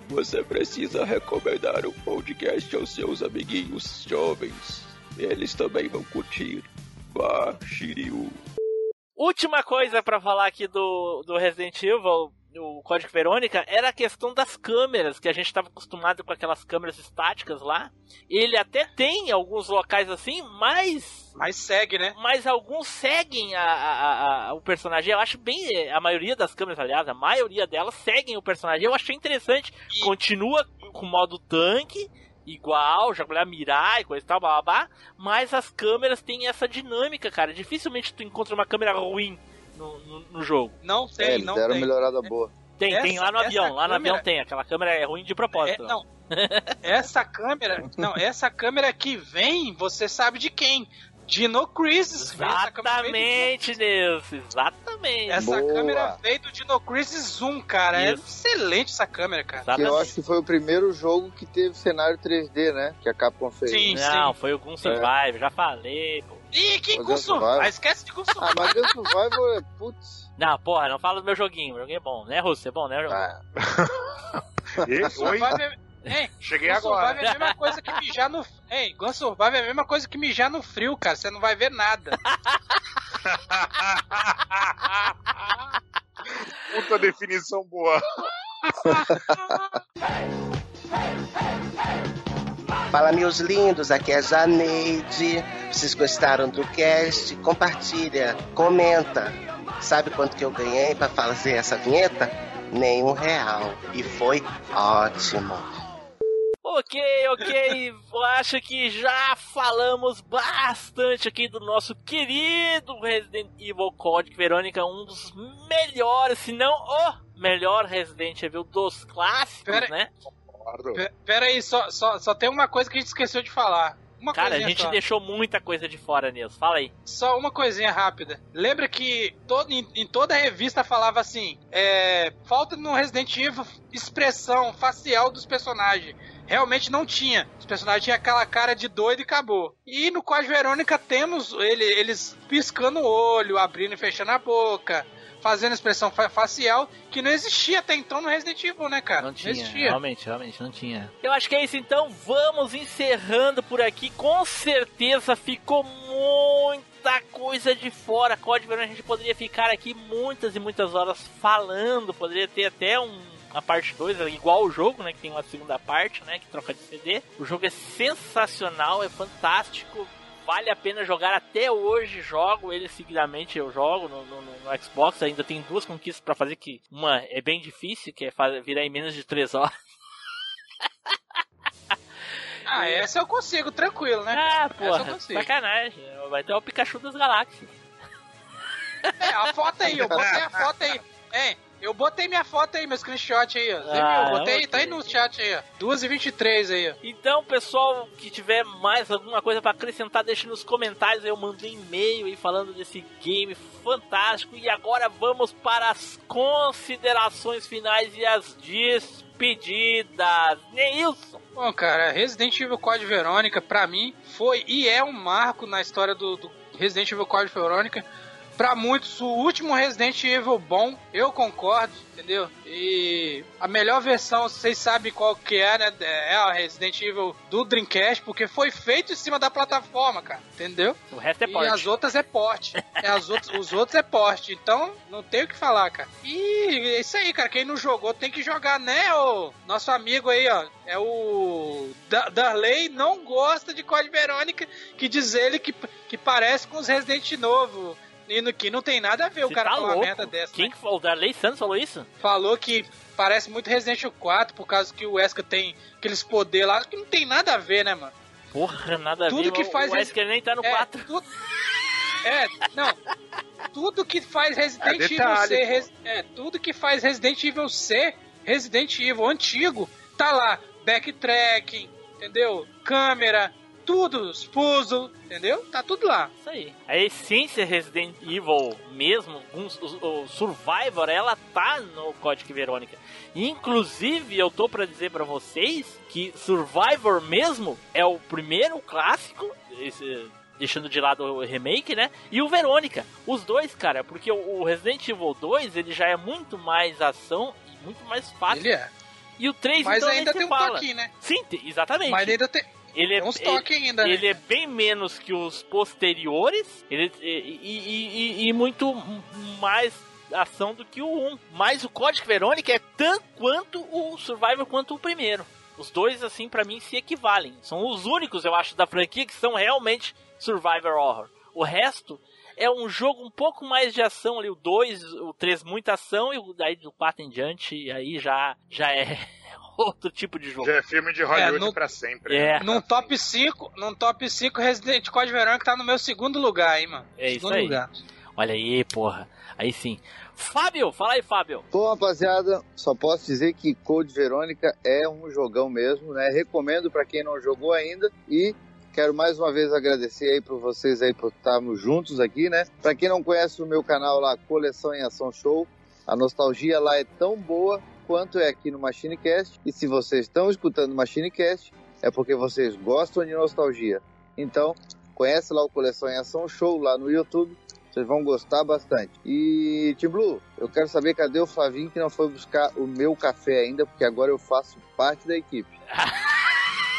Você precisa recomendar o podcast aos seus amiguinhos jovens. Eles também vão curtir. Vá, Shiryu. Última coisa pra falar aqui do, do Resident Evil, o Código Verônica, era a questão das câmeras, que a gente estava acostumado com aquelas câmeras estáticas lá. Ele até tem alguns locais assim, mas Mas segue, né? mas alguns seguem a, a- a- o personagem. Eu acho bem. A maioria das câmeras, aliás, a maioria delas seguem o personagem. Eu achei interessante. E- Continua com o modo tanque, igual, já mulher mirar e coisa e tal, blá, blá, blá, mas as câmeras têm essa dinâmica, cara. Dificilmente tu encontra uma câmera ruim no, no, no jogo. Não É, tem, eles não deram tem. melhorada boa. Tem, Essa- tem lá no avião. Lá no câmera- avião tem. Aquela câmera é ruim de É, propósito. não. Essa câmera, não, essa câmera que vem, você sabe de quem? Dino Crisis. Essa câmera veio Exatamente, Deus. Exatamente. Essa Boa. câmera veio do Dino Crisis Zoom, cara. É Isso. excelente essa câmera, cara. Que eu Exatamente. acho que foi o primeiro jogo que teve cenário 3D, né? Que a Capcom fez. Sim, Não, sim. foi o Gun Survive, já falei, pô. Ih, que Gun é. Ah, esquece de Gun Ah, mas Gun Survival é. Putz. Não, porra, não fala do meu joguinho. Meu joguinho é bom, né, Russo? É bom, né? Ah, E- Oi, é... Hein, cheguei Gun agora. Survive é a mesma coisa que mijar no. Hein, Gun Survive é a mesma coisa que mijar no frio, cara. Você não vai ver nada. Puta definição boa. Fala, meus lindos, aqui é a Janeide. Vocês gostaram do cast? Compartilha, comenta. Sabe quanto que eu ganhei pra fazer essa vinheta? Nenhum real. E foi ótimo. Ok, ok. Eu acho que já falamos bastante aqui do nosso querido Resident Evil Code Verônica, um dos melhores, se não o melhor Resident Evil dos clássicos, Pera- né? Concordo. Pe- Pera aí, só, só, só tem uma coisa que a gente esqueceu de falar. Uma Cara, a gente só. deixou muita coisa de fora nisso. Fala aí. Só uma coisinha rápida. Lembra que todo, em, em toda a revista falava assim: é, falta no Resident Evil expressão facial dos personagens. Realmente não tinha. Os personagens tinham aquela cara de doido e acabou. E no Código Verônica temos ele- eles piscando o olho, abrindo e fechando a boca, fazendo expressão fa- facial que não existia até então no Resident Evil, né, cara? Não tinha, existia. realmente, realmente não tinha. Eu acho que é isso então, vamos encerrando por aqui. Com certeza ficou muita coisa de fora. Código Verônica, a gente poderia ficar aqui muitas e muitas horas falando, poderia ter até um a parte 2, igual o jogo, né, que tem uma segunda parte, né, que troca de CD. O jogo é sensacional, é fantástico. Vale a pena jogar até hoje. Jogo ele seguidamente. Eu jogo no, no- no Xbox. Ainda tem duas conquistas pra fazer. Que uma é bem difícil, que é fazer, virar em menos de 3 horas. Ah, essa eu consigo, tranquilo, né? Ah, Essa eu porra, consigo. sacanagem. Vai ter o Pikachu das galáxias. É, a foto aí, eu botei a foto aí. Hein, eu botei minha foto aí, meu screenshot aí, ó. Você Ah, viu? Eu botei, tá aí no chat aí, ó. 2h23 aí, ó. Então, pessoal, que tiver mais alguma coisa pra acrescentar, deixe nos comentários. Eu mandei um e-mail aí falando desse game fantástico. E agora vamos para as considerações finais e as despedidas. Neilson. Bom, cara, Resident Evil Code Verônica, pra mim, foi e é um marco na história do, do Resident Evil Code Verônica. Pra muitos, o último Resident Evil bom, eu concordo, entendeu? E a melhor versão, vocês sabem qual que é, né? É a Resident Evil do Dreamcast, porque foi feito em cima da plataforma, cara, entendeu? O resto é E porte. as outras é porte. É, as outras, os outros é porte. Então, não tem o que falar, cara. E é isso aí, cara. Quem não jogou tem que jogar, né? O nosso amigo aí, ó. É o. Da- Darley não gosta de Code Verônica, que diz ele que, que parece com os Resident novo. E no que não tem nada a ver o Você cara tá falar uma louco? merda dessa. Quem né? que falou? O Darley Santos falou isso? Falou que parece muito Resident Evil 4, por causa que o Wesker tem aqueles poderes lá, que não tem nada a ver, né, mano? Porra, nada a Tudo ver. que O- faz O Wesker nem tá no É, 4. tudo- É, não. Tudo que faz Resident É Evil detalhe, ser. pô. res- é, tudo que faz Resident Evil ser Resident Evil antigo, tá lá. Backtracking, entendeu? Câmera, tudo, os puzzles, entendeu? Tá tudo lá. Isso aí. A essência Resident Evil mesmo, um, o, o, Survivor, ela tá no Código Verônica. Inclusive, eu tô para dizer para vocês que Survivor mesmo é o primeiro clássico, esse, deixando de lado o remake, né? E o Verônica. Os dois, cara, porque o Resident Evil 2, ele já é muito mais ação e muito mais fácil. Ele é. E o 3, Mas então, ainda tem um fala. toquinho, né? Sim, exatamente. Mas ainda tem... Ele é, toques ainda, né? Ele é bem menos que os posteriores ele, e, e, e, e muito mais ação do que o 1. Mas o Código Verônica é tanto quanto o Survivor quanto o primeiro. Os dois, assim, para mim se equivalem. São os únicos, eu acho, da franquia que são realmente Survivor Horror. O resto é um jogo um pouco mais de ação ali, o 2, o 3 muita ação e daí do 4 em diante, aí já já é outro tipo de jogo. Já é filme de Hollywood É, no- pra sempre. É. né? Num top 5, num top 5 Resident Code Verônica tá no meu segundo lugar, hein, mano. É isso segundo aí. lugar. Olha aí, porra. Aí sim. Fábio, fala aí, Fábio. Bom, rapaziada, só posso dizer que Code Verônica é um jogão mesmo, né? Recomendo para quem não jogou ainda e quero mais uma vez agradecer aí por vocês aí por estarmos juntos aqui, né? Para quem não conhece o meu canal lá, Coleção em Ação Show, a nostalgia lá é tão boa quanto é aqui no MachineCast. E se vocês estão escutando o MachineCast, é porque vocês gostam de nostalgia. Então, conhece lá o Coleção em Ação Show lá no YouTube. Vocês vão gostar bastante. E, Tim Blue, eu quero saber cadê o Flavinho que não foi buscar o meu café ainda, porque agora eu faço parte da equipe.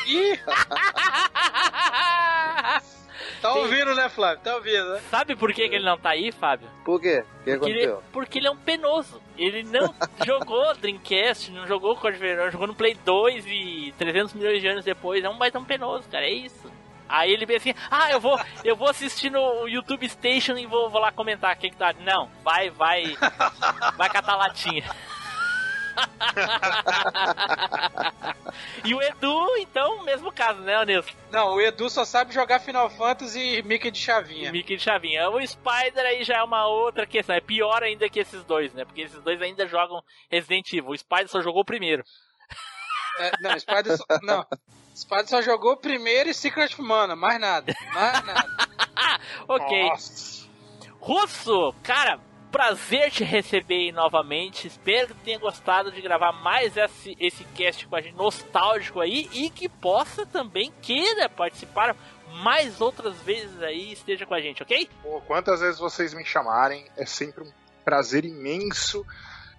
Tá ouvindo, né, Flávio? Tá ouvindo, né? Sabe por que, que ele não tá aí, Fábio? Por quê? O que Porque ele, aconteceu? porque ele é um penoso. Ele não jogou Dreamcast, não jogou Code Verônica, jogou no Play 2 e 300 milhões de anos depois. É um baita um penoso, cara. É isso. Aí ele vê assim, ah, eu vou, eu vou assistir no YouTube Station e vou, vou lá comentar o que, que tá. Não, vai, vai, vai catar latinha. e o Edu, então, mesmo caso, né, Nilson? Não, o Edu só sabe jogar Final Fantasy e Mickey de chavinha. Mickey de Chavinha. O Spider aí já é uma outra questão. É pior ainda que esses dois, né? Porque esses dois ainda jogam Resident Evil. O Spider só jogou o primeiro. É, não, Spider só, não. Spider só jogou primeiro e Secret Mana, mais nada. Mais nada. Ok. Nossa. Russo, cara, prazer te receber novamente. Espero que tenha gostado de gravar mais esse, esse cast com a gente, nostálgico aí, e que possa também queira participar mais outras vezes aí, esteja com a gente, ok? Pô, quantas vezes vocês me chamarem, é sempre um prazer imenso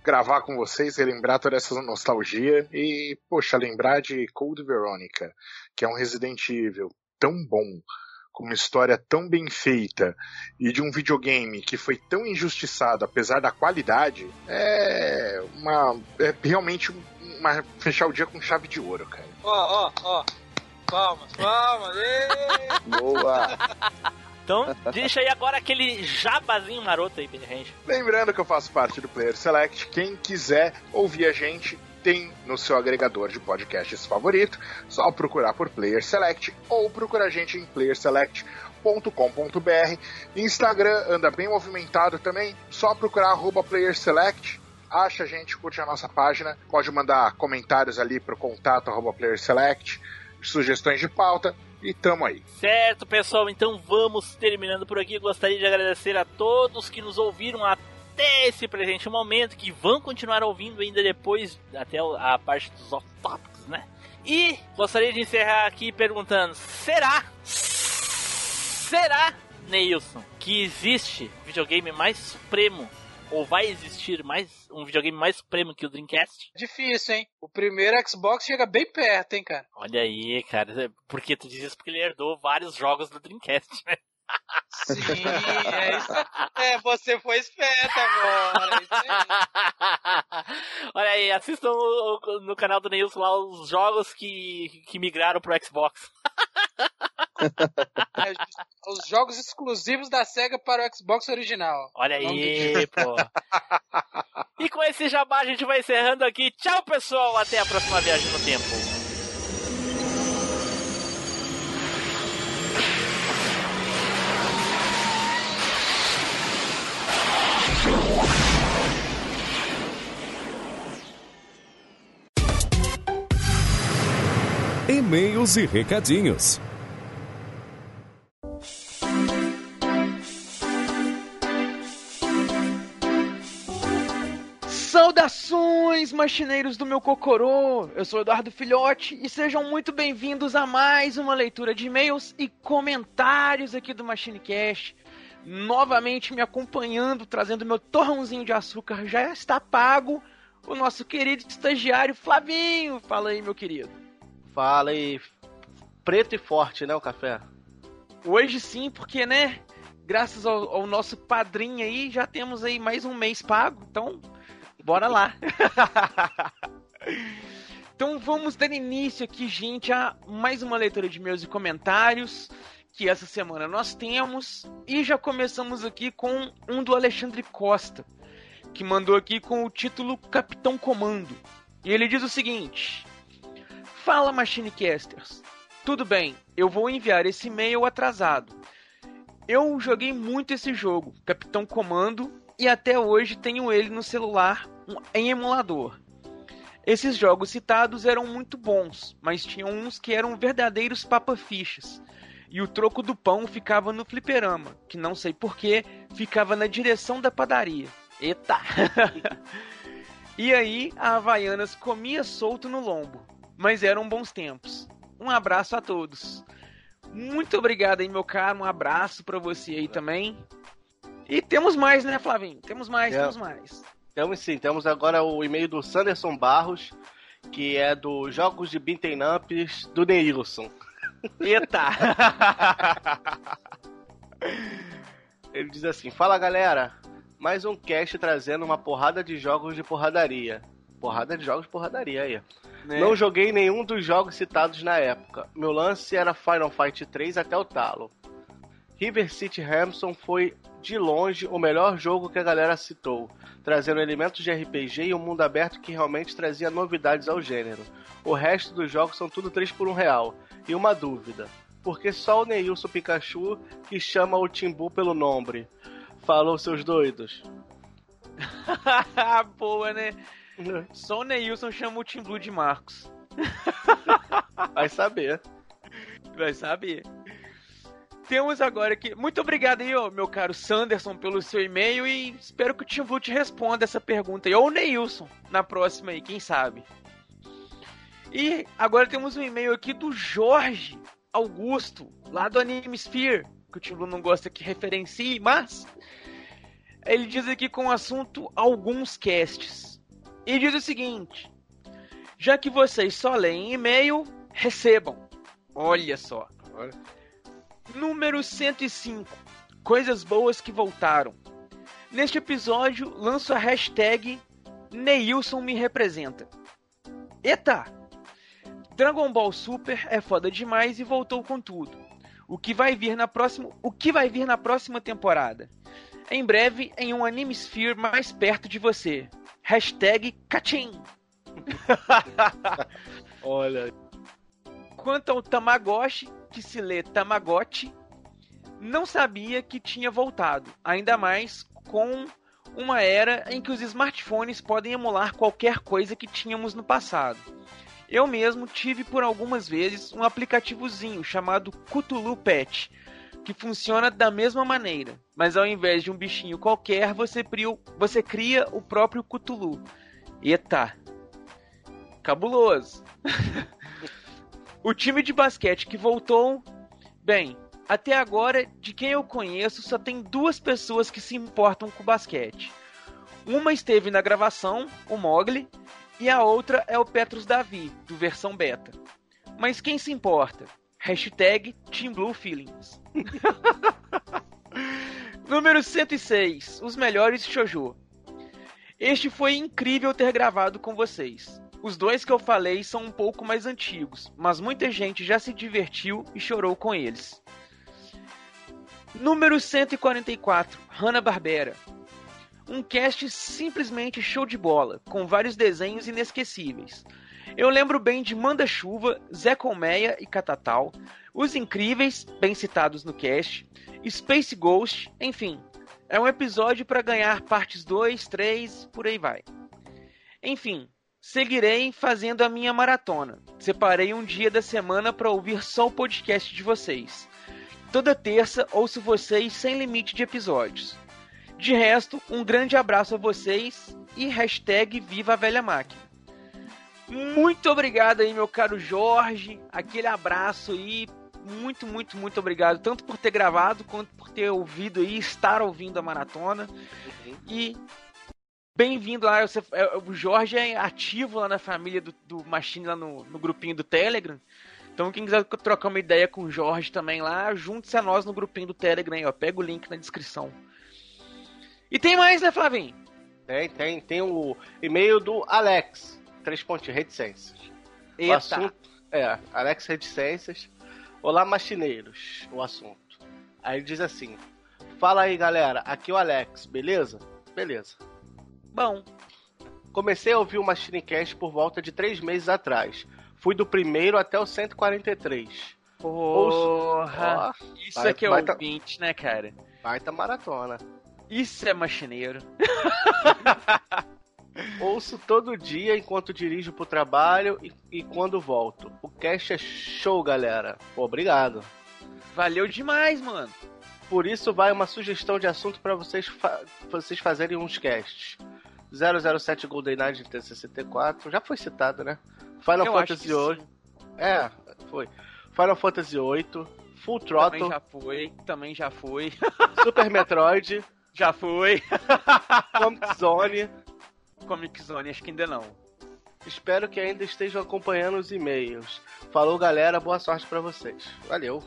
gravar com vocês, relembrar toda essa nostalgia e, poxa, lembrar de Cold Veronica, que é um Resident Evil tão bom, com uma história tão bem feita e de um videogame que foi tão injustiçado, apesar da qualidade, é uma é realmente uma fechar o dia com chave de ouro, cara. Ó, ó, ó. Palmas, palmas. Boa! Então, deixa aí agora aquele jabazinho maroto aí, gente. Lembrando que eu faço parte do Player Select. Quem quiser ouvir a gente, tem no seu agregador de podcasts favorito. Só procurar por Player Select ou procurar a gente em playerselect.com.br. Instagram anda bem movimentado também. Só procurar arroba Player Select. Acha a gente, curte a nossa página. Pode mandar comentários ali pro contato arroba Player Select, sugestões de pauta. E tamo aí. Certo, pessoal, então vamos terminando por aqui. Gostaria de agradecer a todos que nos ouviram até esse presente momento, que vão continuar ouvindo ainda depois, até a parte dos off-topics, né? E gostaria de encerrar aqui perguntando: será, será, Neilson, que existe videogame mais supremo? Ou vai existir mais um videogame mais supremo que o Dreamcast? Difícil, hein? O primeiro Xbox chega bem perto, hein, cara? Olha aí, cara. Porque tu diz isso porque ele herdou vários jogos do Dreamcast, né? Sim, é isso. É, você foi esperto agora. é. Olha aí, assistam no, no canal do Neilson lá os jogos que, que migraram pro Xbox. É, os jogos exclusivos da SEGA para o Xbox original. Olha aí, pô. E com esse jabá a gente vai encerrando aqui. Tchau, pessoal. Até a próxima viagem no tempo. e-mails e recadinhos. Saudações, machineiros do meu cocorô! Eu sou Eduardo Filhote e sejam muito bem-vindos a mais uma leitura de e-mails e comentários aqui do MachineCast. Novamente me acompanhando, trazendo meu torrãozinho de açúcar já está pago, o nosso querido estagiário Flavinho. Fala aí, meu querido. Fala aí. Preto e forte, né, o café? Hoje sim, porque, né, graças ao, ao nosso padrinho aí, já temos aí mais um mês pago, então Bora lá. então vamos dar início aqui, gente, a mais uma leitura de meus e comentários que essa semana nós temos. E já começamos aqui com um do Alexandre Costa, que mandou aqui com o título Capitão Comando. E ele diz o seguinte: Fala Machinecasters. Tudo bem, eu vou enviar esse e-mail atrasado. Eu joguei muito esse jogo, Capitão Comando, e até hoje tenho ele no celular em emulador. Esses jogos citados eram muito bons, mas tinham uns que eram verdadeiros papa-fichas. E o troco do pão ficava no fliperama, que não sei porquê, ficava na direção da padaria. Eita! e aí a Havaianas comia solto no lombo. Mas eram bons tempos. Um abraço a todos. Muito obrigado aí, meu caro. Um abraço para você aí também. E temos mais, né, Flavinho? Temos mais, é. temos mais. Temos sim, temos agora o e-mail do Sanderson Barros, que é do Jogos de Beaten Ups do Neilson. Eita! Ele diz assim: Fala galera, mais um cast trazendo uma porrada de jogos de porradaria. Porrada de jogos porradaria aí. Né? Não joguei nenhum dos jogos citados na época. Meu lance era Final Fight 3 até o talo. River City Ransom foi de longe o melhor jogo que a galera citou, trazendo elementos de RPG e um mundo aberto que realmente trazia novidades ao gênero. O resto dos jogos são tudo 3 por 1 real. E uma dúvida: por que só o Neilson Pikachu que chama o Timbu pelo nome? Falou, seus doidos. Boa, né? Só o Neilson chama o Timbu de Marcos. Vai saber. Vai saber temos agora aqui. Muito obrigado aí, meu caro Sanderson, pelo seu e-mail e espero que o Tim te responda essa pergunta aí. Ou o Neilson na próxima aí, quem sabe. E agora temos um e-mail aqui do Jorge Augusto, lá do Anime Sphere, que o Tim não gosta que referencie, mas ele diz aqui com o assunto alguns casts. E diz o seguinte: já que vocês só leem e-mail, recebam. Olha só. Olha. Número 105. Coisas boas que voltaram. Neste episódio, lanço a hashtag Neilson me representa. Eita! Dragon Ball Super é foda demais e voltou com tudo. O que vai vir na próxima, o que vai vir na próxima temporada? Em breve, em um Anime Sphere mais perto de você. Hashtag Kachim. Olha. Quanto ao Tamagotchi, que se lê Tamagotchi, não sabia que tinha voltado, ainda mais com uma era em que os smartphones podem emular qualquer coisa que tínhamos no passado. Eu mesmo tive por algumas vezes um aplicativozinho chamado Cthulhu Pet, que funciona da mesma maneira, mas ao invés de um bichinho qualquer, você cria, você cria o próprio Cthulhu. Eita! Cabuloso! O time de basquete que voltou, bem, até agora, de quem eu conheço, só tem duas pessoas que se importam com basquete. Uma esteve na gravação, o Mogli, e a outra é o Petrus Davi, do versão beta. Mas quem se importa? Hashtag Team Blue Feelings. Número 106. Os melhores shoujo. Este foi incrível ter gravado com vocês. Os dois que eu falei são um pouco mais antigos, mas muita gente já se divertiu e chorou com eles. Número 144, Hanna-Barbera. Um cast simplesmente show de bola, com vários desenhos inesquecíveis. Eu lembro bem de Manda-Chuva, Zé Colmeia e Catatal, Os Incríveis, bem citados no cast, Space Ghost, enfim. É um episódio para ganhar partes 2, 3, por aí vai. Enfim, Seguirei fazendo a minha maratona. Separei um dia da semana para ouvir só o podcast de vocês. Toda terça ouço vocês sem limite de episódios. De resto, um grande abraço a vocês e hashtag Viva a Velha Máquina. Muito obrigado aí, meu caro Jorge. Aquele abraço aí. Muito, muito, muito obrigado. Tanto por ter gravado, quanto por ter ouvido aí, estar ouvindo a maratona. E bem-vindo lá. Você- é, o Jorge é ativo lá na família do, do Machine, lá no, no grupinho do Telegram. Então, quem quiser trocar uma ideia com o Jorge também lá, junte-se a nós no grupinho do Telegram aí, ó. Pega o link na descrição. E tem mais, né, Flavinho? Tem, tem, tem o e-mail do Alex, três pontinhos, reticências. O Eita. assunto é, Alex Reticências. Olá, machineiros, o assunto. Aí ele diz assim: Fala aí, galera, aqui é o Alex, beleza? Beleza. Bom. Comecei a ouvir o Machinecast por volta de três meses atrás. Fui do primeiro até o 143. Porra! Ó, Isso vai- aqui é vai tá- ouvinte, né, cara? Baita maratona. Isso é machineiro. Ouço todo dia enquanto dirijo pro trabalho e, e quando volto. O cast é show, galera. Pô, obrigado. Valeu demais, mano. Por isso vai uma sugestão de assunto pra vocês, fa- vocês fazerem uns casts. 007 Golden Knight de T64, já foi citado, né? Final Eu Fantasy VIII. É, foi. Final Fantasy VIII, Full Também Throttle, já foi, também já foi. Super Metroid, já foi. Comic Zone. Comic Zone, acho que ainda não. Espero que ainda estejam acompanhando os e-mails. Falou, galera, boa sorte pra vocês. Valeu.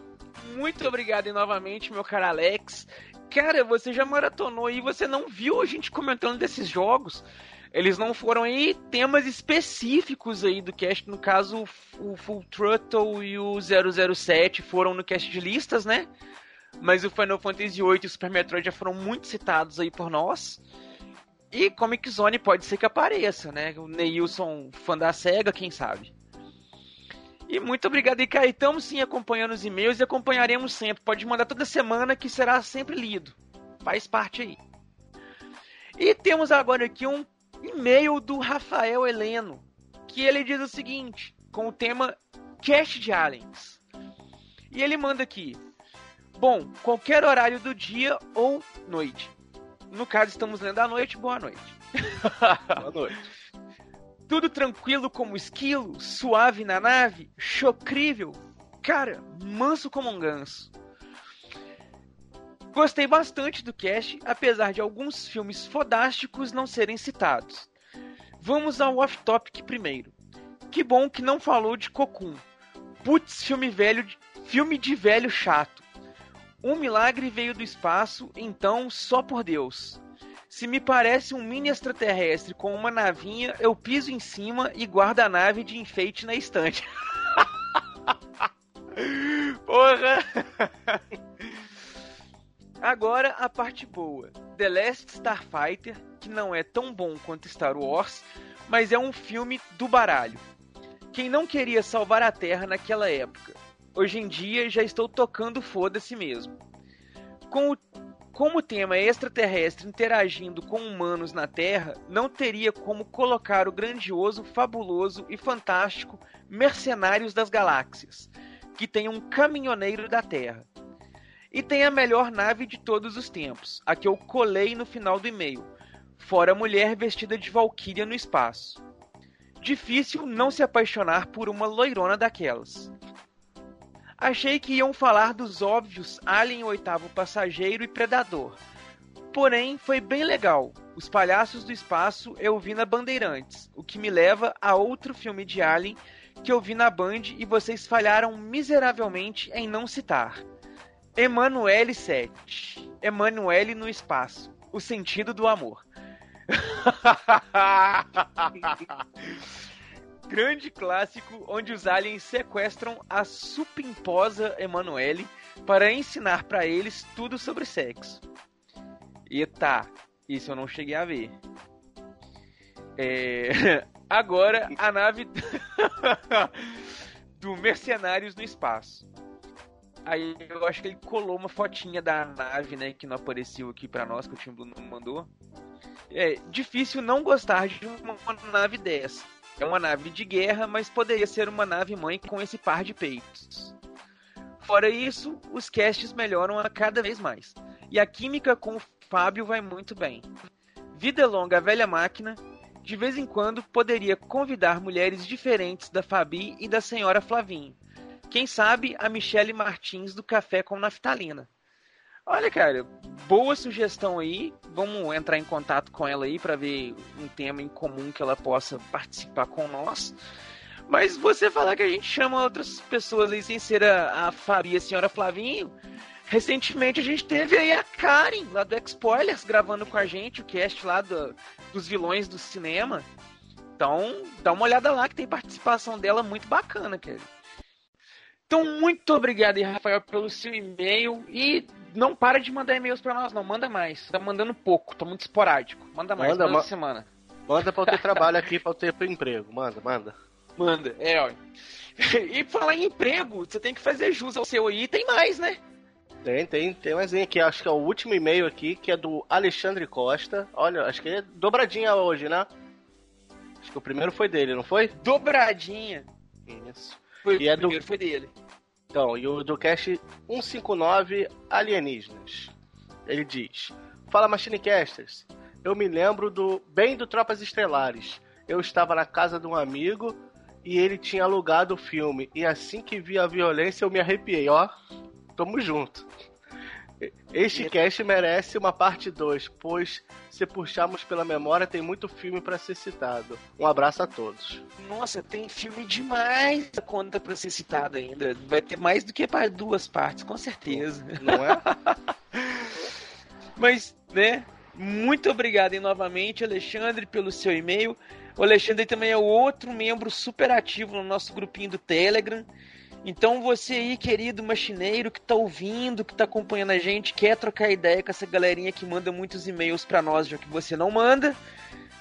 Muito obrigado e novamente, meu caro Alex. Cara, você já maratonou e você não viu a gente comentando desses jogos. Eles não foram aí temas específicos aí do cast. No caso, o Full Throttle e o 007 foram no cast de listas, né? Mas o Final Fantasy VIII e o Super Metroid já foram muito citados aí por nós. E Comic Zone pode ser que apareça, né? O Neilson, fã da SEGA, quem sabe. E muito obrigado, cara, estamos sim acompanhando os e-mails e acompanharemos sempre. Pode mandar toda semana que será sempre lido. Faz parte aí. E temos agora aqui um e-mail do Rafael Heleno, que ele diz o seguinte, com o tema Cache de Aliens. E ele manda aqui: Bom, qualquer horário do dia ou noite. No caso, estamos lendo à noite, boa noite. boa noite. Tudo tranquilo como esquilo, suave na nave, chocrível, cara, manso como um ganso. Gostei bastante do cast, apesar de alguns filmes fodásticos não serem citados. Vamos ao off-topic primeiro. Que bom que não falou de Cocoon. Putz, filme velho, filme de velho chato. Um milagre veio do espaço, então só por Deus. Se me parece um mini extraterrestre com uma navinha, eu piso em cima e guardo a nave de enfeite na estante. Porra! Agora a parte boa. The Last Starfighter, que não é tão bom quanto Star Wars, mas é um filme do baralho. Quem não queria salvar a Terra naquela época? Hoje em dia já estou tocando foda-se mesmo. Com o como o tema é extraterrestre interagindo com humanos na Terra, não teria como colocar o grandioso, fabuloso e fantástico Mercenários das Galáxias, que tem um caminhoneiro da Terra. E tem a melhor nave de todos os tempos, a que eu colei no final do e-mail, fora a mulher vestida de valquíria no espaço. Difícil não se apaixonar por uma loirona daquelas. Achei que iam falar dos óbvios Alien Oitavo Passageiro e Predador. Porém, foi bem legal. Os Palhaços do Espaço eu vi na Bandeirantes, o que me leva a outro filme de Alien que eu vi na Band e vocês falharam miseravelmente em não citar. Emanuele 7. Emanuele no espaço. O sentido do amor. Grande clássico onde os aliens sequestram a supimposa Emanuele para ensinar para eles tudo sobre sexo. Eita, isso eu não cheguei a ver. É... Agora a nave do Mercenários no espaço. Aí eu acho que ele colou uma fotinha da nave, né, que não apareceu aqui para nós, que o Tim não mandou. É difícil não gostar de uma nave dessa. É uma nave de guerra, mas poderia ser uma nave mãe com esse par de peitos. Fora isso, os casts melhoram a cada vez mais. E a química com o Fábio vai muito bem. Vida longa a velha máquina de vez em quando poderia convidar mulheres diferentes da Fabi e da senhora Flavinho. Quem sabe a Michele Martins do Café com Naftalina. Olha, cara, boa sugestão aí. Vamos entrar em contato com ela aí para ver um tema em comum que ela possa participar com nós. Mas você falar que a gente chama outras pessoas aí sem ser a, a Fabi e a senhora Flavinho. Recentemente a gente teve aí a Karen, lá do X-Spoilers, gravando com a gente o cast lá do, dos vilões do cinema. Então, dá uma olhada lá que tem participação dela muito bacana, cara. Então, muito obrigado aí, Rafael, pelo seu e-mail. E não para de mandar e-mails pra nós, não. Manda mais. Tá mandando pouco, tô muito esporádico. Manda mais, Manda, manda, ma- semana. Manda pra eu ter trabalho aqui, pra eu ter emprego. Manda, manda. Manda, é, ó. E falar em emprego, você tem que fazer jus ao seu aí. Tem mais, né? Tem, tem, tem mais um aqui, acho que é o último e-mail aqui, que é do Alexandre Costa. Olha, acho que é dobradinha hoje, né? Acho que o primeiro foi dele, não foi? Dobradinha. Isso. Foi, E é o do- primeiro foi dele. Então, e o do cast 159 Alienígenas. Ele diz: Fala Machinecasters, eu me lembro do bem do Tropas Estelares. Eu estava na casa de um amigo e ele tinha alugado o filme. E assim que vi a violência eu me arrepiei, ó. Tamo junto. Este cast merece uma parte 2, pois se puxarmos pela memória tem muito filme para ser citado. Um abraço a todos. Nossa, tem filme demais a conta pra ser citado ainda. Vai ter mais do que para duas partes, com certeza. Não é? Mas, né? Muito obrigado aí novamente, Alexandre, pelo seu e-mail. O Alexandre também é outro membro super ativo no nosso grupinho do Telegram. Então você aí, querido machineiro que tá ouvindo, que tá acompanhando a gente, quer trocar ideia com essa galerinha que manda muitos e-mails pra nós, já que você não manda,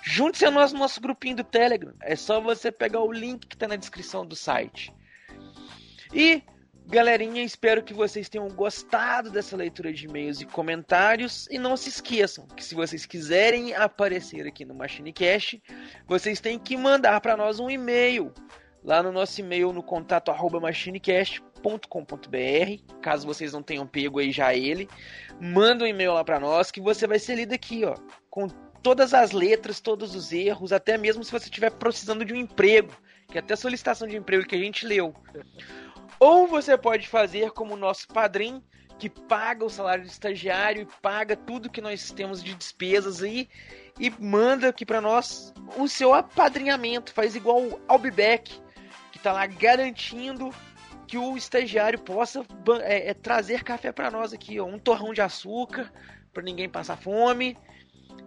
junte-se a nós no nosso grupinho do Telegram. É só você pegar o link que tá na descrição do site. E, galerinha, espero que vocês tenham gostado dessa leitura de e-mails e comentários. E não se esqueçam que se vocês quiserem aparecer aqui no MachineCast, vocês têm que mandar para nós um e-mail lá no nosso e-mail no contato arroba machinecast.com.br. Caso vocês não tenham pego aí já ele, manda um e-mail lá para nós que você vai ser lido aqui, ó, com todas as letras, todos os erros, até mesmo se você estiver precisando de um emprego, que até a solicitação de emprego que a gente leu. Ou você pode fazer como o nosso padrinho, que paga o salário de estagiário e paga tudo que nós temos de despesas aí e manda aqui para nós o seu apadrinhamento. Faz igual o que tá lá garantindo que o estagiário possa é, é, trazer café para nós aqui, ó, um torrão de açúcar para ninguém passar fome.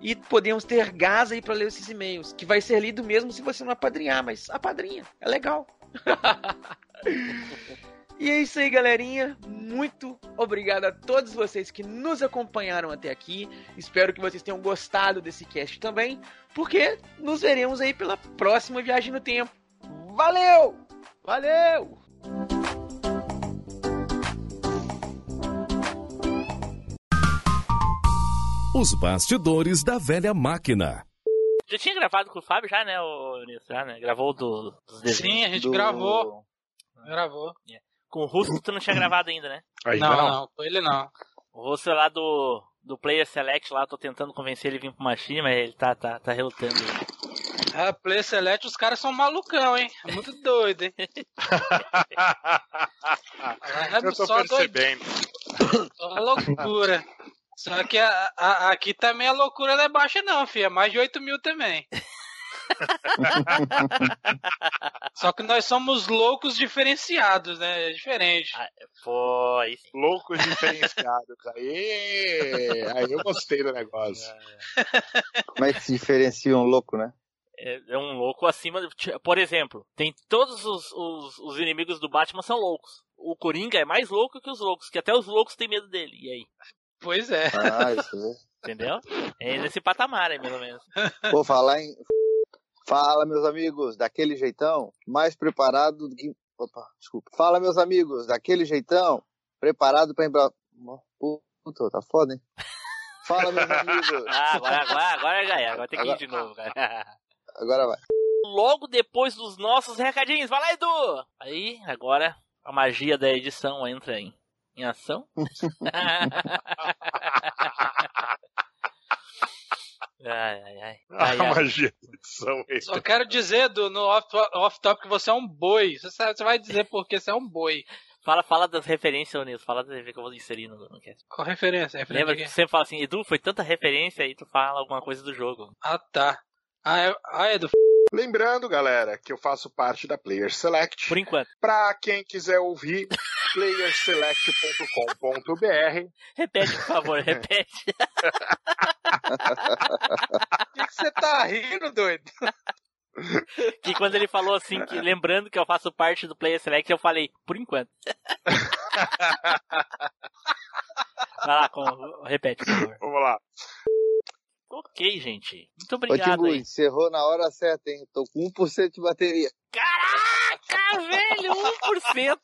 E podemos ter gás aí para ler esses e-mails, que vai ser lido mesmo se você não apadrinhar, mas apadrinha, é legal. E é isso aí, galerinha. Muito obrigado a todos vocês que nos acompanharam até aqui. Espero que vocês tenham gostado desse cast também, porque nos veremos aí pela próxima viagem no tempo. Valeu! Valeu! Os bastidores da velha máquina. Já tinha gravado com o Fábio já, né, o Nilson? Já, né? Gravou do, dos desenhos. Sim, a gente Do- gravou. Gravou. Com o Russo tu não tinha gravado ainda, né? Ainda não, não. não, com ele não. O Russo é lá do, do Player Select lá, tô tentando convencer ele a vir pro Machine, mas ele tá, tá, tá relutando. Ah, Play Select, os caras são malucão, hein? É Muito doido, hein? É Eu tô só doido, percebendo. só loucura. Só que a- a- aqui também a loucura não é baixa, não, filho. É mais de 8 mil também. Só que nós somos loucos diferenciados, né? É diferente. Ah, Foi. Loucos diferenciados. Aí, aí eu gostei do negócio. Como é que se diferencia um louco, né? É, é um louco acima. do- Por exemplo, tem todos os, os, os inimigos do Batman são loucos. O Coringa é mais louco que os loucos, que até os loucos têm medo dele. E aí? Pois é. Ah, isso aí. Entendeu? É nesse patamar aí, pelo menos. Vou falar em. Fala, meus amigos, daquele jeitão, mais preparado do que. Opa, desculpa. Fala, meus amigos, daquele jeitão, preparado pra embra... Puta, tá foda, hein? Fala, meus amigos. Ah, agora, agora, agora já é. Agora tem que ir de novo, cara. Agora vai. Logo depois dos nossos recadinhos. Vai lá, Edu! Aí, agora, a magia da edição entra em, em ação. Ai, ai, ai. A ai, ai. magia da edição. Só quero dizer do, no off- off-top que você é um boi. Você, sabe- você vai dizer porque você é um boi. Fala, fala das referências, ô Nilson. Fala das referências que eu vou inserir no, no cast. Qual referência? referência Lembra que você fala assim, Edu, foi tanta referência aí tu fala alguma coisa do jogo. Ah, tá. Ah, é, ah, é do Lembrando, galera, que eu faço parte da Player Select. Por enquanto. Pra quem quiser ouvir, playerselect.com.br. Repete, por favor, repete. Por que, que você tá rindo, doido? Que quando ele falou assim, que, lembrando que eu faço parte do Player Select, eu falei, por enquanto. Vai lá, com, repete, por favor. Vamos lá. Ok, gente. Muito Ô, obrigado Timbu, aí. encerrou na hora certa, hein? Tô com 1% de bateria. Caraca, velho, 1%.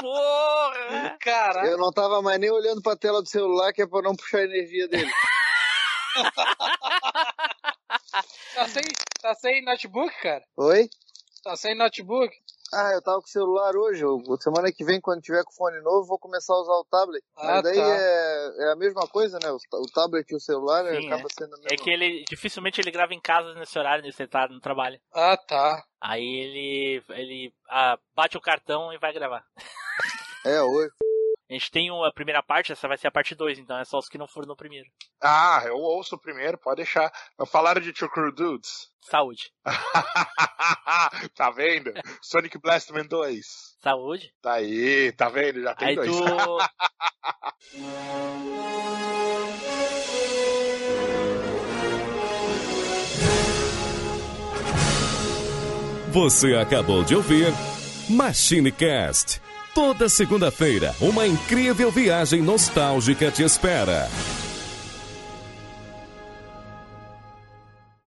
Porra. Caraca. Eu não tava mais nem olhando pra tela do celular, que é pra não puxar a energia dele. Tá sem, tá sem notebook, cara? Oi? Tá sem notebook? Ah, eu tava com o celular hoje. Eu- semana que vem, quando tiver com fone novo, vou começar a usar o tablet. Ah, Mas daí tá. é, é a mesma coisa, né? O, o tablet e o celular né, Sim, acaba é. sendo a mesma É que ele, dificilmente ele grava em casa nesse horário, nesse tá no trabalho. Ah, tá. Aí ele, ele ah, bate o cartão e vai gravar. É, hoje. A gente tem uma primeira parte, essa vai ser a parte 2, então é só os que não foram no primeiro. Ah, eu ouço o primeiro, pode deixar. Falaram de Two Crew Dudes? Saúde. tá vendo? Sonic Blastman 2. Saúde. Tá aí, tá vendo? Já tem Aí dois. tu. Você acabou de ouvir MachineCast. Toda segunda-feira, uma incrível viagem nostálgica te espera.